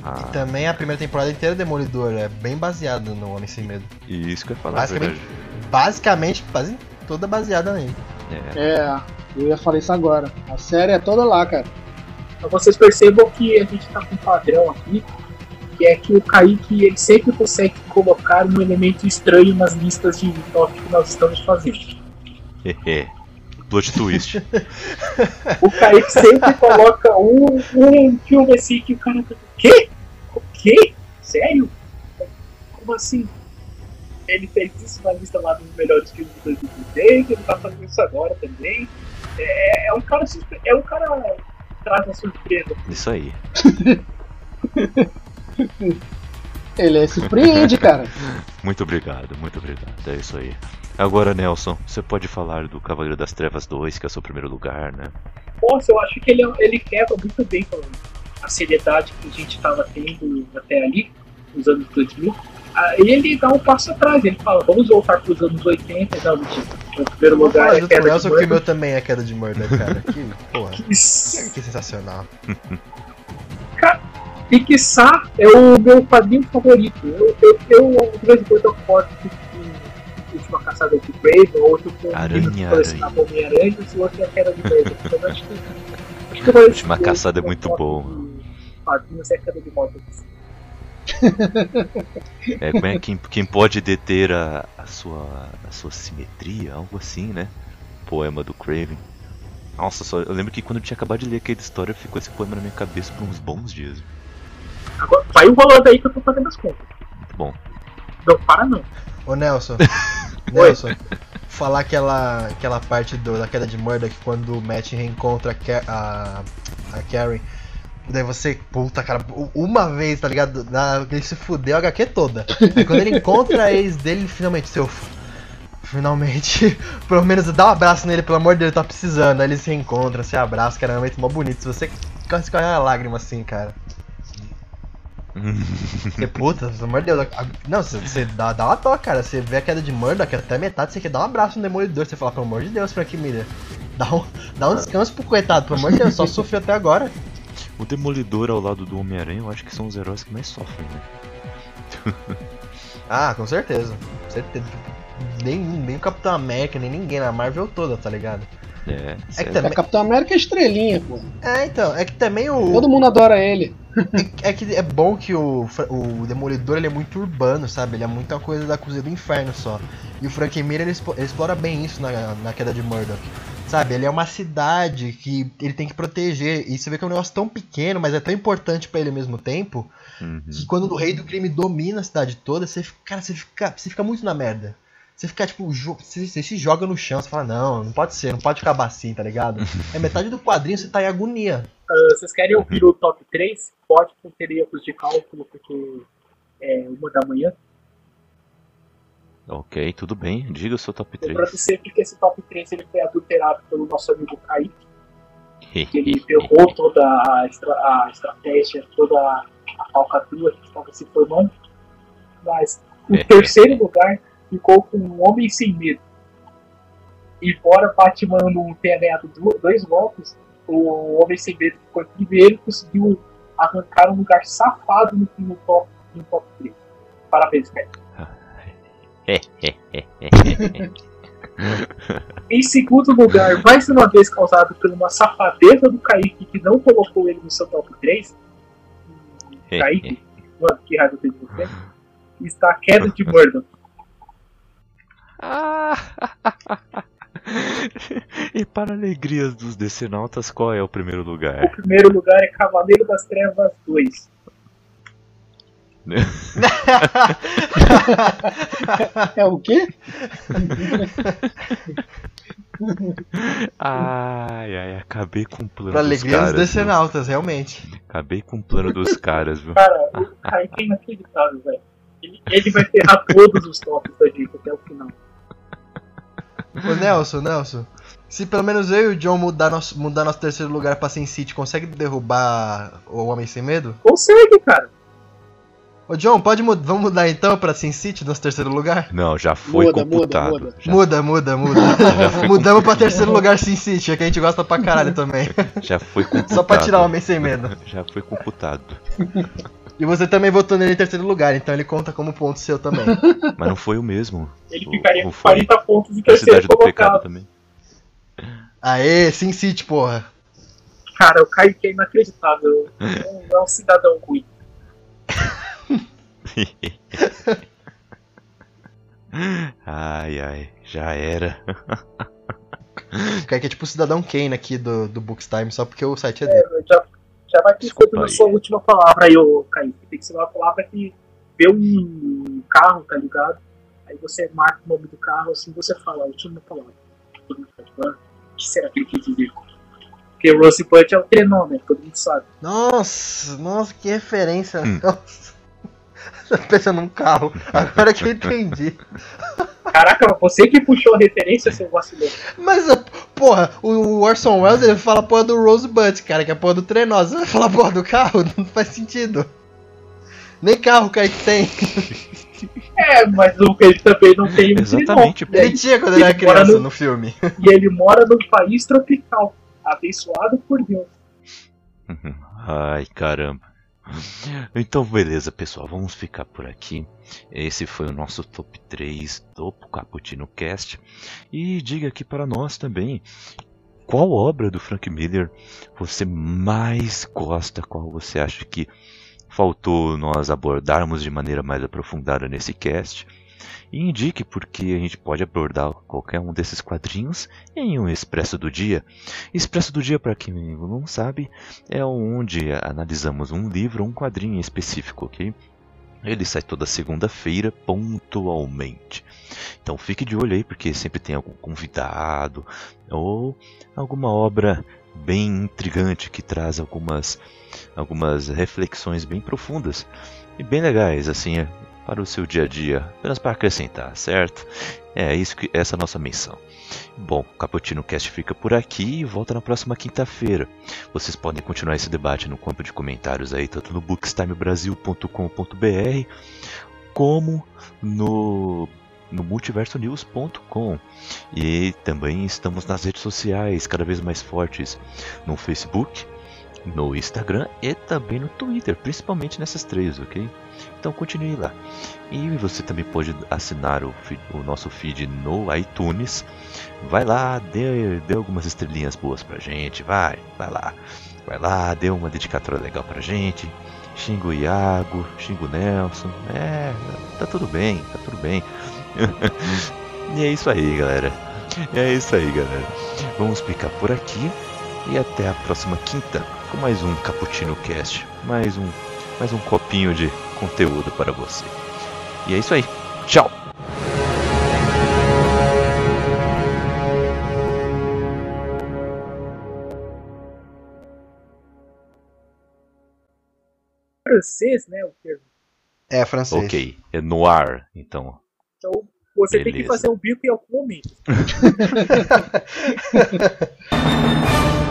Ah, Também a primeira temporada inteira é Demolidor, é bem baseado no Homem Sem Medo. e isso que eu ia falar, Basicamente- verdade. Basicamente, quase toda baseada nele. É, É, eu ia falar isso agora. A série é toda lá, cara. Então vocês percebam que a gente tá com um padrão aqui, que é que o Kaique ele sempre consegue colocar um elemento estranho nas listas de top que nós estamos fazendo. Plot twist. O Kaique sempre coloca um, um filme assim que o cara tá. O quê? O quê? Sério? Como assim? Ele fez isso na lista lá dos melhores filmes de 2010, ele tá fazendo isso agora também. É, é um cara surpre... é um cara que traz a surpresa. Isso aí. Ele é surpreende, cara. Muito obrigado, muito obrigado. É isso aí. Agora, Nelson, você pode falar do Cavaleiro das Trevas 2, que é o seu primeiro lugar, né? Nossa, eu acho que ele, ele quebra muito bem com a seriedade que a gente estava tendo até ali, nos anos 2000. Aí ele dá um passo atrás, ele fala, vamos voltar para os anos 80, não, tipo, no primeiro lugar é o queda de Nelson que o meu também é queda de Murder, cara. Que porra. Isso. Que sensacional. E quiçá é o meu quadrinho favorito. Eu, eu, eu de vez em quando eu posto com Última Caçada de Brave, outro com Aranha, colecionava Homem-Aranha, e o outro é a queda de Brave. Então acho que. Acho que Última escolher Caçada é muito bom. de Quadrinhos é a queda de Murdoch. É, como é quem, quem pode deter a, a, sua, a sua simetria, algo assim, né? Poema do Craven. Nossa, só, eu lembro que quando eu tinha acabado de ler aquela história, ficou esse poema na minha cabeça por uns bons dias. Agora, vai rolando aí que eu tô fazendo as contas. Muito bom. Não para não. Ô Nelson. Nelson. Falar aquela, aquela parte do, da queda de Murdoch quando o Matt reencontra a, a, a Karen. Daí você, puta cara, uma vez, tá ligado? Na, ele se fudeu a HQ toda. Aí quando ele encontra a ex dele, ele finalmente, seu. Finalmente, pelo menos dá um abraço nele, pelo amor de Deus, ele tá precisando. Aí eles se encontram, se abraçam, cara, é um momento mó bonito. Se você quase corre uma lágrima assim, cara. Porque, puta, pelo amor de Deus. a- Não, você, você dá, dá uma dó, cara. Você vê a queda de Murdoch até metade, você quer dar um abraço no Demolidor. Você fala, pelo amor de Deus, Frank Miller. Dá um, dá um descanso pro coitado, pelo amor de Deus, só sofreu até agora. O Demolidor ao lado do Homem-Aranha, eu acho que são os heróis que mais sofrem, né? Ah, com certeza. Com certeza. Nem, nem o Capitão América, nem ninguém na Marvel toda, tá ligado? É, É que sério. É, também. Capitão América é estrelinha, pô. É, então, é que também o. Todo mundo adora ele. É que é bom que o, o Demolidor ele é muito urbano, sabe? Ele é muita coisa da cozinha do inferno só. E o Frank Miller ele, expo- ele explora bem isso na, na queda de Murdoch. Sabe? Ele é uma cidade que ele tem que proteger. E você vê que é um negócio tão pequeno, mas é tão importante pra ele ao mesmo tempo. Uhum. Que quando o rei do crime domina a cidade toda, você fica, cara, você fica, você fica muito na merda. Você fica, tipo, você, você se joga no chão, você fala, não, não pode ser, não pode acabar assim, tá ligado? É metade do quadrinho você tá em agonia. Ah, vocês querem ouvir o top 3? Pode ter erros de cálculo, porque é uma da manhã. Ok, tudo bem. Diga o seu top 3. Lembrando sempre que esse top 3 ele foi adulterado pelo nosso amigo Kaique, que ele ferrou toda a, estra a estratégia, toda a falcatrua que estava se formando. Mas o É. terceiro lugar ficou com um Homem Sem Medo. Embora Batman não tenha ganhado dois golpes, o Homem Sem Medo ficou em primeiro e conseguiu arrancar um lugar safado no, no, top, no top 3. Parabéns, Kaique. Em segundo lugar, mais uma vez causado por uma safadeza do Kaique que não colocou ele no seu top 3. Kaique, mano, que raiva tenho de você. Está a queda de Murdoch. e para alegrias dos decenautas, qual é o primeiro O lugar? primeiro lugar é Cavaleiro das Trevas 2. É o quê? Ai, ai, acabei com o plano Pra dos alegria dos caras. viu? decenautas, realmente. Acabei com o plano dos caras, viu? Cara, o Kaique é inacreditável, velho. Ele, ele vai ferrar todos os tops da gente até o final. Ô Nelson, Nelson. Se pelo menos eu e o John mudar nosso, mudar nosso terceiro lugar pra Sin City, consegue derrubar o Homem Sem Medo? Consegue, cara. Ô John, pode mudar. Vamos mudar então pra Sin City, nosso terceiro lugar? Não, já foi Muda, muda, computado. muda. Já, Muda, muda, muda. Mudamos pra terceiro lugar Sin City, é que a gente gosta pra caralho também. já foi computado. Só pra tirar o Homem Sem Medo. Já foi computado. E você também votou nele em terceiro lugar, então ele conta como ponto seu também. Mas não foi o mesmo. Ele O- ficaria com foi 40 pontos em a Cidade terceiro do Pecado colocado. também. Aê, Sin City, porra. Cara, o Kaique é inacreditável. Não é um cidadão ruim. ai, ai, já era. O Kaique é tipo o Cidadão Kane aqui do, do Bookstime, só porque o site é dele. Já, já vai ter Desculpa a sua última palavra aí, ô Kaique. Tem que ser uma palavra que vê um carro, tá ligado? Aí você marca o nome do carro, assim você fala a última palavra. O que será que ele quis dizer? Porque o Rosebud é o trenó, né? Todo mundo sabe. Nossa, nossa, que referência. Hum. Nossa. Tô pensando num carro. Agora que eu entendi. Caraca, você que puxou a referência, seu vacilão. Mas, a- porra, o Orson Welles ele fala porra do Rosebud, cara, que é a porra do trenoso. Você vai falar porra do carro? Não faz sentido. Nem carro o Kaique tem. É, mas o ele também não tem um Exatamente, trenó. Ele tinha quando ele era criança no- no filme. E ele mora num país tropical. Abençoado por Deus. Ai, caramba. Então, beleza, pessoal, vamos ficar por aqui. Esse foi o nosso top 3 do Caputino Cast. E diga aqui para nós também qual obra do Frank Miller você mais gosta, qual você acha que faltou nós abordarmos de maneira mais aprofundada nesse cast. E indique porque a gente pode abordar qualquer um desses quadrinhos em um Expresso do Dia. Expresso do Dia, para quem não sabe, é onde analisamos um livro ou um quadrinho específico, ok? Ele sai toda segunda-feira, pontualmente. Então fique de olho aí, porque sempre tem algum convidado ou alguma obra bem intrigante que traz algumas, algumas reflexões bem profundas e bem legais, assim, é, para o seu dia a dia, apenas para acrescentar, certo? É isso que essa é a nossa menção. Bom, o Caputino Cast fica por aqui e volta na próxima quinta-feira. Vocês podem continuar esse debate no campo de comentários aí, tanto no bookstimebrasil.com.br como no no multiversonews.com e também estamos nas redes sociais cada vez mais fortes no Facebook, no Instagram e também no Twitter, principalmente nessas três, ok? Então continue lá. E você também pode assinar o, o nosso feed no iTunes. Vai lá, dê, dê algumas estrelinhas boas pra gente, vai, vai lá. Vai lá, dê uma dedicatória legal pra gente. Xinga o Iago, xinga o Nelson. É, tá tudo bem, tá tudo bem. e é isso aí, galera. É isso aí, galera. Vamos ficar por aqui e até a próxima quinta com mais um Cappuccino Cast, mais um mais um copinho de conteúdo para você. E é isso aí. Tchau. Francês, né? O termo. É, francês. Ok, é noir, então. Então você tem que Beleza. fazer um bico em algum momento.